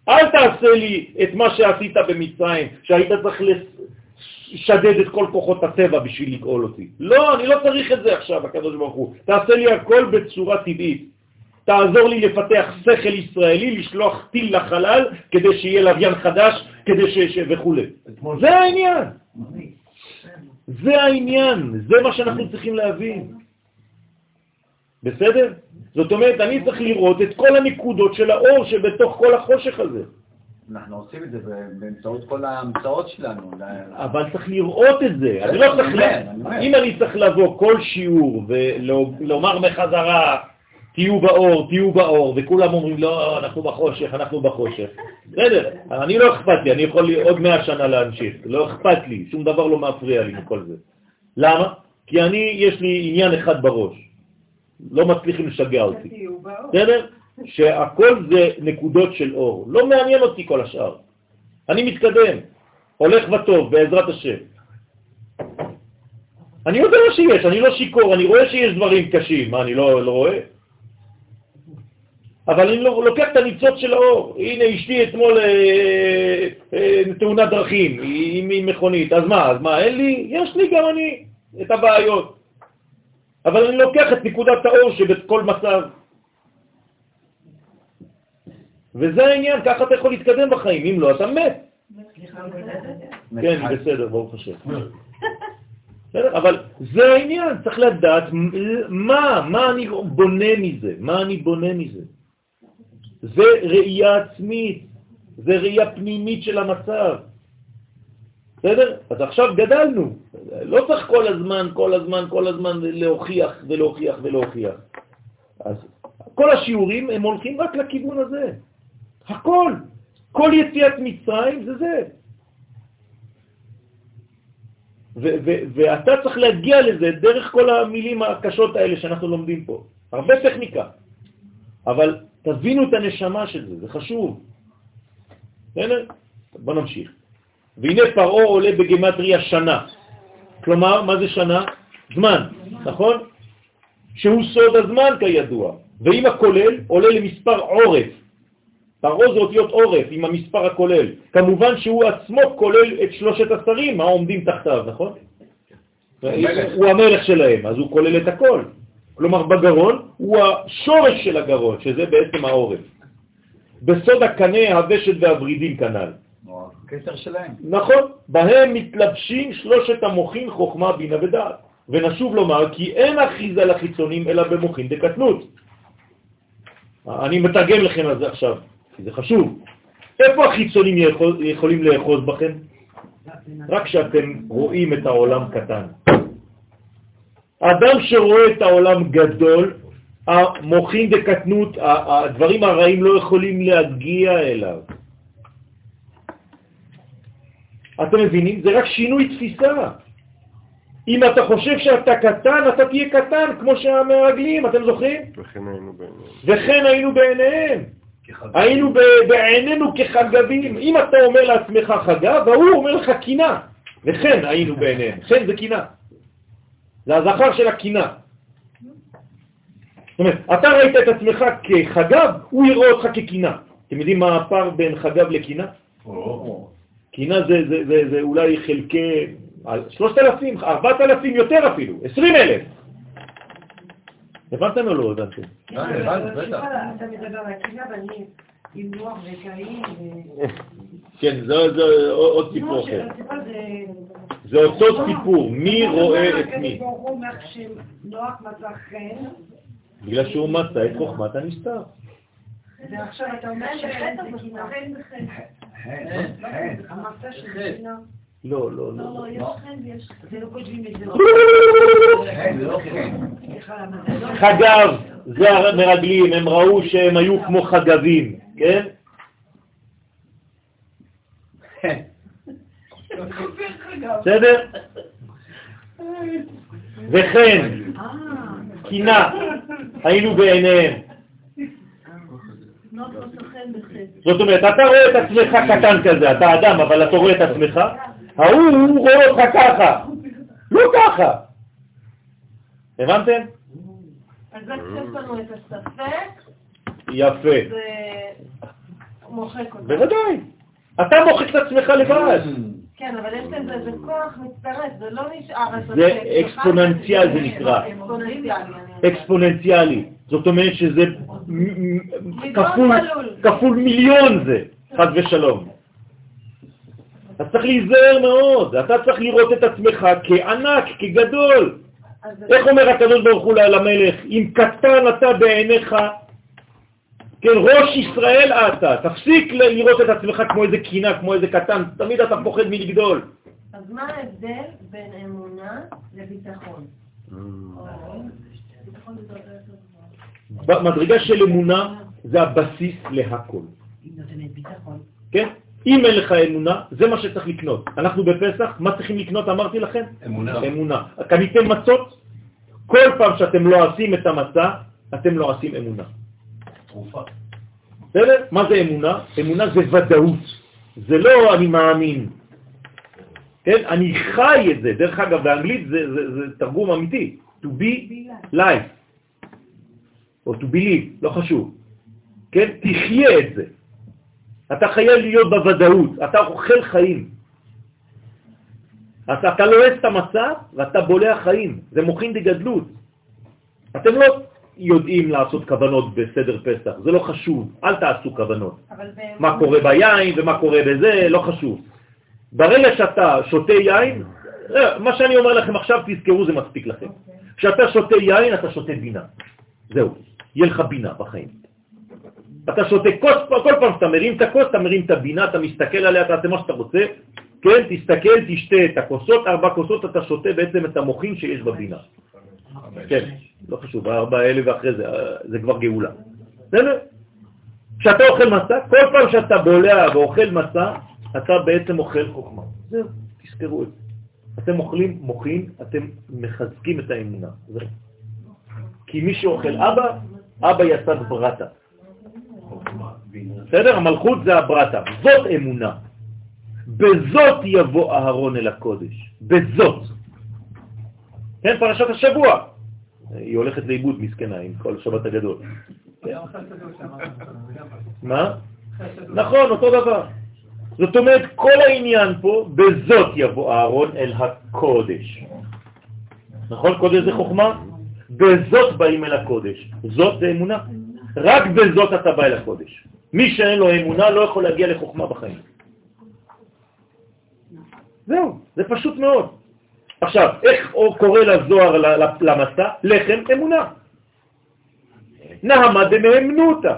אל תעשה לי את מה שעשית במצרים, שהיית צריך לשדד את כל כוחות הטבע בשביל לגאול אותי. לא, אני לא צריך את זה עכשיו, הקדוש ברוך הוא. תעשה לי הכל בצורה טבעית. תעזור לי לפתח שכל ישראלי, לשלוח טיל לחלל, כדי שיהיה לוויין חדש, כדי ש... ש... וכו'. זה העניין. זה העניין, זה מה שאנחנו צריכים להבין. בסדר? זאת אומרת, אני צריך לראות את כל הנקודות של האור שבתוך כל החושך הזה. אנחנו עושים את זה באמצעות כל ההמצאות שלנו. אבל צריך לראות את זה. אני לא צריך... אם אני צריך לבוא כל שיעור ולומר מחזרה, תהיו באור, תהיו באור, וכולם אומרים, לא, אנחנו בחושך, אנחנו בחושך. בסדר, אני לא אכפת לי, אני יכול לי עוד מאה שנה להמשיך, לא אכפת לי, שום דבר לא מפריע לי מכל זה. למה? כי אני, יש לי עניין אחד בראש, לא מצליחים לשגע אותי. בסדר? שהכל זה נקודות של אור, לא מעניין אותי כל השאר. אני מתקדם, הולך וטוב, בעזרת השם. אני יודע שיש, אני לא שיקור, אני רואה שיש דברים קשים, מה, אני לא, לא רואה? אבל אני לוקח את הניצוץ של האור. הנה אשתי אתמול אה, אה, תאונת דרכים, היא היא מכונית, אז מה, אז מה, אין לי? יש לי גם אני את הבעיות. אבל אני לוקח את נקודת האור שבכל מצב. וזה העניין, ככה אתה יכול להתקדם בחיים, אם לא, אתה מת. כן, בסדר, ברוך השם. אבל זה העניין, צריך לדעת מה, מה אני בונה מזה, מה אני בונה מזה. זה ראייה עצמית, זה ראייה פנימית של המצב. בסדר? אז עכשיו גדלנו. לא צריך כל הזמן, כל הזמן, כל הזמן להוכיח ולהוכיח ולהוכיח. אז כל השיעורים הם הולכים רק לכיוון הזה. הכל. כל יציאת מצרים זה זה. ואתה צריך להגיע לזה דרך כל המילים הקשות האלה שאנחנו לומדים פה. הרבה טכניקה. אבל תבינו את הנשמה של זה, זה חשוב. בסדר? בוא נמשיך. והנה פרעה עולה בגמטריה שנה. כלומר, מה זה שנה? זמן, נכון? שהוא סוד הזמן כידוע. ואם הכולל עולה למספר עורף. פרעה זה אותיות עורף עם המספר הכולל. כמובן שהוא עצמו כולל את שלושת השרים העומדים תחתיו, נכון? הוא המלך שלהם, אז הוא כולל את הכל. כלומר, בגרון הוא השורש של הגרון, שזה בעצם העורף. בסוד הקנה, הוושת והוורידים כנ"ל. קשר שלהם. נכון, בהם מתלבשים שלושת המוחין חוכמה, בינה ודעת. ונשוב לומר כי אין אחיזה לחיצונים אלא במוחין דקטנות. אני מתרגם לכם על זה עכשיו, כי זה חשוב. איפה החיצונים יכול, יכולים לאחוז בכם? רק כשאתם רואים את העולם קטן. אדם שרואה את העולם גדול, המוחין דקטנות, הדברים הרעים לא יכולים להגיע אליו. אתם מבינים? זה רק שינוי תפיסה. אם אתה חושב שאתה קטן, אתה תהיה קטן, כמו שהמרגלים, אתם זוכרים? וכן היינו בעיניהם. וכן היינו בעיניהם. היינו בעינינו כחגבים. אם אתה אומר לעצמך חגב, והוא אומר לך קינה. וכן היינו בעיניהם. חן זה קינה. זה הזכר של הקינה. זאת אומרת, אתה ראית את עצמך כחגב, הוא יראה אותך כקינה. אתם יודעים מה הפער בין חגב לקינה? קינה זה, זה, זה, זה אולי חלקי שלושת אלפים, ארבעת אלפים יותר אפילו, עשרים אלף. הבנתם או לא הבנתם? אתה מדבר על הקינה ואני. כן, זה עוד סיפור אחר. זה אותו סיפור, מי רואה את מי. חן. בגלל שהוא מצא את חוכמת הנסתר. ועכשיו אתה אומר שחטא זה שזה קינה. לא, לא, לא. לא, יש חן ויש חן. זה לא כותבים את זה. חגב, זה המרגלים, הם ראו שהם היו כמו חגבים, כן? בסדר? וכן, קינה, היינו בעיניהם. זאת אומרת, אתה רואה את עצמך קטן כזה, אתה אדם, אבל אתה רואה את עצמך, ההוא רואה אותך ככה, לא ככה. הבנתם? אז זה קצת לנו את הספק, יפה. מוחק אותנו. בוודאי. אתה מוחק את עצמך לבד. כן, אבל יש לזה כוח מצטרף, זה לא נשאר... זה אקספוננציאל זה נקרא. אקספוננציאלי. זאת אומרת שזה כפול, כפול מיליון זה, חד ושלום. אז צריך להיזהר מאוד, אתה צריך לראות את עצמך כענק, כגדול. איך אומר הקדוש ברוך הוא למלך? אם קטן אתה בעיניך, כן, ראש ישראל אתה, תפסיק לראות את עצמך כמו איזה קינה, כמו איזה קטן, תמיד אתה פוחד מלגדול. אז מה ההבדל בין אמונה לביטחון? מדרגה של אמונה זה הבסיס להכל. כן? אם אין לך אמונה, זה מה שצריך לקנות. אנחנו בפסח, מה צריכים לקנות, אמרתי לכם? אמונה. אמונה. קניתם מצות, כל פעם שאתם לא עושים את המצה, אתם לא עושים אמונה. תרופה. בסדר? מה זה אמונה? אמונה זה ודאות. זה לא אני מאמין. כן? אני חי את זה. דרך אגב, באנגלית זה, זה, זה תרגום אמיתי. To be life. או to believe, לא חשוב. כן? תחיה את זה. אתה חייב להיות בוודאות, אתה אוכל חיים. אז אתה לועס את המצב ואתה בולע חיים, זה מוכין דגדלות. אתם לא יודעים לעשות כוונות בסדר פסח, זה לא חשוב, אל תעשו כוונות. מה קורה ביין ומה קורה בזה, לא חשוב. ברגע שאתה שותה יין, אה, מה שאני אומר לכם עכשיו, תזכרו, זה מספיק לכם. כשאתה שותה יין, אתה שותה בינה. זהו, יהיה לך בינה בחיים. אתה שותה כוס, כל פעם שאתה מרים את הכוס, אתה מרים את הבינה, אתה מסתכל עליה, אתה עושה מה שאתה רוצה, כן, תסתכל, תשתה את הכוסות, ארבע כוסות, אתה שותה בעצם את המוחין שיש בבינה. כן, לא חשוב, הארבע האלה ואחרי זה, זה כבר גאולה. בסדר? כשאתה אוכל מסע, כל פעם שאתה בולע ואוכל מסע, אתה בעצם אוכל חוכמה. זהו, תזכרו את זה. אתם אוכלים מוחין, אתם מחזקים את האמונה. זהו. כי מי שאוכל אבא, אבא יצא ברטה. בסדר? המלכות זה הברטה. זאת אמונה. בזאת יבוא אהרון אל הקודש. בזאת. כן, פרשת השבוע. היא הולכת לאיבוד מסכנה עם כל שבת הגדול. מה? נכון, אותו דבר. זאת אומרת, כל העניין פה, בזאת יבוא אהרון אל הקודש. נכון? קודש זה חוכמה? בזאת באים אל הקודש. זאת זה אמונה. רק בזאת אתה בא אל הקודש. מי שאין לו אמונה לא יכול להגיע לחוכמה בחיים. זהו, זה פשוט מאוד. עכשיו, איך קורא לזוהר למסע? לחם אמונה. נהמה דמהמנותא.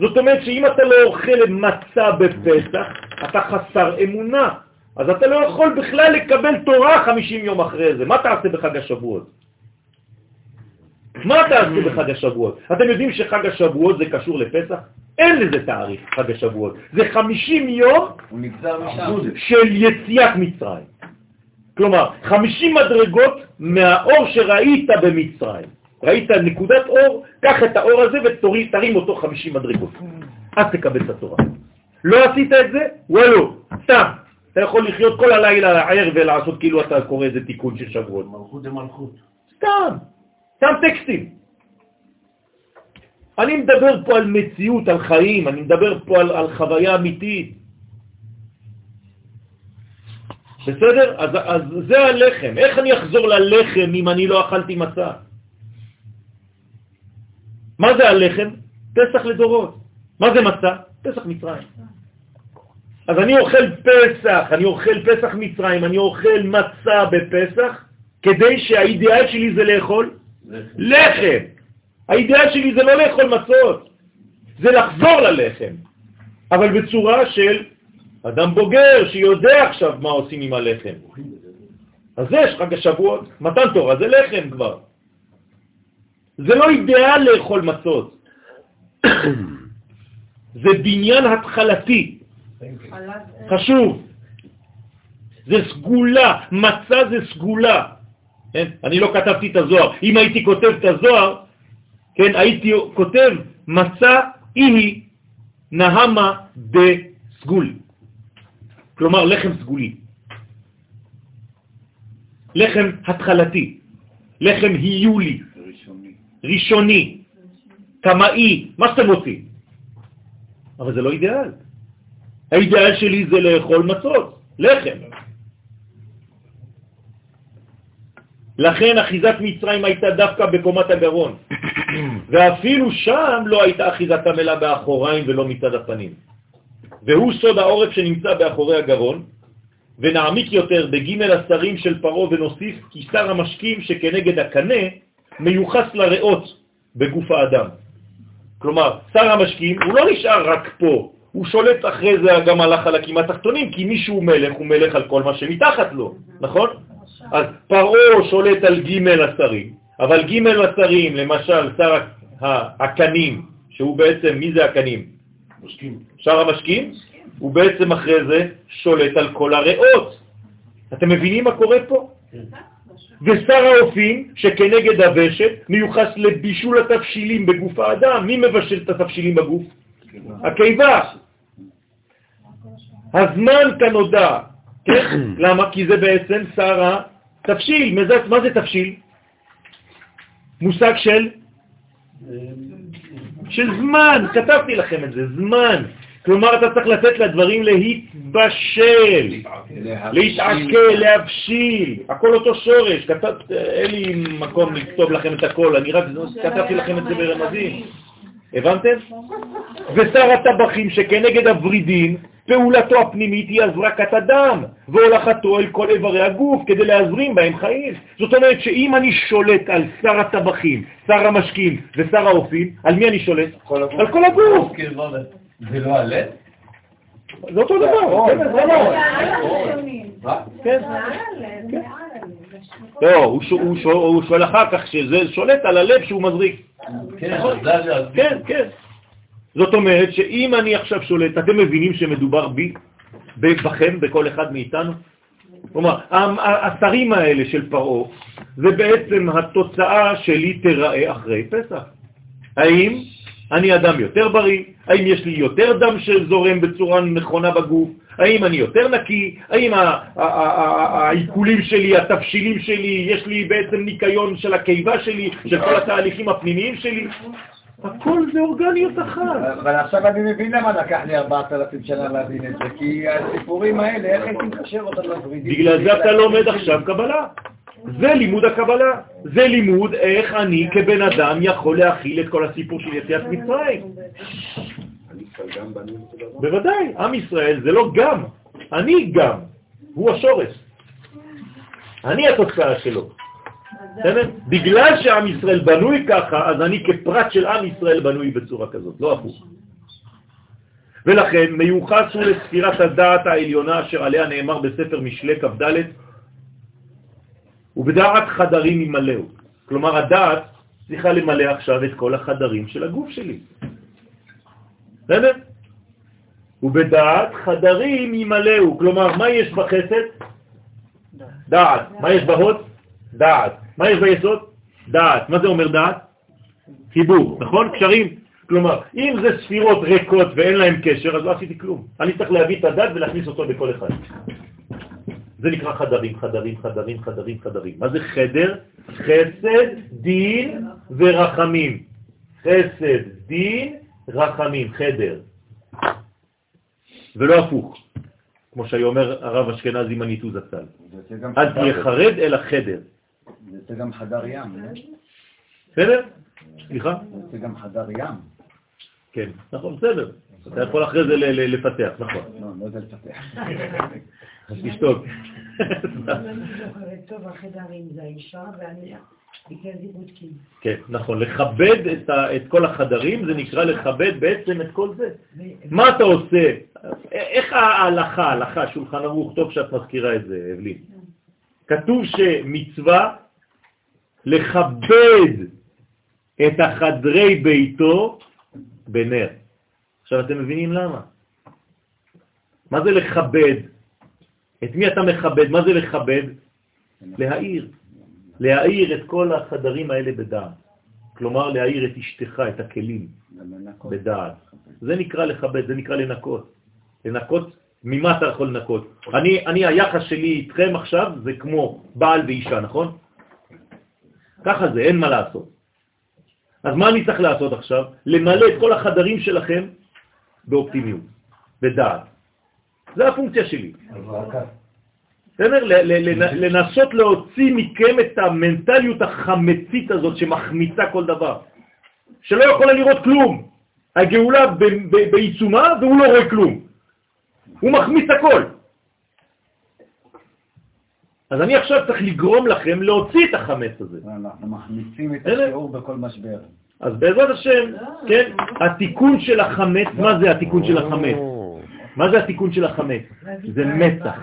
זאת אומרת שאם אתה לא אוכל מצה בפסח, אתה חסר אמונה. אז אתה לא יכול בכלל לקבל תורה 50 יום אחרי זה. מה תעשה בחג השבועות? מה תעשה בחג השבועות? אתם יודעים שחג השבועות זה קשור לפסח? אין לזה תאריך, חג השבועות. זה 50 יום של יציאת מצרים. כלומר, 50 מדרגות מהאור שראית במצרים. ראית נקודת אור, קח את האור הזה ותרים אותו 50 מדרגות. אז תקבל את התורה. לא עשית את זה? וואלו, סתם. אתה יכול לחיות כל הלילה הער ולעשות כאילו אתה קורא איזה תיקון של שבועות. מלכות זה מלכות. סתם, סתם טקסטים. אני מדבר פה על מציאות, על חיים, אני מדבר פה על, על חוויה אמיתית. בסדר? אז, אז זה הלחם. איך אני אחזור ללחם אם אני לא אכלתי מצה? מה זה הלחם? פסח לדורות. מה זה מצה? פסח מצרים. אז אני אוכל פסח, אני אוכל פסח מצרים, אני אוכל מצה בפסח, כדי שהאידיאל שלי זה לאכול לחם. האידיאל שלי זה לא לאכול מצות, זה לחזור ללחם, אבל בצורה של אדם בוגר שיודע עכשיו מה עושים עם הלחם. אז יש חג השבועות, מתן תורה זה לחם כבר. זה לא אידיאל לאכול מצות, זה בניין התחלתי. חשוב. זה סגולה, מצה זה סגולה. כן? אני לא כתבתי את הזוהר. אם הייתי כותב את הזוהר, כן, הייתי כותב מצה איהי נהמה בסגול. כלומר לחם סגולי. לחם התחלתי, לחם היולי, ראשוני, ראשוני תמאי, מה שאתם רוצים. אבל זה לא אידיאל. האידאל שלי זה לאכול מצות, לחם. לכן אחיזת מצרים הייתה דווקא בקומת הגרון, ואפילו שם לא הייתה אחיזת המלה באחוריים ולא מצד הפנים. והוא סוד העורף שנמצא באחורי הגרון, ונעמיק יותר בג' השרים של פרו ונוסיף כי שר המשקים שכנגד הקנה מיוחס לריאות בגוף האדם. כלומר, שר המשקים הוא לא נשאר רק פה, הוא שולט אחרי זה גם על החלקים התחתונים, כי מי שהוא מלך הוא מלך על כל מה שמתחת לו, נכון? אז פרעה שולט על ג' השרים, אבל ג' השרים, למשל שר הקנים, שהוא בעצם, מי זה הקנים? משקים. שר המשקים, הוא בעצם אחרי זה שולט על כל הריאות. אתם מבינים מה קורה פה? ושר האופים, שכנגד הוושת, מיוחס לבישול התבשילים בגוף האדם. מי מבשל את התבשילים בגוף? הקיבה. הזמן כנודע, כן? למה? כי זה בעצם שר התבשיל. מה זה תבשיל? מושג של? של זמן, כתבתי לכם את זה, זמן. כלומר, אתה צריך לתת לדברים להתבשל, להתעכל, להבשיל, הכל אותו שורש. כתב, אין לי מקום לכתוב לכם את הכל, אני רק כתבתי לכם את זה ברמזים. הבנתם? ושר הטבחים שכנגד הוורידים, פעולתו הפנימית היא הזרקת הדם והולכתו אל כל איברי הגוף כדי להזרים בהם חיים. זאת אומרת שאם אני שולט על שר הטבחים, שר המשקים ושר האופים, על מי אני שולט? על כל הגוף. זה לא הלב? זה אותו דבר, כן, זה לא. כן. לא, הוא שואל אחר כך שזה שולט על הלב שהוא מזריק. כן? כן, כן. זאת אומרת שאם אני עכשיו שולט, אתם מבינים שמדובר בי, בכם, בכל אחד מאיתנו? כלומר, השרים האלה של פרעה, זה בעצם התוצאה שלי תראה אחרי פסח. האם אני אדם יותר בריא? האם יש לי יותר דם שזורם בצורה נכונה בגוף? האם אני יותר נקי? האם העיכולים שלי, התבשילים שלי, יש לי בעצם ניקיון של הקיבה שלי, של כל התהליכים הפנימיים שלי? הכל זה אורגניות אחת. אבל עכשיו אני מבין למה לקח לי 4,000 שנה להבין את זה, כי הסיפורים האלה, איך הייתי מחשב אותם לוורידים? בגלל זה אתה לומד עכשיו קבלה. זה לימוד הקבלה. זה לימוד איך אני כבן אדם יכול להכיל את כל הסיפור של יציאת מצרים. בוודאי, עם ישראל זה לא גם, אני גם. הוא השורש. אני התוצאה שלו. בגלל שעם ישראל בנוי ככה, אז אני כפרט של עם ישראל בנוי בצורה כזאת, לא הפוך. ולכן מיוחס הוא לספירת הדעת העליונה אשר עליה נאמר בספר משלי כ"ד ובדעת חדרים ימלאו. כלומר הדעת צריכה למלא עכשיו את כל החדרים של הגוף שלי. בסדר? ובדעת חדרים ימלאו. כלומר, מה יש בחסד? דעת. מה יש בהוד? דעת. מה יש ביסוד? דעת. מה זה אומר דעת? חיבור, נכון? קשרים. כלומר, אם זה ספירות ריקות ואין להן קשר, אז לא עשיתי כלום. אני צריך להביא את הדעת ולהכניס אותו בכל אחד. זה נקרא חדרים, חדרים, חדרים, חדרים, חדרים. מה זה חדר? חסד, דין ורחמים. חסד, דין, רחמים, חדר. ולא הפוך, כמו שהיה אומר הרב אשכנזי מניטו זצ"ל. אל תהיה חרד אלא חדר. זה גם חדר ים. לא? בסדר? סליחה? זה גם חדר ים. כן, נכון, בסדר. אתה יכול אחרי זה לפתח, נכון. לא, לא יודע לפתח. אז תשתוק. אני זוכרת טוב, החדרים זה האישה ואני... כן, נכון, לכבד את, ה, את כל החדרים, זה נקרא לכבד בעצם את כל זה. מה אתה עושה? איך ההלכה, ההלכה, שולחן ערוך, טוב שאת מזכירה את זה, אבלין. כתוב שמצווה לכבד את החדרי ביתו בנר. עכשיו אתם מבינים למה? מה זה לכבד? את מי אתה מכבד? מה זה לכבד? להעיר. להעיר את כל החדרים האלה בדעת. כלומר, להעיר את אשתך, את הכלים, בדעת. זה נקרא לכבד, זה נקרא לנקות. לנקות, ממה אתה יכול לנקות? אני, אני היחס שלי איתכם עכשיו זה כמו בעל ואישה, נכון? ככה זה, אין מה לעשות. אז מה אני צריך לעשות עכשיו? למלא את כל החדרים שלכם באופטימיות, בדעת. זה הפונקציה שלי. בסדר? לנסות להוציא מכם את המנטליות החמצית הזאת שמחמיצה כל דבר, שלא יכולה לראות כלום. הגאולה בעיצומה והוא לא רואה כלום. הוא מחמיץ הכל. אז אני עכשיו צריך לגרום לכם להוציא את החמץ הזה. אנחנו מחמיצים את השיעור בכל משבר. אז בעזרת השם, כן, התיקון של החמץ, מה זה התיקון של החמץ? מה זה התיקון של החמץ? זה מתח.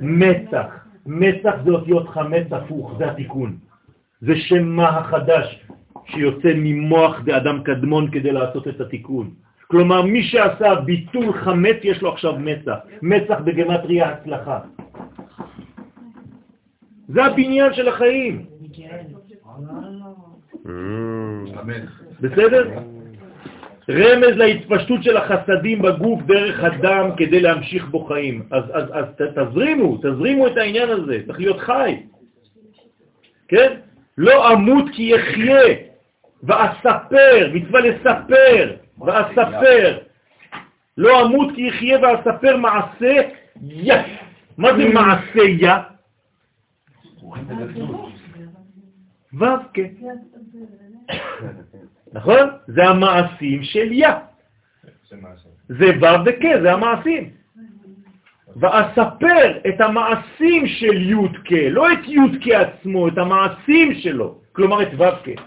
מתח. מתח זה אותיות חמץ הפוך, זה התיקון. זה שם מה החדש שיוצא ממוח דאדם קדמון כדי לעשות את התיקון. כלומר, מי שעשה ביטול חמץ, יש לו עכשיו מצח. מצח בגמטריה הצלחה. זה הבניין של החיים. בסדר? רמז להתפשטות של החסדים בגוף דרך הדם כדי להמשיך בו חיים. אז, אז, אז תזרימו, תזרימו את העניין הזה, צריך להיות חי. כן? לא אמות כי יחיה, ואספר, מצווה לספר, ואספר. לא אמות כי יחיה ואספר מעשה יא. מה זה מעשה יא? ו' כן. נכון? זה המעשים של יא. זה ו' וכ', זה המעשים. ואספר את המעשים של י' כ', לא את י' כ' עצמו, את המעשים שלו, כלומר את ו' כ'.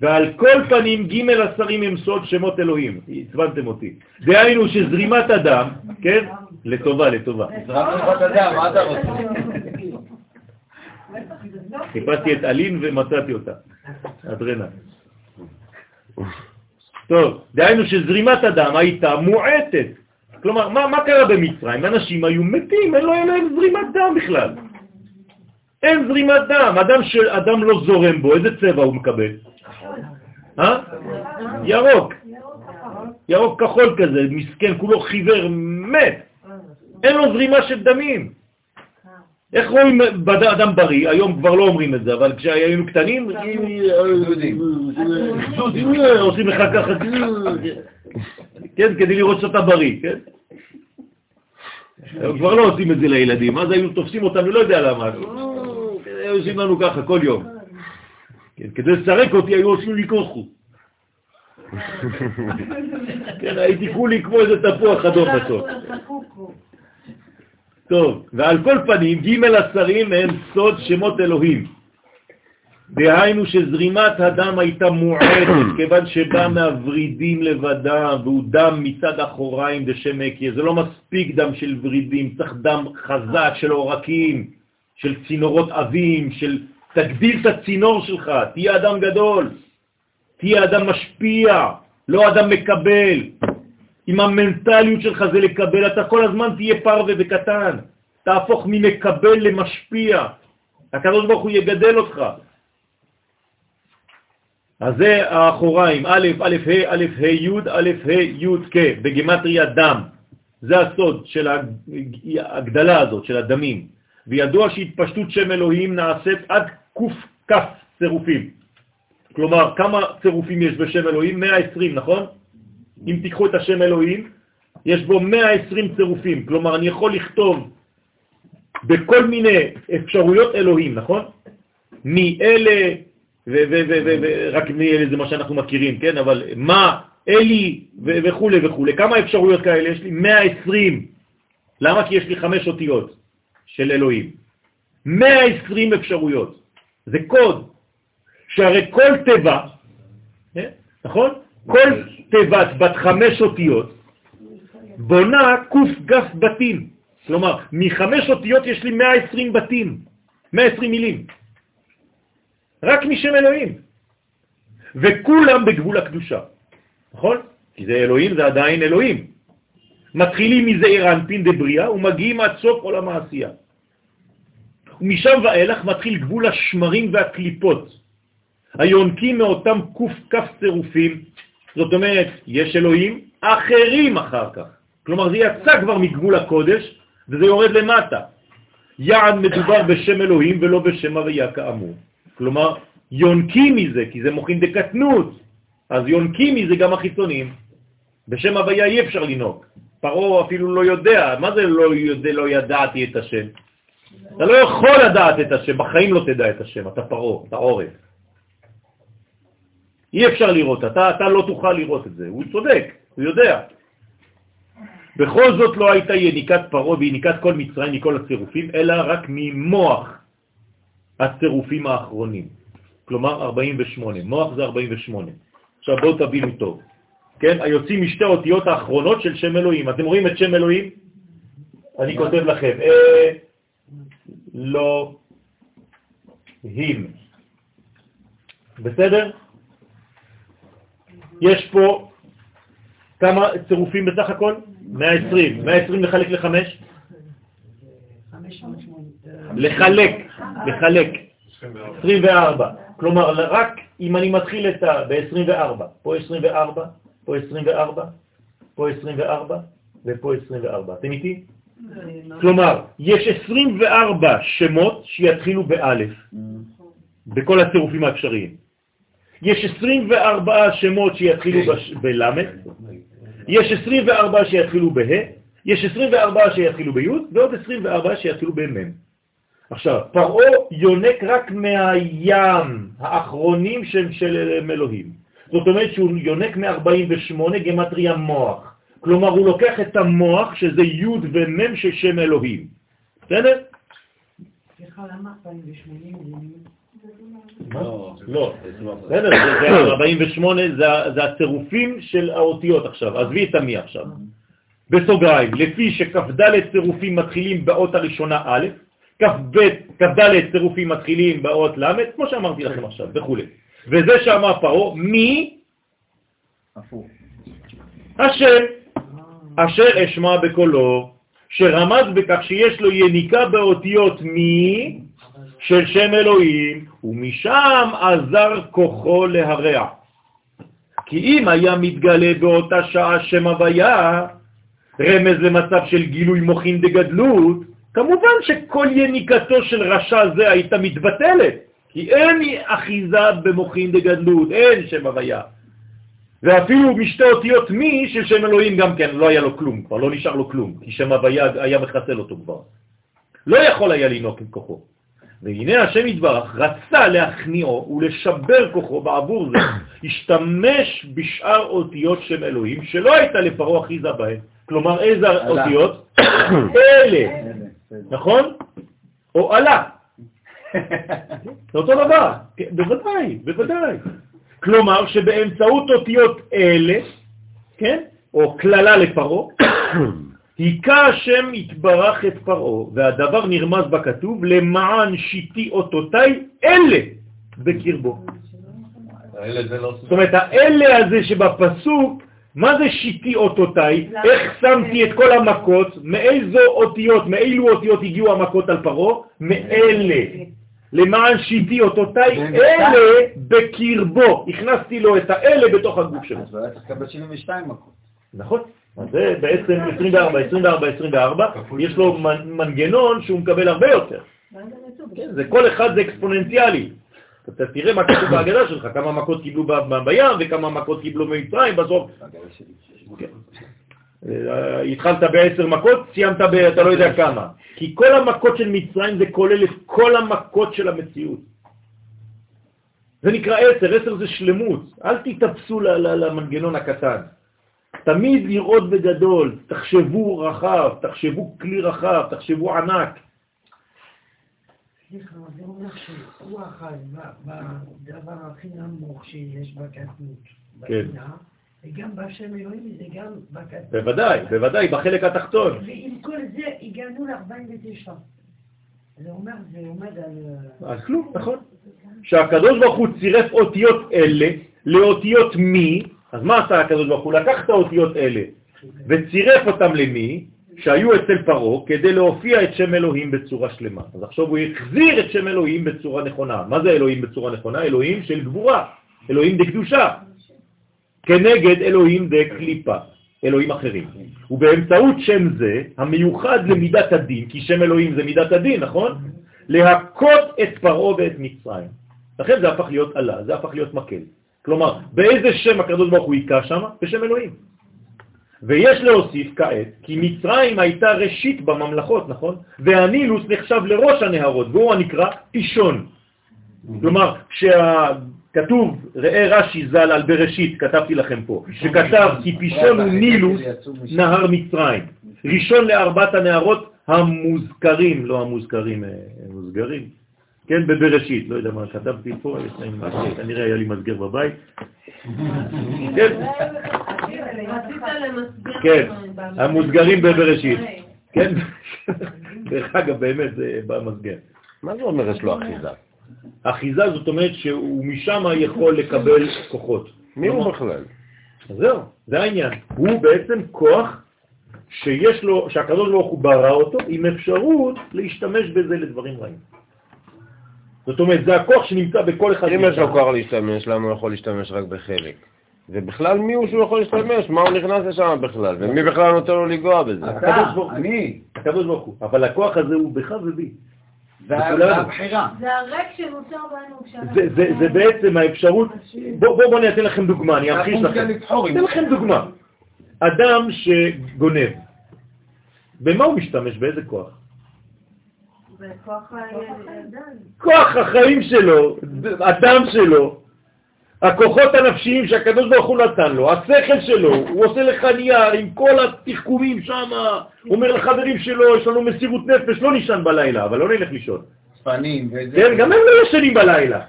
ועל כל פנים ג' השרים הם סוד שמות אלוהים, הצבנתם אותי. דהיינו שזרימת אדם, כן? לטובה, לטובה. זרימת אדם, מה אתה רוצה? חיפשתי את אלין ומצאתי אותה, אדרנה. טוב, דהיינו שזרימת הדם הייתה מועטת. כלומר, מה, מה קרה במצרים? אנשים היו מתים, אין להם זרימת דם בכלל. אין זרימת דם, אדם שאדם לא זורם בו, איזה צבע הוא מקבל? אה? ירוק. ירוק כחול כזה, מסכן, כולו חיוור, מת. אין לו זרימה של דמים. איך רואים אדם בריא? היום כבר לא אומרים את זה, אבל כשהיינו קטנים, עושים לך ככה, כן, כדי לראות שאתה בריא, כן? כבר לא עושים את זה לילדים, אז היינו תופסים אותם, אני לא יודע למה, היו עושים לנו ככה כל יום. כן, כדי לסרק אותי היו עושים לי כוחו. כן, הייתי כולי כמו איזה תפוח אדום בסוף. טוב, ועל כל פנים, ג' השרים הם סוד שמות אלוהים. דהיינו שזרימת הדם הייתה מועטת, כיוון שבא מהוורידים לבדם, והוא דם מצד אחוריים דשם מקיה. זה לא מספיק דם של ורידים, צריך דם חזק של עורקים, של צינורות עבים, של תגדיל את הצינור שלך, תהיה אדם גדול, תהיה אדם משפיע, לא אדם מקבל. אם המנטליות שלך זה לקבל, אתה כל הזמן תהיה פרווה וקטן. תהפוך ממקבל למשפיע. הקדוש ברוך הוא יגדל אותך. אז זה האחוריים, א', א', ה', א', ה', י', א', ה', י', כ', בגמטריה דם. זה הסוד של ההגדלה הזאת, של הדמים. וידוע שהתפשטות שם אלוהים נעשית עד ק' צירופים. כלומר, כמה צירופים יש בשם אלוהים? 120, נכון? אם תיקחו את השם אלוהים, יש בו 120 צירופים. כלומר, אני יכול לכתוב בכל מיני אפשרויות אלוהים, נכון? מאלה, ורק מאלה זה מה שאנחנו מכירים, כן? אבל מה, אלי וכו' וכו'. כמה אפשרויות כאלה יש לי? 120. למה? כי יש לי חמש אותיות של אלוהים. 120 אפשרויות. זה קוד, שהרי כל טבע, אה? נכון? כל תיבת בת חמש אותיות בונה קוף גף בתים. כלומר, מחמש אותיות יש לי 120 בתים, 120 מילים. רק משם אלוהים. וכולם בגבול הקדושה, נכון? כי זה אלוהים, זה עדיין אלוהים. מתחילים מזעיר אנפין דבריאה ומגיעים עד סוף עולם העשייה. ומשם ואילך מתחיל גבול השמרים והקליפות, היונקים מאותם קוף כף צירופים זאת אומרת, יש אלוהים אחרים אחר כך. כלומר, זה יצא כבר מגבול הקודש, וזה יורד למטה. יעד מדובר בשם אלוהים ולא בשם הוויה כאמור. כלומר, יונקים מזה, כי זה מוכין דקטנות, אז יונקים מזה גם החיצונים. בשם הוויה אי אפשר לנהוג. פרעה אפילו לא יודע, מה זה לא, יודע, לא ידעתי את השם? אתה לא יכול לדעת את השם, בחיים לא תדע את השם, אתה פרעה, אתה עורף. אי אפשר לראות, אתה, אתה לא תוכל לראות את זה, הוא צודק, הוא יודע. בכל זאת לא הייתה יניקת פרעה ויניקת כל מצרים מכל הצירופים, אלא רק ממוח הצירופים האחרונים. כלומר 48, מוח זה 48. עכשיו בואו תבינו טוב. כן, היוצאים משתי האותיות האחרונות של שם אלוהים. אתם רואים את שם אלוהים? אני כותב לכם, אה, לא. בסדר? יש פה כמה צירופים בסך הכל? 120. 120 לחלק ל-5? לחלק, לחלק. 24. כלומר, רק אם אני מתחיל את ה... ב-24, פה 24, פה 24, פה 24 ופה 24. אתם איתי? כלומר, יש 24 שמות שיתחילו באלף, בכל הצירופים האפשריים. יש 24 שמות שיתחילו בלמד, יש 24 שיתחילו בה, יש 24 שיתחילו בי' ועוד 24 שיתחילו במ'. עכשיו, פרעה יונק רק מהים האחרונים של, של אלוהים. זאת אומרת שהוא יונק מ-48 גמטריה מוח. כלומר, הוא לוקח את המוח, שזה י' ומ' של שם אלוהים. בסדר? סליחה, למה 48 לא, לא. בסדר, זה 48, זה הצירופים של האותיות עכשיו, עזבי את המי עכשיו. בסוגריים, לפי שכ"ד צירופים מתחילים באות הראשונה א', כ"ד צירופים מתחילים באות ל', כמו שאמרתי לכם עכשיו, וכו'. וזה שאמר פרעה, מי? השם, אשר אשמע בקולו, שרמז בכך שיש לו יניקה באותיות מי של שם אלוהים, ומשם עזר כוחו להרע. כי אם היה מתגלה באותה שעה שם הוויה, רמז למצב של גילוי מוכין דגדלות, כמובן שכל יניקתו של רשע זה הייתה מתבטלת, כי אין אחיזה במוכין דגדלות, אין שם הוויה. ואפילו משתי אותיות מי של שם אלוהים גם כן, לא היה לו כלום, כבר לא נשאר לו כלום, כי שם הוויה היה מחסל אותו כבר. לא יכול היה לנהוג עם כוחו. והנה השם יתברך רצה להכניעו ולשבר כוחו בעבור זה, השתמש בשאר אותיות של אלוהים שלא הייתה לפרעה אחיזה בהן. כלומר, איזה אותיות? אלה. נכון? או עלה. זה אותו דבר, בוודאי, בוודאי. כלומר שבאמצעות אותיות אלה, כן, או כללה לפרו, היכה השם יתברך את פרעה, והדבר נרמז בכתוב, למען שיטי אותותיי אלה בקרבו. לא זאת אומרת, האלה הזה שבפסוק, מה זה שיטי אותותיי? איך שמתי את כל המכות? מאיזו אותיות, מאילו אותיות הגיעו המכות על פרעה? מאלה. למען שיטי אותותיי אלה בקרבו. הכנסתי לו את האלה בתוך הגוף שלו. אז הוא היה צריך לקבל 72 מכות. נכון. אז זה בעצם 24, 24, 24, יש לו מנגנון שהוא מקבל הרבה יותר. כן, זה כל אחד זה אקספוננציאלי. אתה תראה מה כתוב בהגדה שלך, כמה מכות קיבלו בים וכמה מכות קיבלו במצרים בסוף. כן. אה, התחלת בעשר מכות, סיימת ב... אתה לא יודע כמה. כי כל המכות של מצרים זה כולל את כל המכות של המציאות. זה נקרא עשר, עשר זה שלמות. אל תתאפסו למנגנון הקטן. תמיד לראות בגדול, תחשבו רחב, תחשבו כלי רחב, תחשבו ענק. סליחה, זה אומר החי בדבר הכי נמוך שיש בקטנות, כן. וגם בשם אלוהים זה גם בקטנות. בוודאי, בוודאי, בחלק התחתון. ועם כל זה הגענו ל-49. זה אומר, זה עומד על... אז כלום, נכון. שהקדוש ברוך הוא צירף אותיות אלה לאותיות מי, אז מה עשה הקדוש ברוך הוא? לקח את האותיות אלה וצירף אותם למי? שהיו אצל פרו כדי להופיע את שם אלוהים בצורה שלמה. אז עכשיו הוא החזיר את שם אלוהים בצורה נכונה. מה זה אלוהים בצורה נכונה? אלוהים של גבורה, אלוהים דקדושה, כנגד אלוהים דקליפה, אלוהים אחרים. ובאמצעות שם זה, המיוחד למידת הדין, כי שם אלוהים זה מידת הדין, נכון? להכות את פרו ואת מצרים. לכן זה הפך להיות עלה, זה הפך להיות מקל. כלומר, באיזה שם הקדוש ברוך הוא היכה שם? בשם אלוהים. ויש להוסיף כעת, כי מצרים הייתה ראשית בממלכות, נכון? והנילוס נחשב לראש הנהרות, והוא הנקרא פישון. כלומר, כשכתוב, ראה רש"י ז"ל על בראשית, כתבתי לכם פה, שכתב כי פישון הוא נילוס נהר מצרים, ראשון לארבעת הנהרות המוזכרים, לא המוזכרים, מוזגרים, כן, בבראשית, לא יודע מה כתבתי פה, כנראה היה לי מסגר בבית. כן, כן, המוסגרים בבראשית. כן, דרך אגב, באמת זה במסגר. מה זה אומר יש לו אחיזה? אחיזה זאת אומרת שהוא משם יכול לקבל כוחות. מי הוא בכלל? זהו, זה העניין. הוא בעצם כוח שיש לו, שהקדוש ברוך הוא ברא אותו עם אפשרות להשתמש בזה לדברים רעים. זאת אומרת, זה הכוח שנמצא בכל אחד. אם יש לו כוח להשתמש, למה הוא יכול להשתמש רק בחלק? ובכלל מי הוא שהוא יכול להשתמש? מה הוא נכנס לשם בכלל? ומי בכלל נותן לו לגוע בזה? אתה, אני. הקדוש ברוך הוא. אבל הכוח הזה הוא בך ובי. זה הבחירה. זה הריק שנוצר בנו זה בעצם האפשרות, בואו אני אתן לכם דוגמה, אני אמחיש לכם. אתן לכם דוגמה. אדם שגונב, במה הוא משתמש? באיזה כוח? כוח החיים שלו, הדם שלו, הכוחות הנפשיים שהקדוש ברוך הוא נתן לו, השכל שלו, הוא עושה לך נייר עם כל התחכומים שם, אומר לחברים שלו, יש לנו מסירות נפש, לא נשען בלילה, אבל לא נלך לישון. צפנים וזה. כן, גם הם לא ישנים בלילה.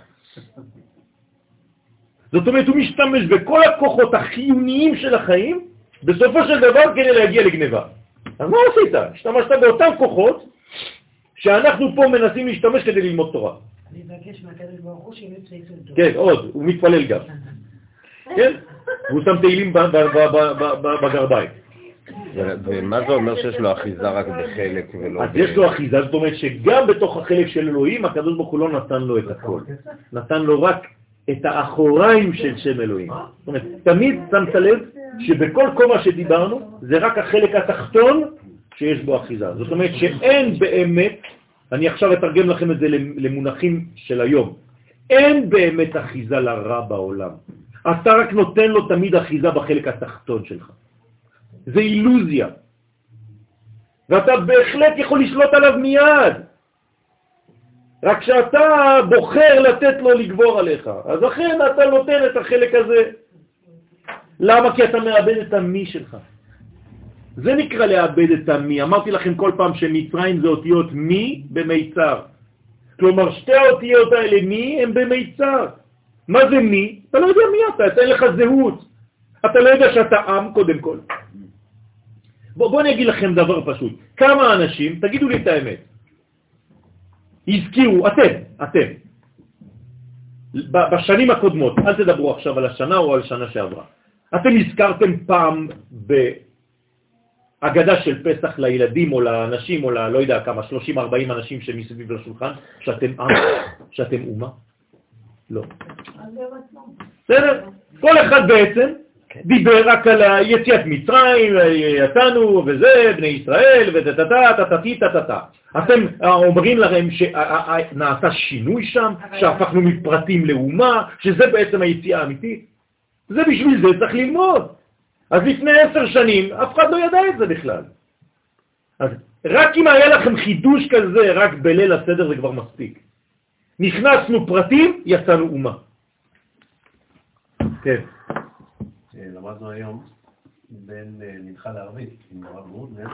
זאת אומרת, הוא משתמש בכל הכוחות החיוניים של החיים, בסופו של דבר כדי להגיע לגניבה. אז מה עשית? השתמשת באותם כוחות שאנחנו פה מנסים להשתמש כדי ללמוד תורה. אני מבקש מהקדוש ברוך הוא שיוצא איתו. כן, עוד, הוא מתפלל גם. כן? והוא שם תהילים בגרביים. ומה זה אומר שיש לו אחיזה רק בחלק ולא... אז יש לו אחיזה, זאת אומרת שגם בתוך החלק של אלוהים, הקדוש ברוך הוא לא נתן לו את הכל. נתן לו רק את האחוריים של שם אלוהים. זאת אומרת, תמיד שמת לב שבכל כובע שדיברנו, זה רק החלק התחתון שיש בו אחיזה. זאת אומרת שאין באמת, אני עכשיו אתרגם לכם את זה למונחים של היום, אין באמת אחיזה לרע בעולם. אתה רק נותן לו תמיד אחיזה בחלק התחתון שלך. זה אילוזיה. ואתה בהחלט יכול לשלוט עליו מיד. רק שאתה בוחר לתת לו לגבור עליך. אז אכן אתה נותן את החלק הזה. למה? כי אתה מאבד את המי שלך. זה נקרא לאבד את המי. אמרתי לכם כל פעם שמצרים זה אותיות מי במיצר. כלומר, שתי האותיות האלה מי הם במיצר. מה זה מי? אתה לא יודע מי אתה, אתה אין לך זהות. אתה לא יודע שאתה עם קודם כל. בואו בוא אני אגיד לכם דבר פשוט. כמה אנשים, תגידו לי את האמת, הזכירו, אתם, אתם, בשנים הקודמות, אל תדברו עכשיו על השנה או על שנה שעברה, אתם הזכרתם פעם בהגדה של פסח לילדים או לאנשים או ל... לא יודע כמה, 30-40 אנשים שמסביב לשולחן, שאתם עם, שאתם אומה? לא. בסדר? כל אחד בעצם דיבר רק על יציאת מצרים, יצאנו וזה, בני ישראל, טטטה. אתם אומרים להם שנעשה שינוי שם, שהפכנו מפרטים לאומה, שזה בעצם היציאה האמיתית. זה בשביל זה צריך ללמוד. אז לפני עשר שנים אף אחד לא ידע את זה בכלל. אז רק אם היה לכם חידוש כזה רק בליל הסדר זה כבר מספיק. נכנסנו פרטים, יצאנו אומה. כן. למדנו היום בין אה, מנחה לערבית, עם הרב מודנר,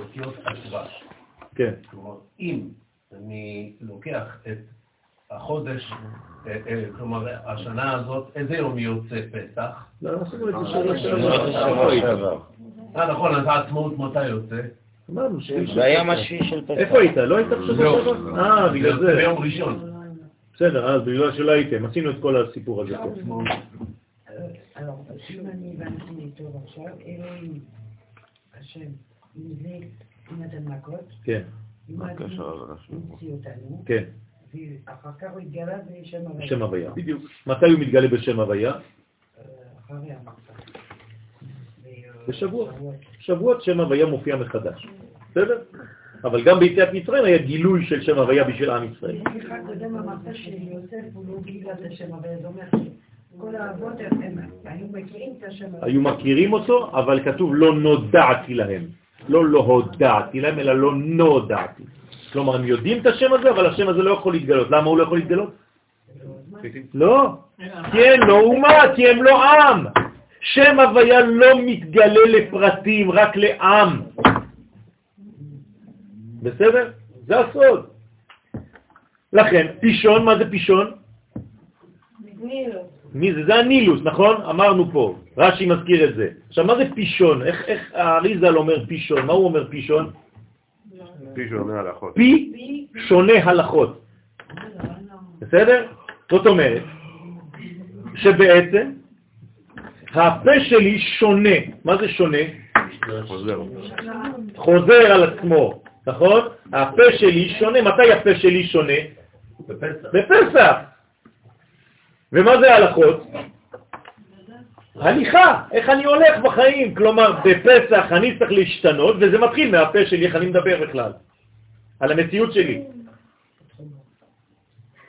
אותיות הדבש. כן. כלומר, אם אני לוקח את החודש, אה, אה, כלומר, השנה הזאת, איזה יום יוצא פסח? לא, לא עשינו את זה שבוע שעבר. אה, נכון, אז העצמאות מתי יוצא? אמרנו זה היום השביעי של פסח. איפה היית? לא היית בשבוע לא. שעבר? אה, בגלל זה. ביום ראשון. בסדר, אז בגלל שלא הייתם, עשינו את כל הסיפור הזה פה. si אני הבנתי טוב עכשיו, אלוהים, השם, אם זה, אם נתן מכות, כן, אם המציא אותנו, כן, ואחר כך הוא התגלה בשם הוויה. שם הוויה, בדיוק. מתי הוא מתגלה בשם הוויה? אחרי. בשבוע. שבועות שם הוויה מופיע מחדש. בסדר? אבל גם ביציאת מצרים היה גילוי של שם הוויה בשביל עם ישראל. סליחה, קודם אמרת שיוסף הוא לא גילה את השם הוויה, זה אומר כל האבות הם היו מכירים את השם הוויה. היו מכירים אותו, אבל כתוב לא נודעתי להם. לא לא הודעתי להם, אלא לא נודעתי. כלומר, הם יודעים את השם הזה, אבל השם הזה לא יכול להתגלות. למה הוא לא יכול להתגלות? לא, כי הם לא אומה, כי הם לא עם. שם הוויה לא מתגלה לפרטים, רק לעם. בסדר? זה הסוד. לכן, פישון, מה זה פישון? נילוס. מי זה? זה הנילוס, נכון? אמרנו פה, רש"י מזכיר את זה. עכשיו, מה זה פישון? איך, איך האריזל אומר פישון? מה הוא אומר פישון? פי שונה הלכות. פי שונה הלכות. בסדר? זאת אומרת, שבעצם הפה שלי שונה. מה זה שונה? חוזר. חוזר על עצמו, נכון? הפה שלי שונה. מתי הפה שלי שונה? בפסח. בפסח. ומה זה הלכות? הליכה, איך אני הולך בחיים. כלומר, בפסח אני צריך להשתנות, וזה מתחיל מהפה שלי, איך אני מדבר בכלל, על המציאות שלי.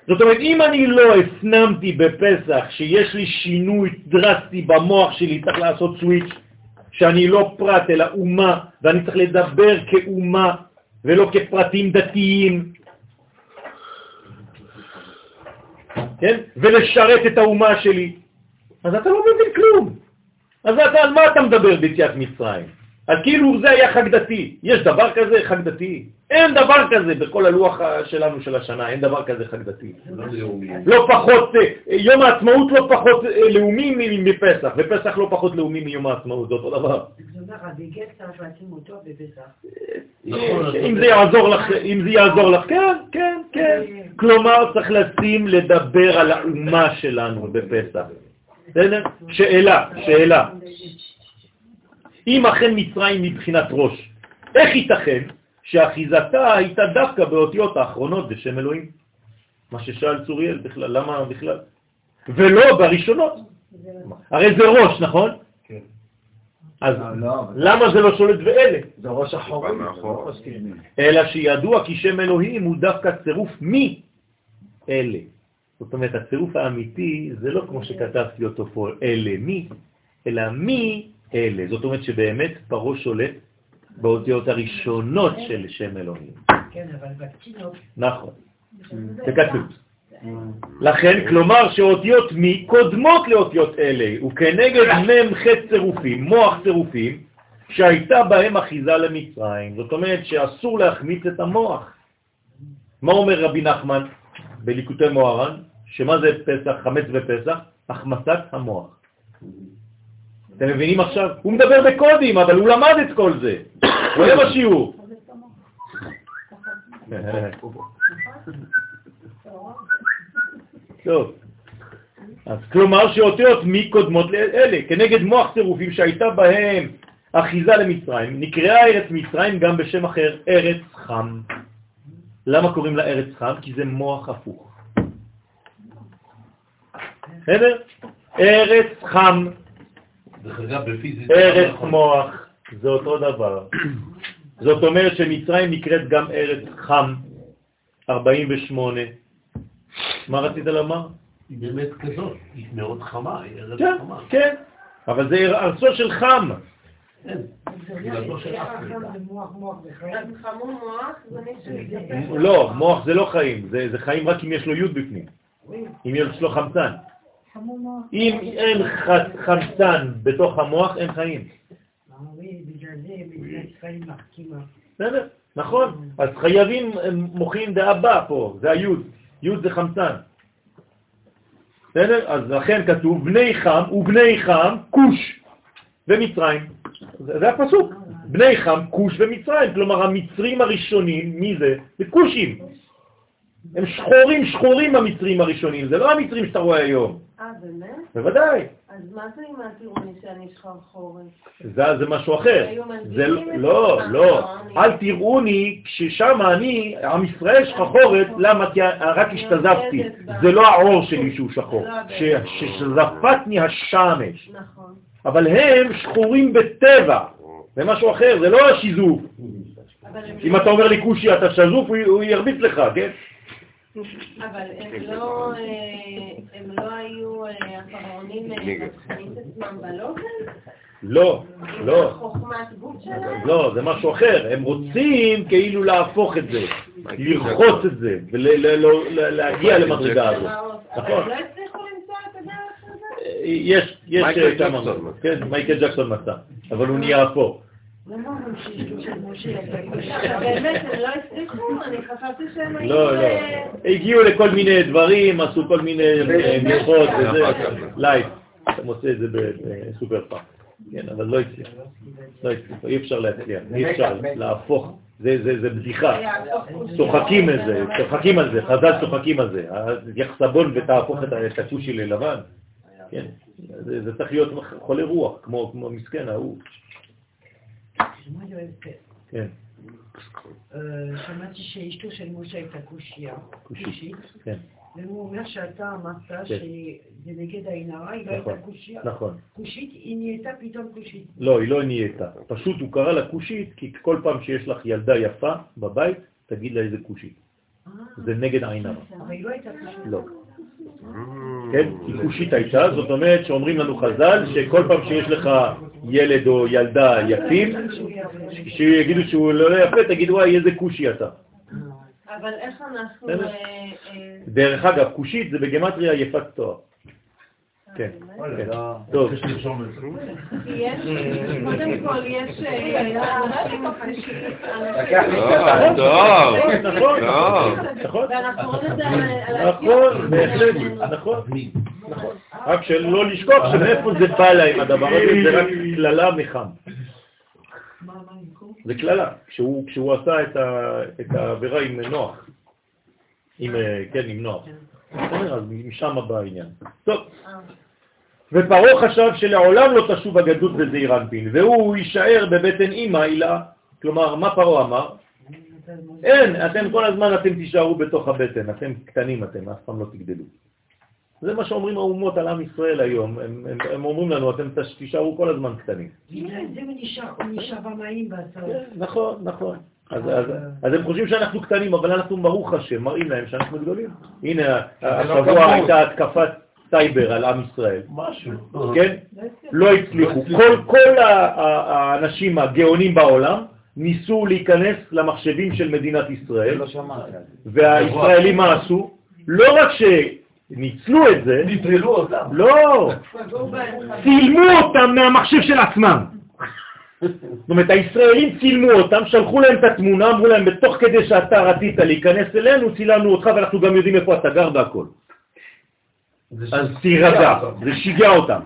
זאת אומרת, אם אני לא הפנמתי בפסח שיש לי שינוי דרסטי במוח שלי, צריך לעשות סוויץ', שאני לא פרט אלא אומה, ואני צריך לדבר כאומה ולא כפרטים דתיים, כן? ולשרת את האומה שלי, אז אתה לא מבין כלום. אז אתה, על מה אתה מדבר ביציאת מצרים? אז כאילו זה היה חג דתי. יש דבר כזה חג דתי? אין דבר כזה בכל הלוח שלנו של השנה, אין דבר כזה חג דתי. לא פחות, אה, יום העצמאות לא פחות אה, לאומי מפסח, ופסח לא פחות לאומי מיום העצמאות, זה אותו דבר. יעזור לך, אם זה יעזור לך, כן, כן, כן. כלומר, צריך לשים לדבר על האומה שלנו בפסח. בסדר? שאלה, שאלה. אם אכן מצרים מבחינת ראש, איך ייתכן שאחיזתה הייתה דווקא באותיות האחרונות בשם אלוהים? מה ששאל צוריאל בכלל, למה בכלל? ולא בראשונות. הרי זה ראש, נכון? כן. אז למה זה לא שולט באלה? זה ראש אחורי. אלא שידוע כי שם אלוהים הוא דווקא צירוף מי אלה. זאת אומרת, הצירוף האמיתי זה לא כמו שכתבתי אותו פה, אלה מי, אלא מי אלה. זאת אומרת שבאמת פרו שולט באותיות הראשונות של שם אלוהים. כן, אבל בתינוק. נכון, כתוב. לכן, כלומר שאותיות מי קודמות לאותיות אלה, וכנגד מ"ח צירופים, מוח צירופים, שהייתה בהם אחיזה למצרים. זאת אומרת שאסור להחמיץ את המוח. מה אומר רבי נחמן בליקוטי מוהר"ן? שמה זה פסח, חמץ ופסח? החמצת המוח. אתם מבינים עכשיו? הוא מדבר בקודים, אבל הוא למד את כל זה. הוא היה בשיעור. טוב. אז כלומר שאותיות מי קודמות לאלה, כנגד מוח צירופים שהייתה בהם אחיזה למצרים, נקראה ארץ מצרים גם בשם אחר, ארץ חם. למה קוראים לה ארץ חם? כי זה מוח הפוך. בסדר? ארץ חם. ארץ מוח, זה אותו דבר. זאת אומרת שמצרים נקראת גם ארץ חם, 48. מה רצית לומר? היא באמת כזאת, היא מאוד חמה, היא ארץ כן, חמה. כן, אבל זה ארצו של חם. לא, מוח זה לא חיים, זה, זה חיים רק אם יש לו יוד בפנים, אם יש לו חמצן. אם אין חמצן בתוך המוח, אין חיים. בסדר, נכון. אז חייבים מוחים דאבא פה, זה היוד. יוד זה חמצן. בסדר? אז לכן כתוב בני חם ובני חם כוש ומצרים. זה הפסוק. בני חם כוש ומצרים. כלומר המצרים הראשונים, מי זה? זה כושים. הם שחורים שחורים המצרים הראשונים, זה לא המצרים שאתה רואה היום. אה, באמת? בוודאי. אז מה זה עם הטירוני שאני שחרחורת? זה, זה משהו אחר. היו זה לא, עצמם, לא. לא, אל תראוני כששם אני, עם ישראל שחורת, למה? כי רק השתזפתי. זה לא העור שלי שהוא שחור. ש- ששזפתני השמש. נכון. אבל הם שחורים בטבע. זה משהו אחר, זה לא השיזוף. אם אתה אומר לי כושי אתה שזוף, הוא ירביץ לך, כן? אבל הם לא, אה, הם לא היו אה, הפרעונים אה, מבחינים את עצמם בלובן? לא, לא. חוכמת גוף שלהם? לא, זה משהו אחר. הם רוצים כאילו להפוך את זה, לרחוץ את זה, ולהגיע למדרגה הזאת. נכון. יש, יש מייקל כמה. כן, מייקל ג'קסון מצא, אבל הוא נהיה אפור. לא. לא, לא. אה, הגיעו לכל מיני דברים, עשו כל מיני אה, מלכות וזה, לייב. אתה מוצא את זה בסופר פארק. כן, אבל לא הצליח. לא הצליח, אי אפשר להצליח, אי אפשר להפוך. זה, זה, זה בדיחה. צוחקים על זה, צוחקים על זה, חז"ל צוחקים על זה. יחסבון ותהפוך את הכושי ללבן. כן, זה, זה צריך להיות חולה רוח, כמו, כמו מסכן ההוא. כן, אה, שמעתי שאשתו של משה הייתה קושייה. קושית, כן, והוא אומר שאתה אמרת שזה נגד העין הרע, היא לא נכון, הייתה קושייה. נכון. קושית, היא נהייתה פתאום קושית. לא, היא לא נהייתה. פשוט הוא קרא לה כושית, כי כל פעם שיש לך ילדה יפה בבית, תגיד לה איזה כושית. זה נגד עין הרע. אבל היא לא הייתה קושית. לא. כן? כי כושית הייתה, זאת אומרת שאומרים לנו חז"ל שכל פעם שיש לך ילד או ילדה יפים, שיגידו שהוא לא יפה, תגיד וואי איזה כושי אתה. אבל איך אנחנו... אה, אה, דרך אגב, כושית זה בגמטריה יפת תואר. כן. כן. טוב. כי יש, קודם כל יש אה, לי קצת. טוב, נכון, טוב. נכון. נכון, בהחלט, נכון, נכון. רק שלא לשכוח שמאיפה זה בא להם הדבר הזה, זה רק קללה מחם. זה קללה, כשהוא כשהוא עשה את ה- את העבירה עם נוח. עם, אה, כן, עם נוח. בסדר, אז משם בא העניין. טוב. ופרעה חשב שלעולם לא תשוב הגדות בזעיר אנפין, והוא יישאר בבטן אימא הילה. כלומר, מה פרעה אמר? אין, אתם כל הזמן אתם תישארו בתוך הבטן, אתם קטנים אתם, אף פעם לא תגדלו. זה מה שאומרים האומות על עם ישראל היום, הם, הם, הם אומרים לנו, אתם תישארו כל הזמן קטנים. זה נשאר- במים בסוף. נכון, נכון. אז, אז, אז הם חושבים שאנחנו קטנים, אבל אנחנו ברוך השם, מראים להם שאנחנו גדולים. הנה, השבוע הייתה התקפת סייבר על עם ישראל. משהו. כן? לא הצליחו. כל, כל ה- האנשים הגאונים בעולם ניסו להיכנס למחשבים של מדינת ישראל, והישראלים מה עשו? לא רק שניצלו את זה, נטרלו אותם. לא, צילמו אותם מהמחשב של עצמם. זאת אומרת, הישראלים צילמו אותם, שלחו להם את התמונה, אמרו להם, בתוך כדי שאתה רצית להיכנס אלינו, צילמנו אותך ואנחנו גם יודעים איפה אתה גר והכל. אז תירגע, זה שיגע אותם.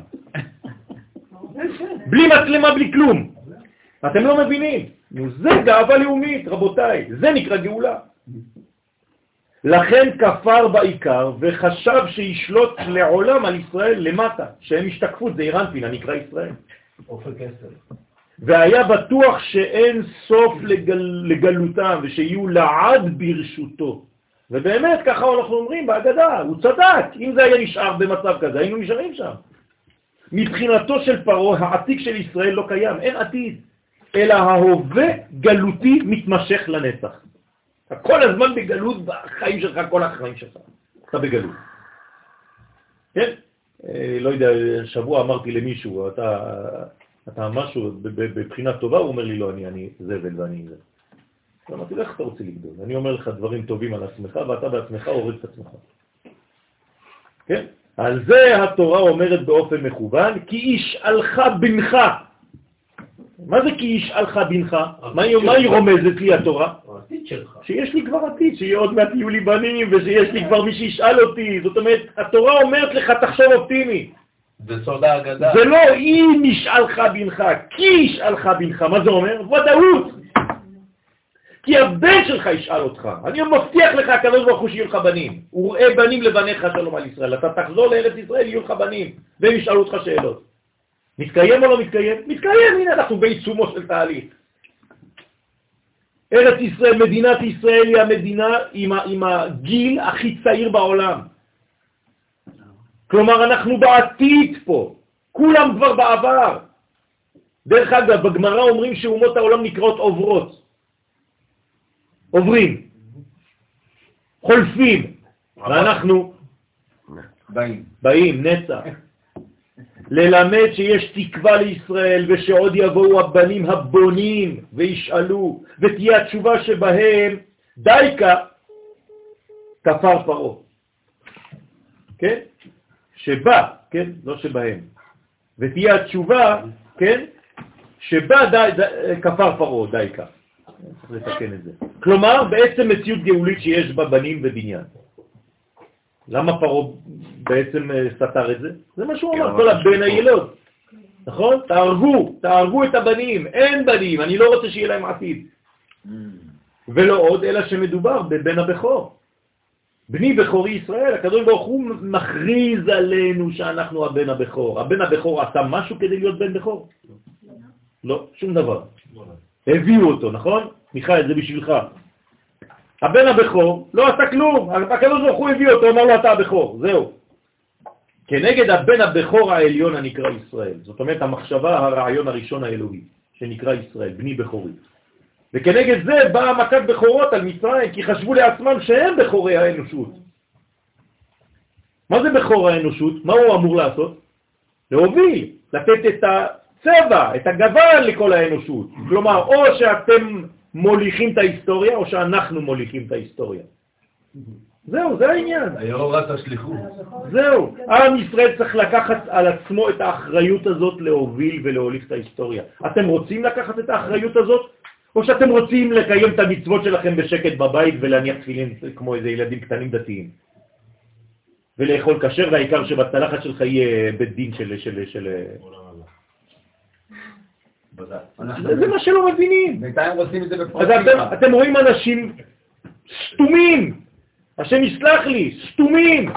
בלי מצלמה, בלי כלום. אתם לא מבינים. זה גאווה לאומית, רבותיי, זה נקרא גאולה. לכן כפר בעיקר וחשב שישלוט לעולם על ישראל למטה, שהם השתקפות, זה אירנטין, הנקרא ישראל. והיה בטוח שאין סוף לגל, לגלותם ושיהיו לעד ברשותו. ובאמת, ככה אנחנו אומרים בהגדה, הוא צדק. אם זה היה נשאר במצב כזה, היינו נשארים שם. מבחינתו של פרעה, העתיק של ישראל לא קיים, אין עתיד, אלא ההווה גלותי מתמשך לנצח. אתה כל הזמן בגלות בחיים שלך, כל החיים שלך. אתה בגלות. כן? אה, לא יודע, שבוע אמרתי למישהו, אתה, אתה משהו בבחינה טובה, הוא אומר לי, לא, אני, אני זבל ואני זה. אמרתי, איך אתה רוצה לגדול? אני אומר לך דברים טובים על עצמך, ואתה בעצמך הורד את עצמך. כן? על זה התורה אומרת באופן מכוון, כי ישאלך בנך. מה זה כי ישאלך בנך? מה היא רומזת לי התורה? העתיד שלך. שיש לי כבר עתיד, שיהיה עוד מעט יהיו לי בנים, ושיש לי כבר מי שישאל אותי. זאת אומרת, התורה אומרת לך, תחשוב אופטימי. זה סוד. זה לא אם ישאלך בנך, כי ישאלך בנך. מה זה אומר? ודאות. כי הבן שלך ישאל אותך. אני מבטיח לך, הקדוש ברוך הוא, שיהיו לך בנים. וראה בנים לבניך שלום על ישראל. אתה תחזור לארץ ישראל, יהיו לך בנים, והם ישאלו אותך שאלות. מתקיים או לא מתקיים? מתקיים, הנה אנחנו בעיצומו של תהליך. ארץ ישראל, מדינת ישראל היא המדינה עם, עם הגיל הכי צעיר בעולם. כלומר, אנחנו בעתיד פה, כולם כבר בעבר. דרך אגב, בגמרא אומרים שאומות העולם נקראות עוברות. עוברים, חולפים, ואנחנו באים. באים, נצח. ללמד שיש תקווה לישראל ושעוד יבואו הבנים הבונים וישאלו, ותהיה התשובה שבהם דייקה כפר פרעה. כן? שבא, כן? לא שבהם. ותהיה התשובה, כן? שבא די, די, כפר פרעה, דייקה. צריך לתקן את זה. כלומר, בעצם מציאות גאולית שיש בה בנים ובניין. למה פרעה בעצם אה, סתר את זה? זה מה שהוא אמר, כל הבן הילוד. נכון? תהרגו, תהרגו את הבנים, אין בנים, אני לא רוצה שיהיה להם עתיד. ולא עוד, אלא שמדובר בבן הבכור. בני בכורי ישראל, הקדוש ברוך הוא מכריז עלינו שאנחנו הבן הבכור. הבן הבכור עשה משהו כדי להיות בן בכור? לא, שום דבר. הביאו אותו, נכון? מיכאל, זה בשבילך. הבן הבכור לא עשה כלום, הקדוש ברוך הוא הביא אותו, אמר לו אתה הבכור, זהו. כנגד הבן הבכור העליון הנקרא ישראל, זאת אומרת המחשבה, הרעיון הראשון האלוהי, שנקרא ישראל, בני בכורי. וכנגד זה באה מכת בכורות על מצרים, כי חשבו לעצמם שהם בכורי האנושות. מה זה בכור האנושות? מה הוא אמור לעשות? להוביל, לתת את הצבע, את הגוון לכל האנושות. כלומר, או שאתם מוליכים את ההיסטוריה, או שאנחנו מוליכים את ההיסטוריה. זהו, זה העניין. היאורת השליחות. זהו. עם ישראל צריך לקחת על עצמו את האחריות הזאת להוביל ולהוליך את ההיסטוריה. אתם רוצים לקחת את האחריות הזאת? או שאתם רוצים לקיים את המצוות שלכם בשקט בבית ולהניח תפילין כמו איזה ילדים קטנים דתיים? ולאכול כשר, והעיקר שבצלחת שלך יהיה בית דין של... של, של... זה מה שלא מבינים. בינתיים עושים את זה בפרטים. אתם, אתם רואים אנשים סתומים, השם יסלח לי, סתומים,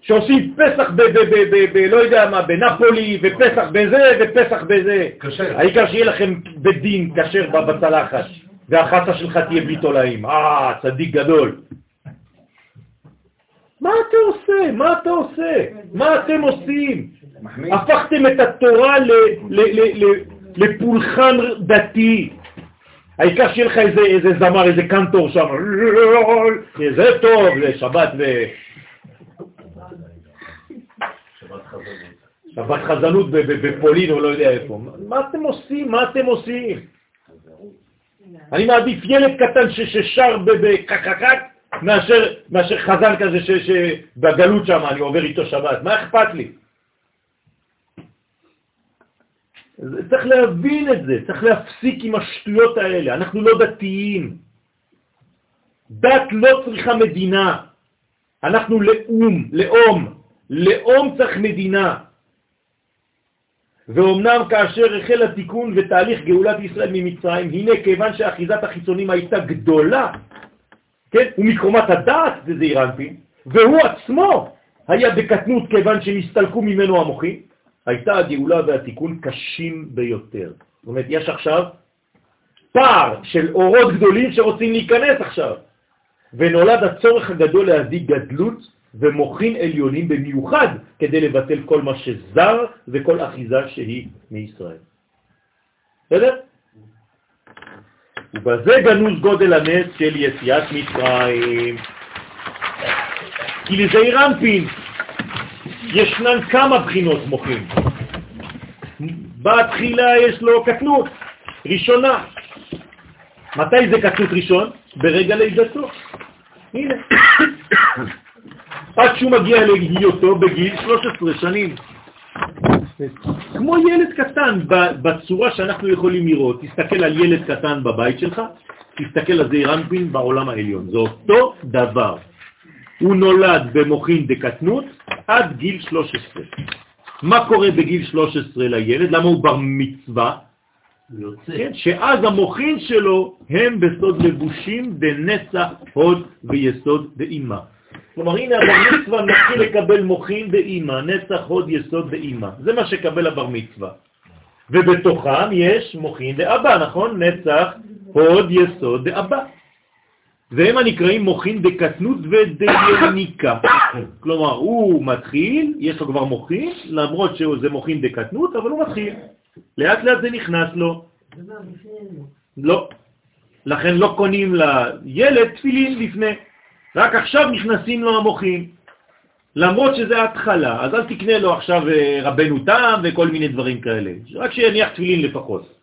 שעושים פסח ב... ב, ב, ב, ב לא יודע מה, בנפולי, ופסח בזה, ופסח בזה. כשר. העיקר שיהיה לכם בית דין כשר בצלחת, והחסה שלך תהיה בלי תולעים. אה, צדיק גדול. מה אתה עושה? מה אתה עושה? מה אתם עושים? הפכתם את התורה לפולחן דתי. העיקר שיהיה לך איזה, איזה זמר, איזה קנטור שם, זה טוב, זה שבת ו... שבת חזנות בפולין או לא יודע איפה. מה אתם עושים? מה אתם עושים? אני מעדיף ילד קטן ששר בקקקק מאשר, חזן כזה שבגלות שם אני עובר איתו שבת. מה אכפת לי? צריך להבין את זה, צריך להפסיק עם השטויות האלה. אנחנו לא דתיים. דת לא צריכה מדינה. אנחנו לאום, לאום. לאום צריך מדינה. ואומנם כאשר החל התיקון ותהליך גאולת ישראל ממצרים, הנה כיוון שאחיזת החיצונים הייתה גדולה, כן, ומקרומת הדעת זה זעיר אנפין, והוא עצמו היה בקטנות כיוון שנסתלקו ממנו המוחים, הייתה הגאולה והתיקון קשים ביותר. זאת אומרת, יש עכשיו פער של אורות גדולים שרוצים להיכנס עכשיו, ונולד הצורך הגדול להזיק גדלות ומוחין עליונים במיוחד כדי לבטל כל מה שזר וכל אחיזה שהיא מישראל. בסדר? ובזה גנוז גודל הנס של יציאת מצרים. כי לזעיר אנפין ישנן כמה בחינות מוחין. בתחילה יש לו קטנות, ראשונה. מתי זה קטנות ראשון? ברגע לידתו. הנה. עד שהוא מגיע להיותו בגיל 13 שנים. כמו ילד קטן, בצורה שאנחנו יכולים לראות, תסתכל על ילד קטן בבית שלך, תסתכל על זעיר אנפין בעולם העליון. זה אותו דבר. הוא נולד במוחין דקטנות עד גיל 13. מה קורה בגיל 13 לילד? למה הוא בר מצווה? כן, שאז המוחין שלו הם בסוד לבושים בנצח, הוד ויסוד ואימא. כלומר, הנה הבר מצווה מתחיל לקבל מוחין באימא, נצח, הוד, יסוד ואימא. זה מה שקבל הבר מצווה. ובתוכם יש מוחין דאבא, נכון? נצח, הוד, יסוד דאבא. והם הנקראים מוחין דקטנות ודיניקה. כלומר, הוא מתחיל, יש לו כבר מוחין, למרות שזה מוחין דקטנות, אבל הוא מתחיל. לאט לאט זה נכנס לו. לא. לכן לא קונים לילד תפילין לפני. רק עכשיו נכנסים לו המוחים. למרות שזה התחלה, אז אל תקנה לו עכשיו אה, רבנו תם וכל מיני דברים כאלה. רק שיניח תפילין לפחות.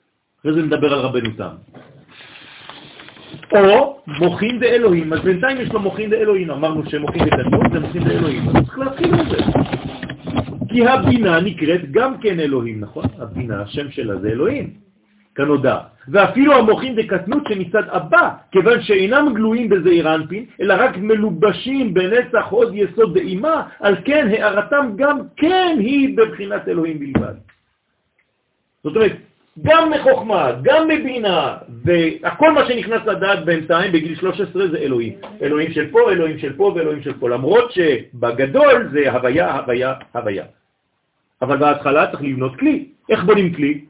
אחרי זה נדבר על רבנו תם. או מוחין דאלוהים, אז בינתיים יש לו מוחין דאלוהים, אמרנו שמוחין דקדמות זה מוחין דאלוהים, אז צריך להתחיל עם זה. כי הבינה נקראת גם כן אלוהים, נכון? הבינה, השם שלה זה אלוהים, כנודע. ואפילו המוחין דקטנות שמצד הבא, כיוון שאינם גלויים בזעיר אנפין, אלא רק מלובשים בנצח עוד יסוד דאימה, על כן הערתם גם כן היא בבחינת אלוהים בלבד. זאת אומרת, גם מחוכמה, גם מבינה, וכל מה שנכנס לדעת בינתיים בגיל 13 זה אלוהים. אלוהים של פה, אלוהים של פה ואלוהים של פה, למרות שבגדול זה הוויה, הוויה, הוויה. אבל בהתחלה צריך לבנות כלי. איך בונים כלי?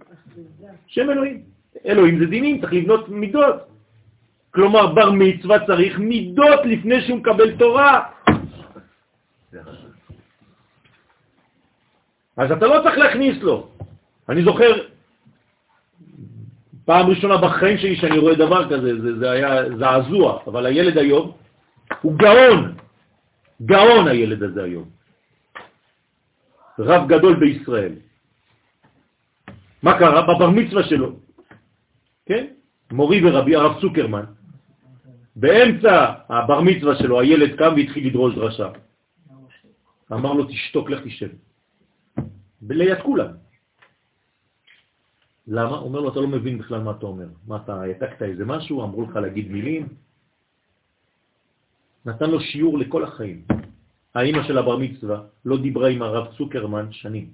שם אלוהים. אלוהים זה דינים, צריך לבנות מידות. כלומר, בר מצווה צריך מידות לפני שהוא מקבל תורה. אז אתה לא צריך להכניס לו. אני זוכר פעם ראשונה בחיים שלי שאני רואה דבר כזה, זה, זה היה זעזוע, אבל הילד היום הוא גאון, גאון הילד הזה היום. רב גדול בישראל. מה קרה? בבר מצווה שלו, כן? מורי ורבי הרב סוקרמן, באמצע הבר מצווה שלו הילד קם והתחיל לדרוש דרשה. אמר לו, תשתוק, לך תשב. ליד כולם. למה? הוא אומר לו, אתה לא מבין בכלל מה אתה אומר. מה, אתה העתקת איזה משהו, אמרו לך להגיד מילים? נתן לו שיעור לכל החיים. האימא של הבר מצווה לא דיברה עם הרב צוקרמן שנים,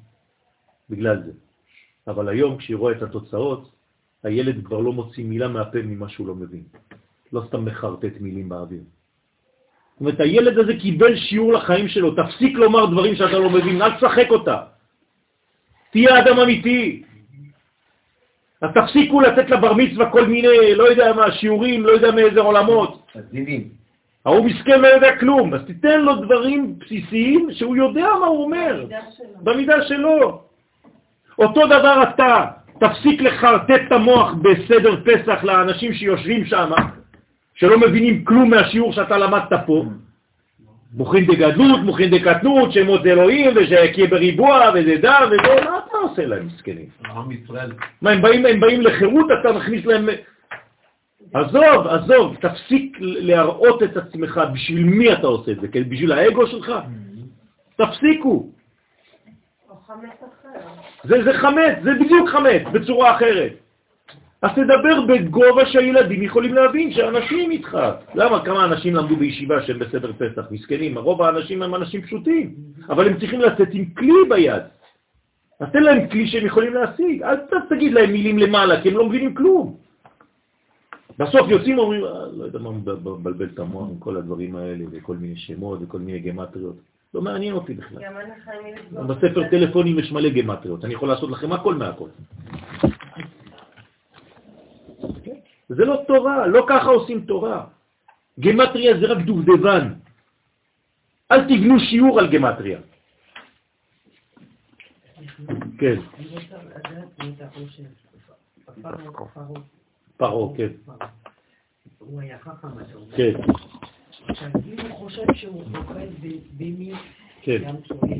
בגלל זה. אבל היום כשהיא רואה את התוצאות, הילד כבר לא מוציא מילה מהפה ממה שהוא לא מבין. לא סתם מחרטט מילים באוויר. זאת אומרת, הילד הזה קיבל שיעור לחיים שלו, תפסיק לומר דברים שאתה לא מבין, אל תשחק אותה. תהיה אדם אמיתי. אז תפסיקו לתת לבר מצווה כל מיני, לא יודע מה, שיעורים, לא יודע מאיזה עולמות. תזינים. ההוא מסכן לא יודע כלום, אז תיתן לו דברים בסיסיים שהוא יודע מה הוא אומר, במידה שלו. אותו דבר אתה, תפסיק לחרטט את המוח בסדר פסח לאנשים שיושבים שם, שלא מבינים כלום מהשיעור שאתה למדת פה. מוכין דגדלות, מוכין דקטנות, שמות אלוהים, ושיקיה בריבוע, וזה דם, וזה, מה אתה עושה להם, מסכנים? עם ישראל. מה, הם באים, הם באים לחירות, אתה מכניס להם... עזוב, עזוב, תפסיק להראות את עצמך, בשביל מי אתה עושה את זה? בשביל האגו שלך? תפסיקו. זה, זה חמץ, זה בדיוק חמץ, בצורה אחרת. אז תדבר בגובה שהילדים יכולים להבין, שאנשים איתך. למה כמה אנשים למדו בישיבה שהם בסדר פסח? מסכנים, רוב האנשים הם אנשים פשוטים, אבל הם צריכים לצאת עם כלי ביד. אז תן להם כלי שהם יכולים להשיג, אל תגיד להם מילים למעלה, כי הם לא מבינים כלום. בסוף יוצאים ואומרים, אה, לא יודע מה מבלבל את המוח עם כל הדברים האלה, וכל מיני שמות וכל מיני גמטריות. לא מעניין אותי בכלל. בספר טלפונים יש מלא גמטריות, אני יכול לעשות לכם הכל מהכל. זה לא תורה, לא ככה עושים תורה. גמטריה זה רק דובדבן. אל תבנו שיעור על גמטריה. כן. פרעה, כן. הוא היה חכם, אתה אומר. כן. עכשיו, אם הוא חושב שהוא אוכל במי כן. ים סואל,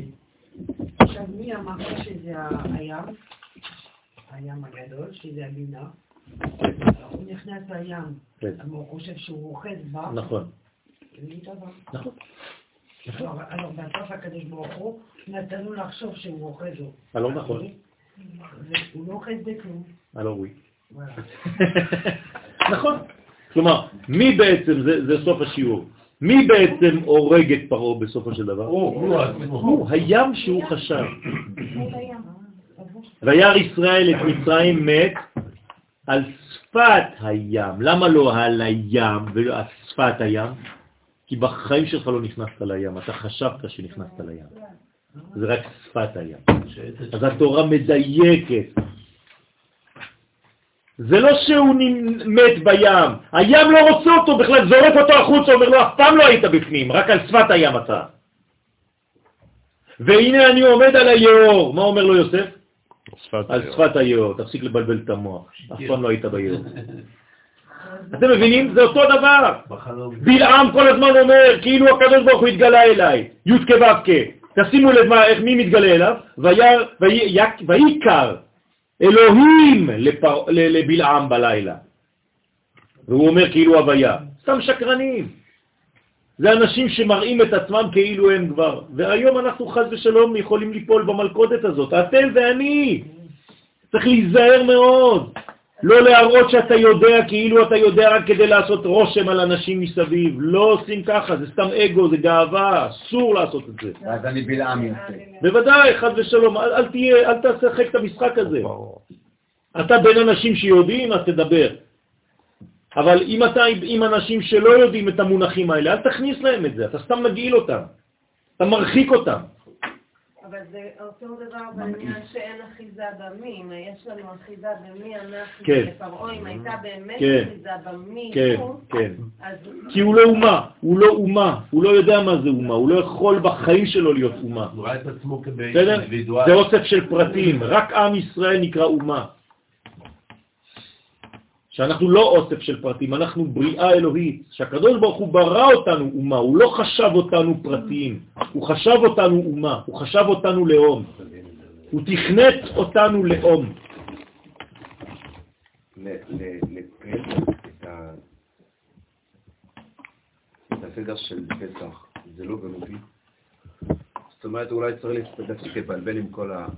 עכשיו מי אמר שזה הים? הים הגדול, שזה הבינה. הוא נכנס לים, כן. הוא חושב שהוא אוחז בה. נכון. נכון. Alors בסוף הקדוש ברוך הוא נתן לו לחשוב שהוא אוחז לו. הלא נכון. הוא לא אוחז בכלום. הלא ווי. נכון. כלומר, מי בעצם, זה, זה סוף השיעור, מי בעצם הורג את פרעה בסופו של דבר? הוא, הים שהוא חשב. וירא ישראל את מצרים מת על שפת הים. למה לא על הים ולא על שפת הים? כי בחיים שלך לא נכנסת לים, אתה חשבת שנכנסת לים. זה רק שפת הים. אז התורה מדייקת. זה לא שהוא מת בים, הים לא רוצה אותו בכלל, זורק אותו החוצה, אומר לו, אף פעם לא היית בפנים, רק על שפת הים אתה. והנה אני עומד על היאור, מה אומר לו יוסף? על שפת היאור, תפסיק לבלבל את המוח, אף פעם לא היית ביאור. אתם מבינים? זה אותו דבר. בלעם כל הזמן אומר, כאילו הקדוש ברוך הוא התגלה אליי, י' כו' תשימו לב איך מי מתגלה אליו, ויקר אלוהים. לבלעם בלילה. והוא אומר כאילו הוויה. סתם שקרנים. זה אנשים שמראים את עצמם כאילו הם כבר. והיום אנחנו חז ושלום יכולים ליפול במלכודת הזאת. אתם ואני. צריך להיזהר מאוד. לא להראות שאתה יודע כאילו אתה יודע רק כדי לעשות רושם על אנשים מסביב. לא עושים ככה, זה סתם אגו, זה גאווה, אסור לעשות את זה. אז אני בלעם יוצא. בוודאי, חד ושלום, אל, אל תהיה, אל תשחק את המשחק הזה. אתה בין אנשים שיודעים, אז תדבר. אבל אם אתה עם אנשים שלא יודעים את המונחים האלה, אל תכניס להם את זה, אתה סתם מגעיל אותם, אתה מרחיק אותם. אבל זה אותו דבר בעניין שאין אחיזה במי. אם יש לנו אחיזה במי אנחנו, כן. לפרעה, אם הייתה באמת כן. אחיזה במי כן, הוא, כן. אז... כי הוא לא אומה, הוא לא אומה, הוא לא יודע מה זה אומה, הוא לא יכול בחיים שלו להיות אומה. הוא רואה את עצמו? כאינדיבידואל. זה אוסף של פרטים, רק עם ישראל נקרא אומה. שאנחנו לא אוסף של פרטים, אנחנו בריאה אלוהית, שהקדוש ברוך הוא ברא אותנו אומה, הוא לא חשב אותנו פרטיים, הוא חשב אותנו אומה, הוא חשב אותנו לאום, הוא תכנת אותנו לאום. את הסדר של פסח, זה לא גנובי. זאת אומרת, אולי צריך להפסיק לבלבל עם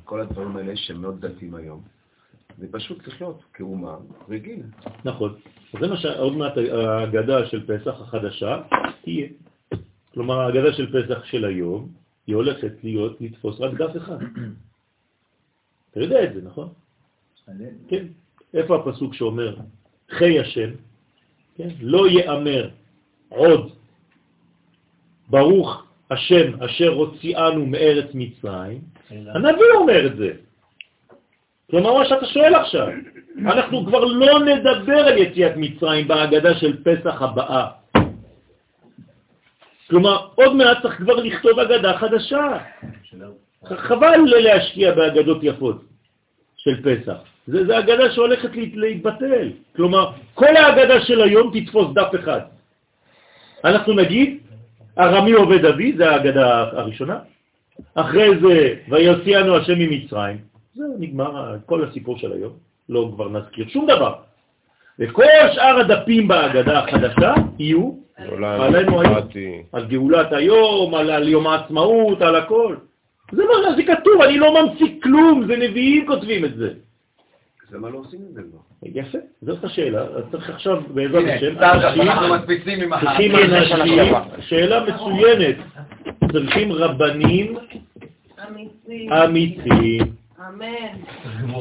כל הדברים האלה שהם מאוד דתיים היום. זה פשוט לחיות כאומה רגיל. נכון. אז זה מה שעוד מעט ההגדה של פסח החדשה תהיה. כלומר, ההגדה של פסח של היום, היא הולכת להיות, לתפוס רק דף אחד. אתה יודע את זה, נכון? כן. איפה הפסוק שאומר, חי השם, כן? לא יאמר עוד, ברוך השם אשר הוציאנו מארץ מצרים, הנביא אומר את זה. כלומר, מה שאתה שואל עכשיו, אנחנו כבר לא נדבר על יציאת מצרים בהגדה של פסח הבאה. כלומר, עוד מעט צריך כבר לכתוב הגדה חדשה. חבל להשקיע בהגדות יפות של פסח. זה, זה הגדה שהולכת להת, להתבטל. כלומר, כל ההגדה של היום תתפוס דף אחד. אנחנו נגיד, ארמי עובד אבי, זה ההגדה הראשונה. אחרי זה, ויוציאנו השם ממצרים. זהו, נגמר כל הסיפור של היום. לא כבר נזכיר שום דבר. וכל שאר הדפים בהגדה החדשה יהיו עלינו היום, על גאולת היום, על, על יום העצמאות, על הכל. זה מה, זה כתוב, אני לא ממציא כלום, זה נביאים כותבים את זה. אז למה לא עושים את זה כבר? יפה, זאת השאלה. אז צריך עכשיו, בעזרת השם, צריכים אנשים, שאלה מצוינת, צריכים רבנים אמיתי. אמן.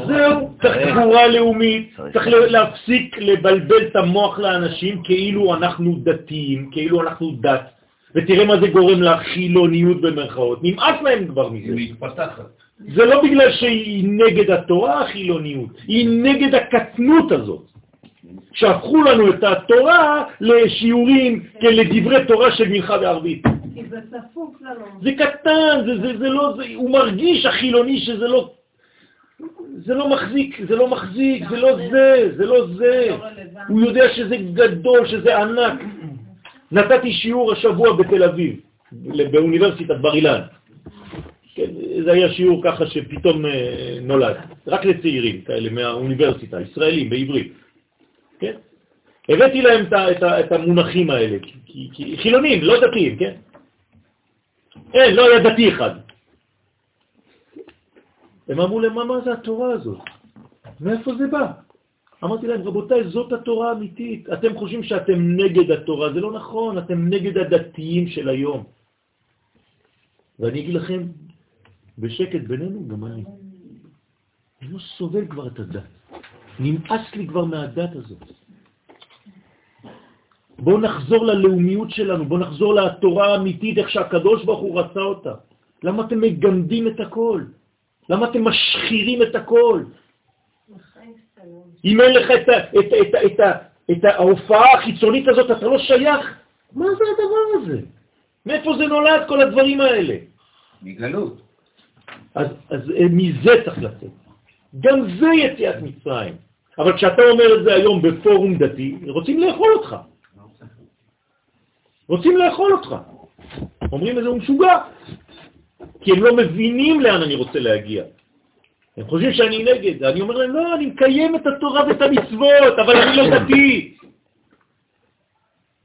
זהו, צריך גבורה לאומית, צריך להפסיק לבלבל את המוח לאנשים כאילו אנחנו דתיים, כאילו אנחנו דת, ותראה מה זה גורם לחילוניות במרכאות, נמאס להם כבר מזה. היא מתפתחת. זה לא בגלל שהיא נגד התורה החילוניות, היא נגד הקטנות הזאת. שהפכו לנו את התורה לשיעורים, לדברי תורה של מנחה וערבית. כי זה צפוף לנו. זה קטן, זה, זה, זה לא, זה, הוא מרגיש החילוני שזה לא, זה לא מחזיק, זה לא מחזיק, זה לא זה, זה לא זה. הוא יודע שזה גדול, שזה ענק. נתתי שיעור השבוע בתל אביב, באוניברסיטת בר אילן. כן, זה היה שיעור ככה שפתאום אה, נולד, רק לצעירים כאלה מהאוניברסיטה, ישראלים, בעברית. כן? הבאתי להם את, את, את המונחים האלה, כי, כי חילונים, לא דתיים, כן? אין, לא היה דתי אחד. הם אמרו להם, מה, זה התורה הזאת? מאיפה זה בא? אמרתי להם, רבותיי, זאת התורה האמיתית. אתם חושבים שאתם נגד התורה, זה לא נכון, אתם נגד הדתיים של היום. ואני אגיד לכם, בשקט בינינו, גם אני. אני לא סובל כבר את הדת. נמאס לי כבר מהדת הזאת. בואו נחזור ללאומיות שלנו, בואו נחזור לתורה האמיתית, איך שהקדוש ברוך הוא רצה אותה. למה אתם מגמדים את הכל? למה אתם משחירים את הכל? אם אין לך את, את, את, את, את, את ההופעה החיצונית הזאת, אתה לא שייך. מה זה הדבר הזה? מאיפה זה נולד, כל הדברים האלה? מגלות. אז, אז מזה צריך לצאת. גם זה יציאת מצרים. אבל כשאתה אומר את זה היום בפורום דתי, רוצים לאכול אותך. רוצים לאכול אותך. אומרים איזה הוא משוגע, כי הם לא מבינים לאן אני רוצה להגיע. הם חושבים שאני נגד. אני אומר להם, לא, אני מקיים את התורה ואת המצוות, אבל אני לא דתי.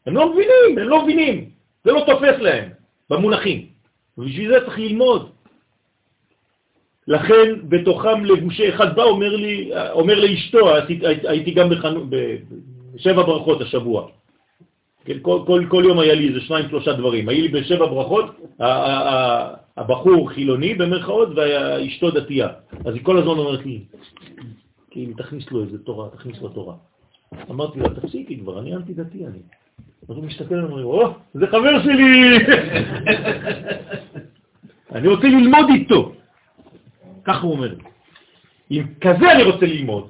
הם לא מבינים, הם לא מבינים. זה לא תופס להם במונחים. ובשביל זה צריך ללמוד. לכן בתוכם לבושי אחד בא, אומר, לי, אומר לאשתו, הייתי גם בשבע ברכות השבוע. כן, כל, כל, כל יום היה לי איזה שניים, שלושה דברים. היה לי בשבע ברכות, הבחור חילוני במרכאות ואשתו דתייה. אז היא כל הזמן אומרת לי, אם תכניס לו איזה תורה, תכניס לו תורה. אמרתי לה, תפסיקי כבר, אני אנטי דתי אני. אז הוא מסתכל עלינו, או, זה חבר שלי! אני רוצה ללמוד איתו. ככה הוא אומר. עם כזה אני רוצה ללמוד.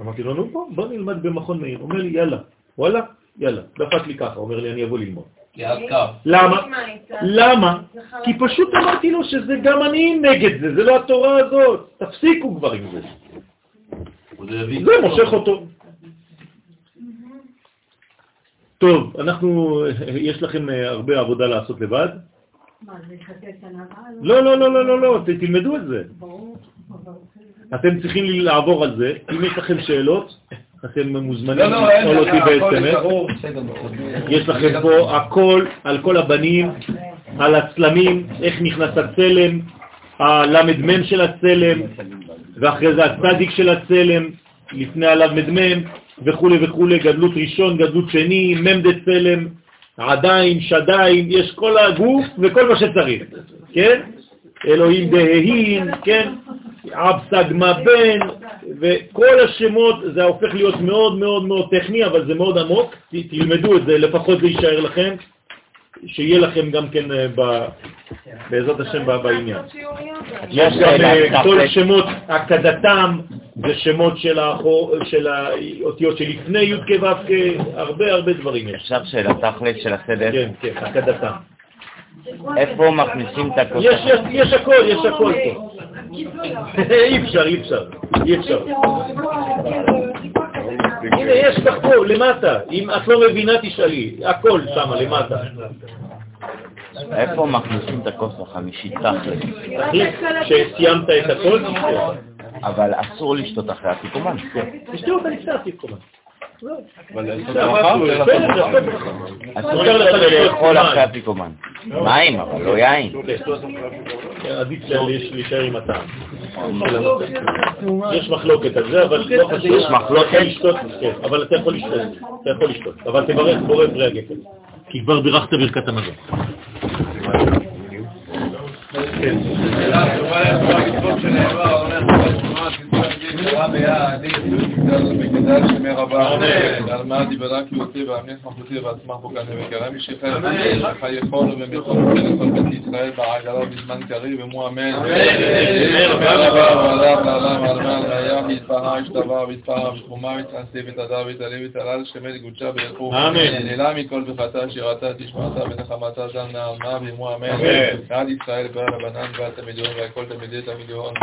אמרתי לו, נו בוא, בוא נלמד במכון מאיר. אומר לי, יאללה, וואלה, יאללה. דפק לי ככה, אומר לי, אני אבוא ללמוד. למה? למה? כי פשוט אמרתי לו שזה גם אני נגד זה, זה לא התורה הזאת. תפסיקו כבר עם זה. זה מושך אותו. טוב, אנחנו, יש לכם אה, הרבה עבודה לעשות לבד. מה, זה יחכה שנה הבאה? לא, לא, לא, לא, לא, לא, תלמדו את זה. אתם צריכים לעבור על זה. אם יש לכם שאלות, אתם מוזמנים לא, לשאול אותי ב-SMS. יש לכם פה הכל, על כל הבנים, על הצלמים, איך נכנס הצלם, הלמ"מ של הצלם, ואחרי זה הצדיק של הצלם, לפני הלמ"מ, וכו' וכו', גדלות ראשון, גדלות שני, מ"ד צלם, עדיין, שדיים, יש כל הגוף וכל מה שצריך, כן? אלוהים דההין, כן? אבסג מבן, וכל השמות, זה הופך להיות מאוד מאוד מאוד טכני, אבל זה מאוד עמוק, תלמדו את זה, לפחות זה יישאר לכם, שיהיה לכם גם כן אה, בעזרת השם בעניין. יש גם אה, כל שמות הקדתם, זה שמות של, האותיות שלפני י' כו' הרבה הרבה דברים יש. עכשיו שאלה תכלס של הסדר. כן, כן, הקדתם. איפה מכניסים את יש, יש הכל, יש הכל פה. אי אפשר, אי אפשר, אי אפשר. הנה, יש לך פה, למטה. אם את לא מבינה, תשאלי. הכל שם, למטה. איפה מכניסים את הכוס החמישית תכלס? תחליט, כשסיימת את הכל. אבל אסור לשתות אחרי התיקומן. תשתה אותה לפני התיקומן. אסור לאכול אחרי אפיקומן. מים, אבל לא יין. עדיף להישאר עם הטעם. יש מחלוקת על זה, אבל לא חשוב. יש מחלוקת? כן, אבל אתה יכול לשתות. אתה יכול לשתות. אבל תברך בורא פרי הגפן. כי כבר בירכת ברכת המזון. כן. יכול ומכל לכל בית ישראל בעגלה בזמן קריב ומו אמן. יתפרע ויתפרע ותחומה ותעשה ותדע ותעלה ותעלה שמד גודשה ברכו. נעלה מכל בחטא שירתה תשמעתה ונחמתה זן נעלמה ומו אמן. עד ישראל בא רבנן ועד תלמידון והכל תלמידי תלמידון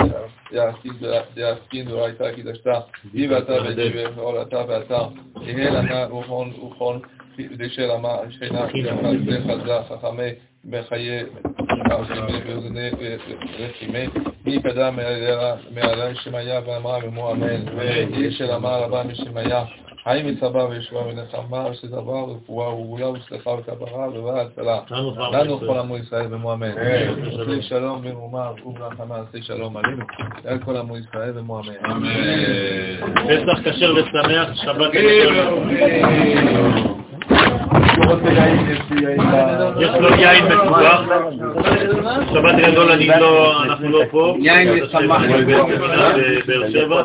דעסקין דורייתא קידשתה די ואתה ודי ואול אתה ואתה. יהא לנה רוחון רוחון דשל אמה שכינה יחסי חזה חכמי בחיי רחימי מי קדם מעלי שמיה ואמרה ומו אמן וישל אמר רבה משמיה חיים וצבא וישועה ונחמה ושדבר ורפואה וגאולה וסליחה וכברה ובאה הצלה. לנו כל עמו ישראל במו אמן. עשי שלום במרומה וברחמה עשי שלום עלינו. על כל עמו ישראל במו אמן. פסח כשר ושמח, שבת יש לו יין מפוגח, שבת גדול אני לא, אנחנו לא פה, יין משמח. בבאר שבע,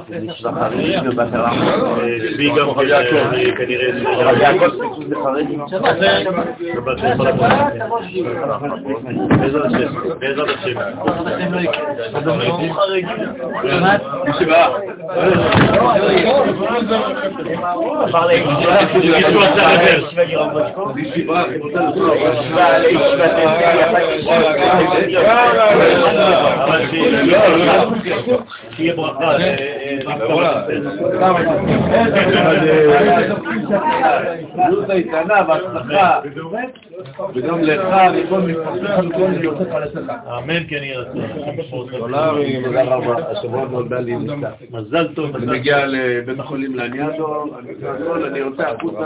והיא גם כנראה שבת יכול לבוא. בעזרת השם, בעזרת השם. מישהו רצה לדבר. וגם לך וכל משפחתך וכל. אמן כן יהיה רצון. לי ניסה. מזל טוב. אני מגיע לבית החולים לניאדו, אני יוצא החוצה,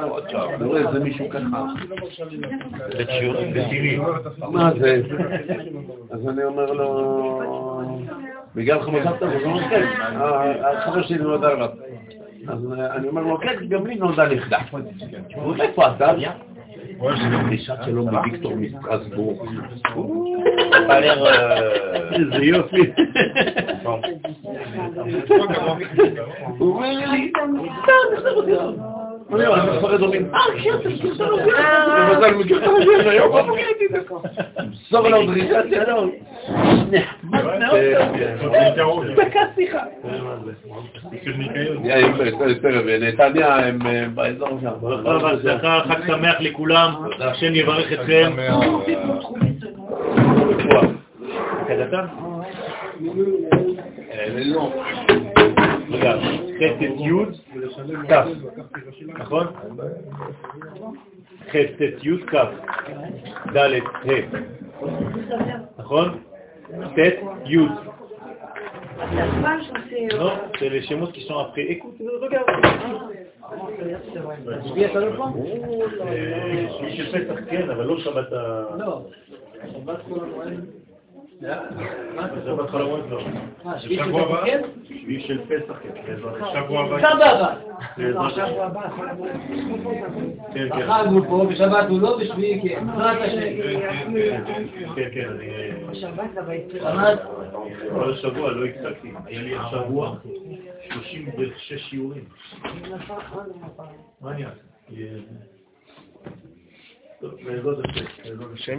אני רואה איזה מישהו ככה. מה זה? אז אני אומר לו, בגלל חמסת הוא אומר כן, החבר שלי נולד עליו. אז אני אומר לו, כן, גם לי נולדה נכדה. הוא אומר, איפה אתה? פגישה שלו מוויקטור מסטרסבורג. איזה יופי. הוא אומר לי, אה, כן, לא. ונתניה הם באזור שם. חג שמח לכולם, השם יברך אתכם. קדתה? רגע, חטא י' כ', נכון? חטא י' כ', ד' ה', נכון? ט' י'. Non, c'est les schémas qui sont après. Écoute, regarde. celui של פסח כן, אבל לא שבת ה... לא, שבת כל המועד. שביעי של פסח כן. שבוע הבא. שבוע הבא. שבוע הבא, המועד. כן, כן. החג הוא פה, בשבת הוא לא, בשביעי כן. בעזרת השם. כן, כן, אני... כל השבוע לא הפסקתי. היה לי השבוע 36 שיעורים. מה אני אעשה? טוב, בעזרת השם. בעזרת השם.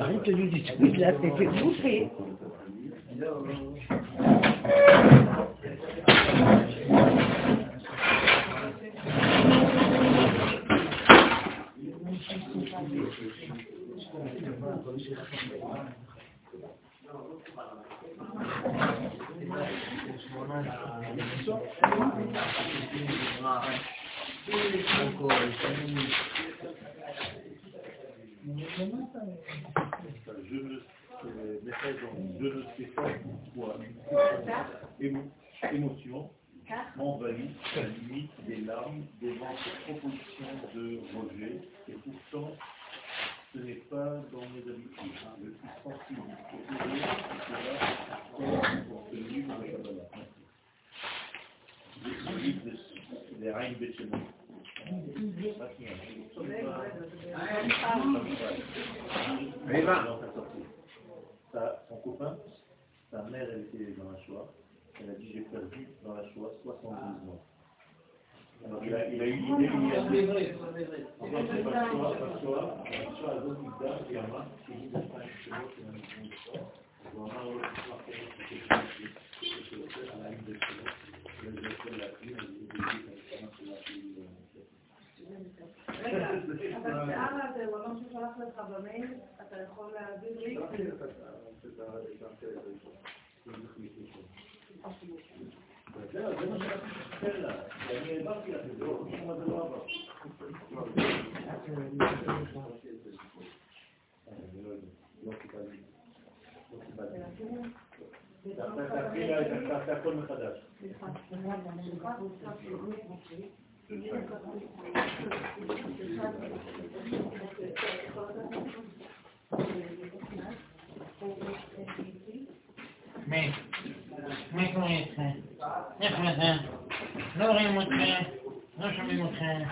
Arrête de lui détruire là, t'es fait présence mm. de notre spectacle soit une émotion m'envahit à la limite des larmes devant cette proposition de rejet, et pourtant ce n'est pas dans mes habitudes. Hein, le plus sensible. C'est et cela est contenu dans la Kabbalah. Le livre de Reim Betchemot. Mais זה מה שרציתי לספר לה. ואני העברתי לה את זה, לא, משום מה זה לא עבר. אני לא יודע, לא קיבלתי. לא קיבלתי. תעשי לה את- תעשה הכל מחדש. מי? מי קורא אתכם? איך אתם? לא רואים אתכם, לא שומעים אתכם.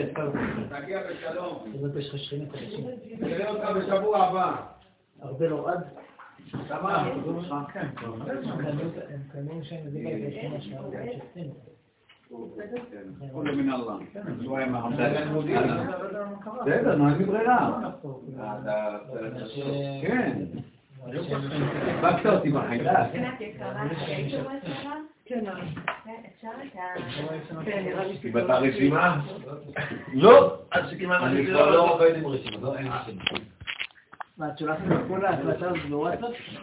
התקרב תגיע בשלום. נראה אותך בשבוע הבא. הרבה לא עד. כן. כולו מן אללה. הוא היה מהמדד. בסדר, נו, אין לי ברירה. כן. הדבקת אותי בחיידק. קיבלת רשימה? לא, עד שכמעט אני כבר לא עובד עם רשימה, לא, אין רשימה. מה, את שולחת את כל ההקלטה הזאת בוואטסאפ?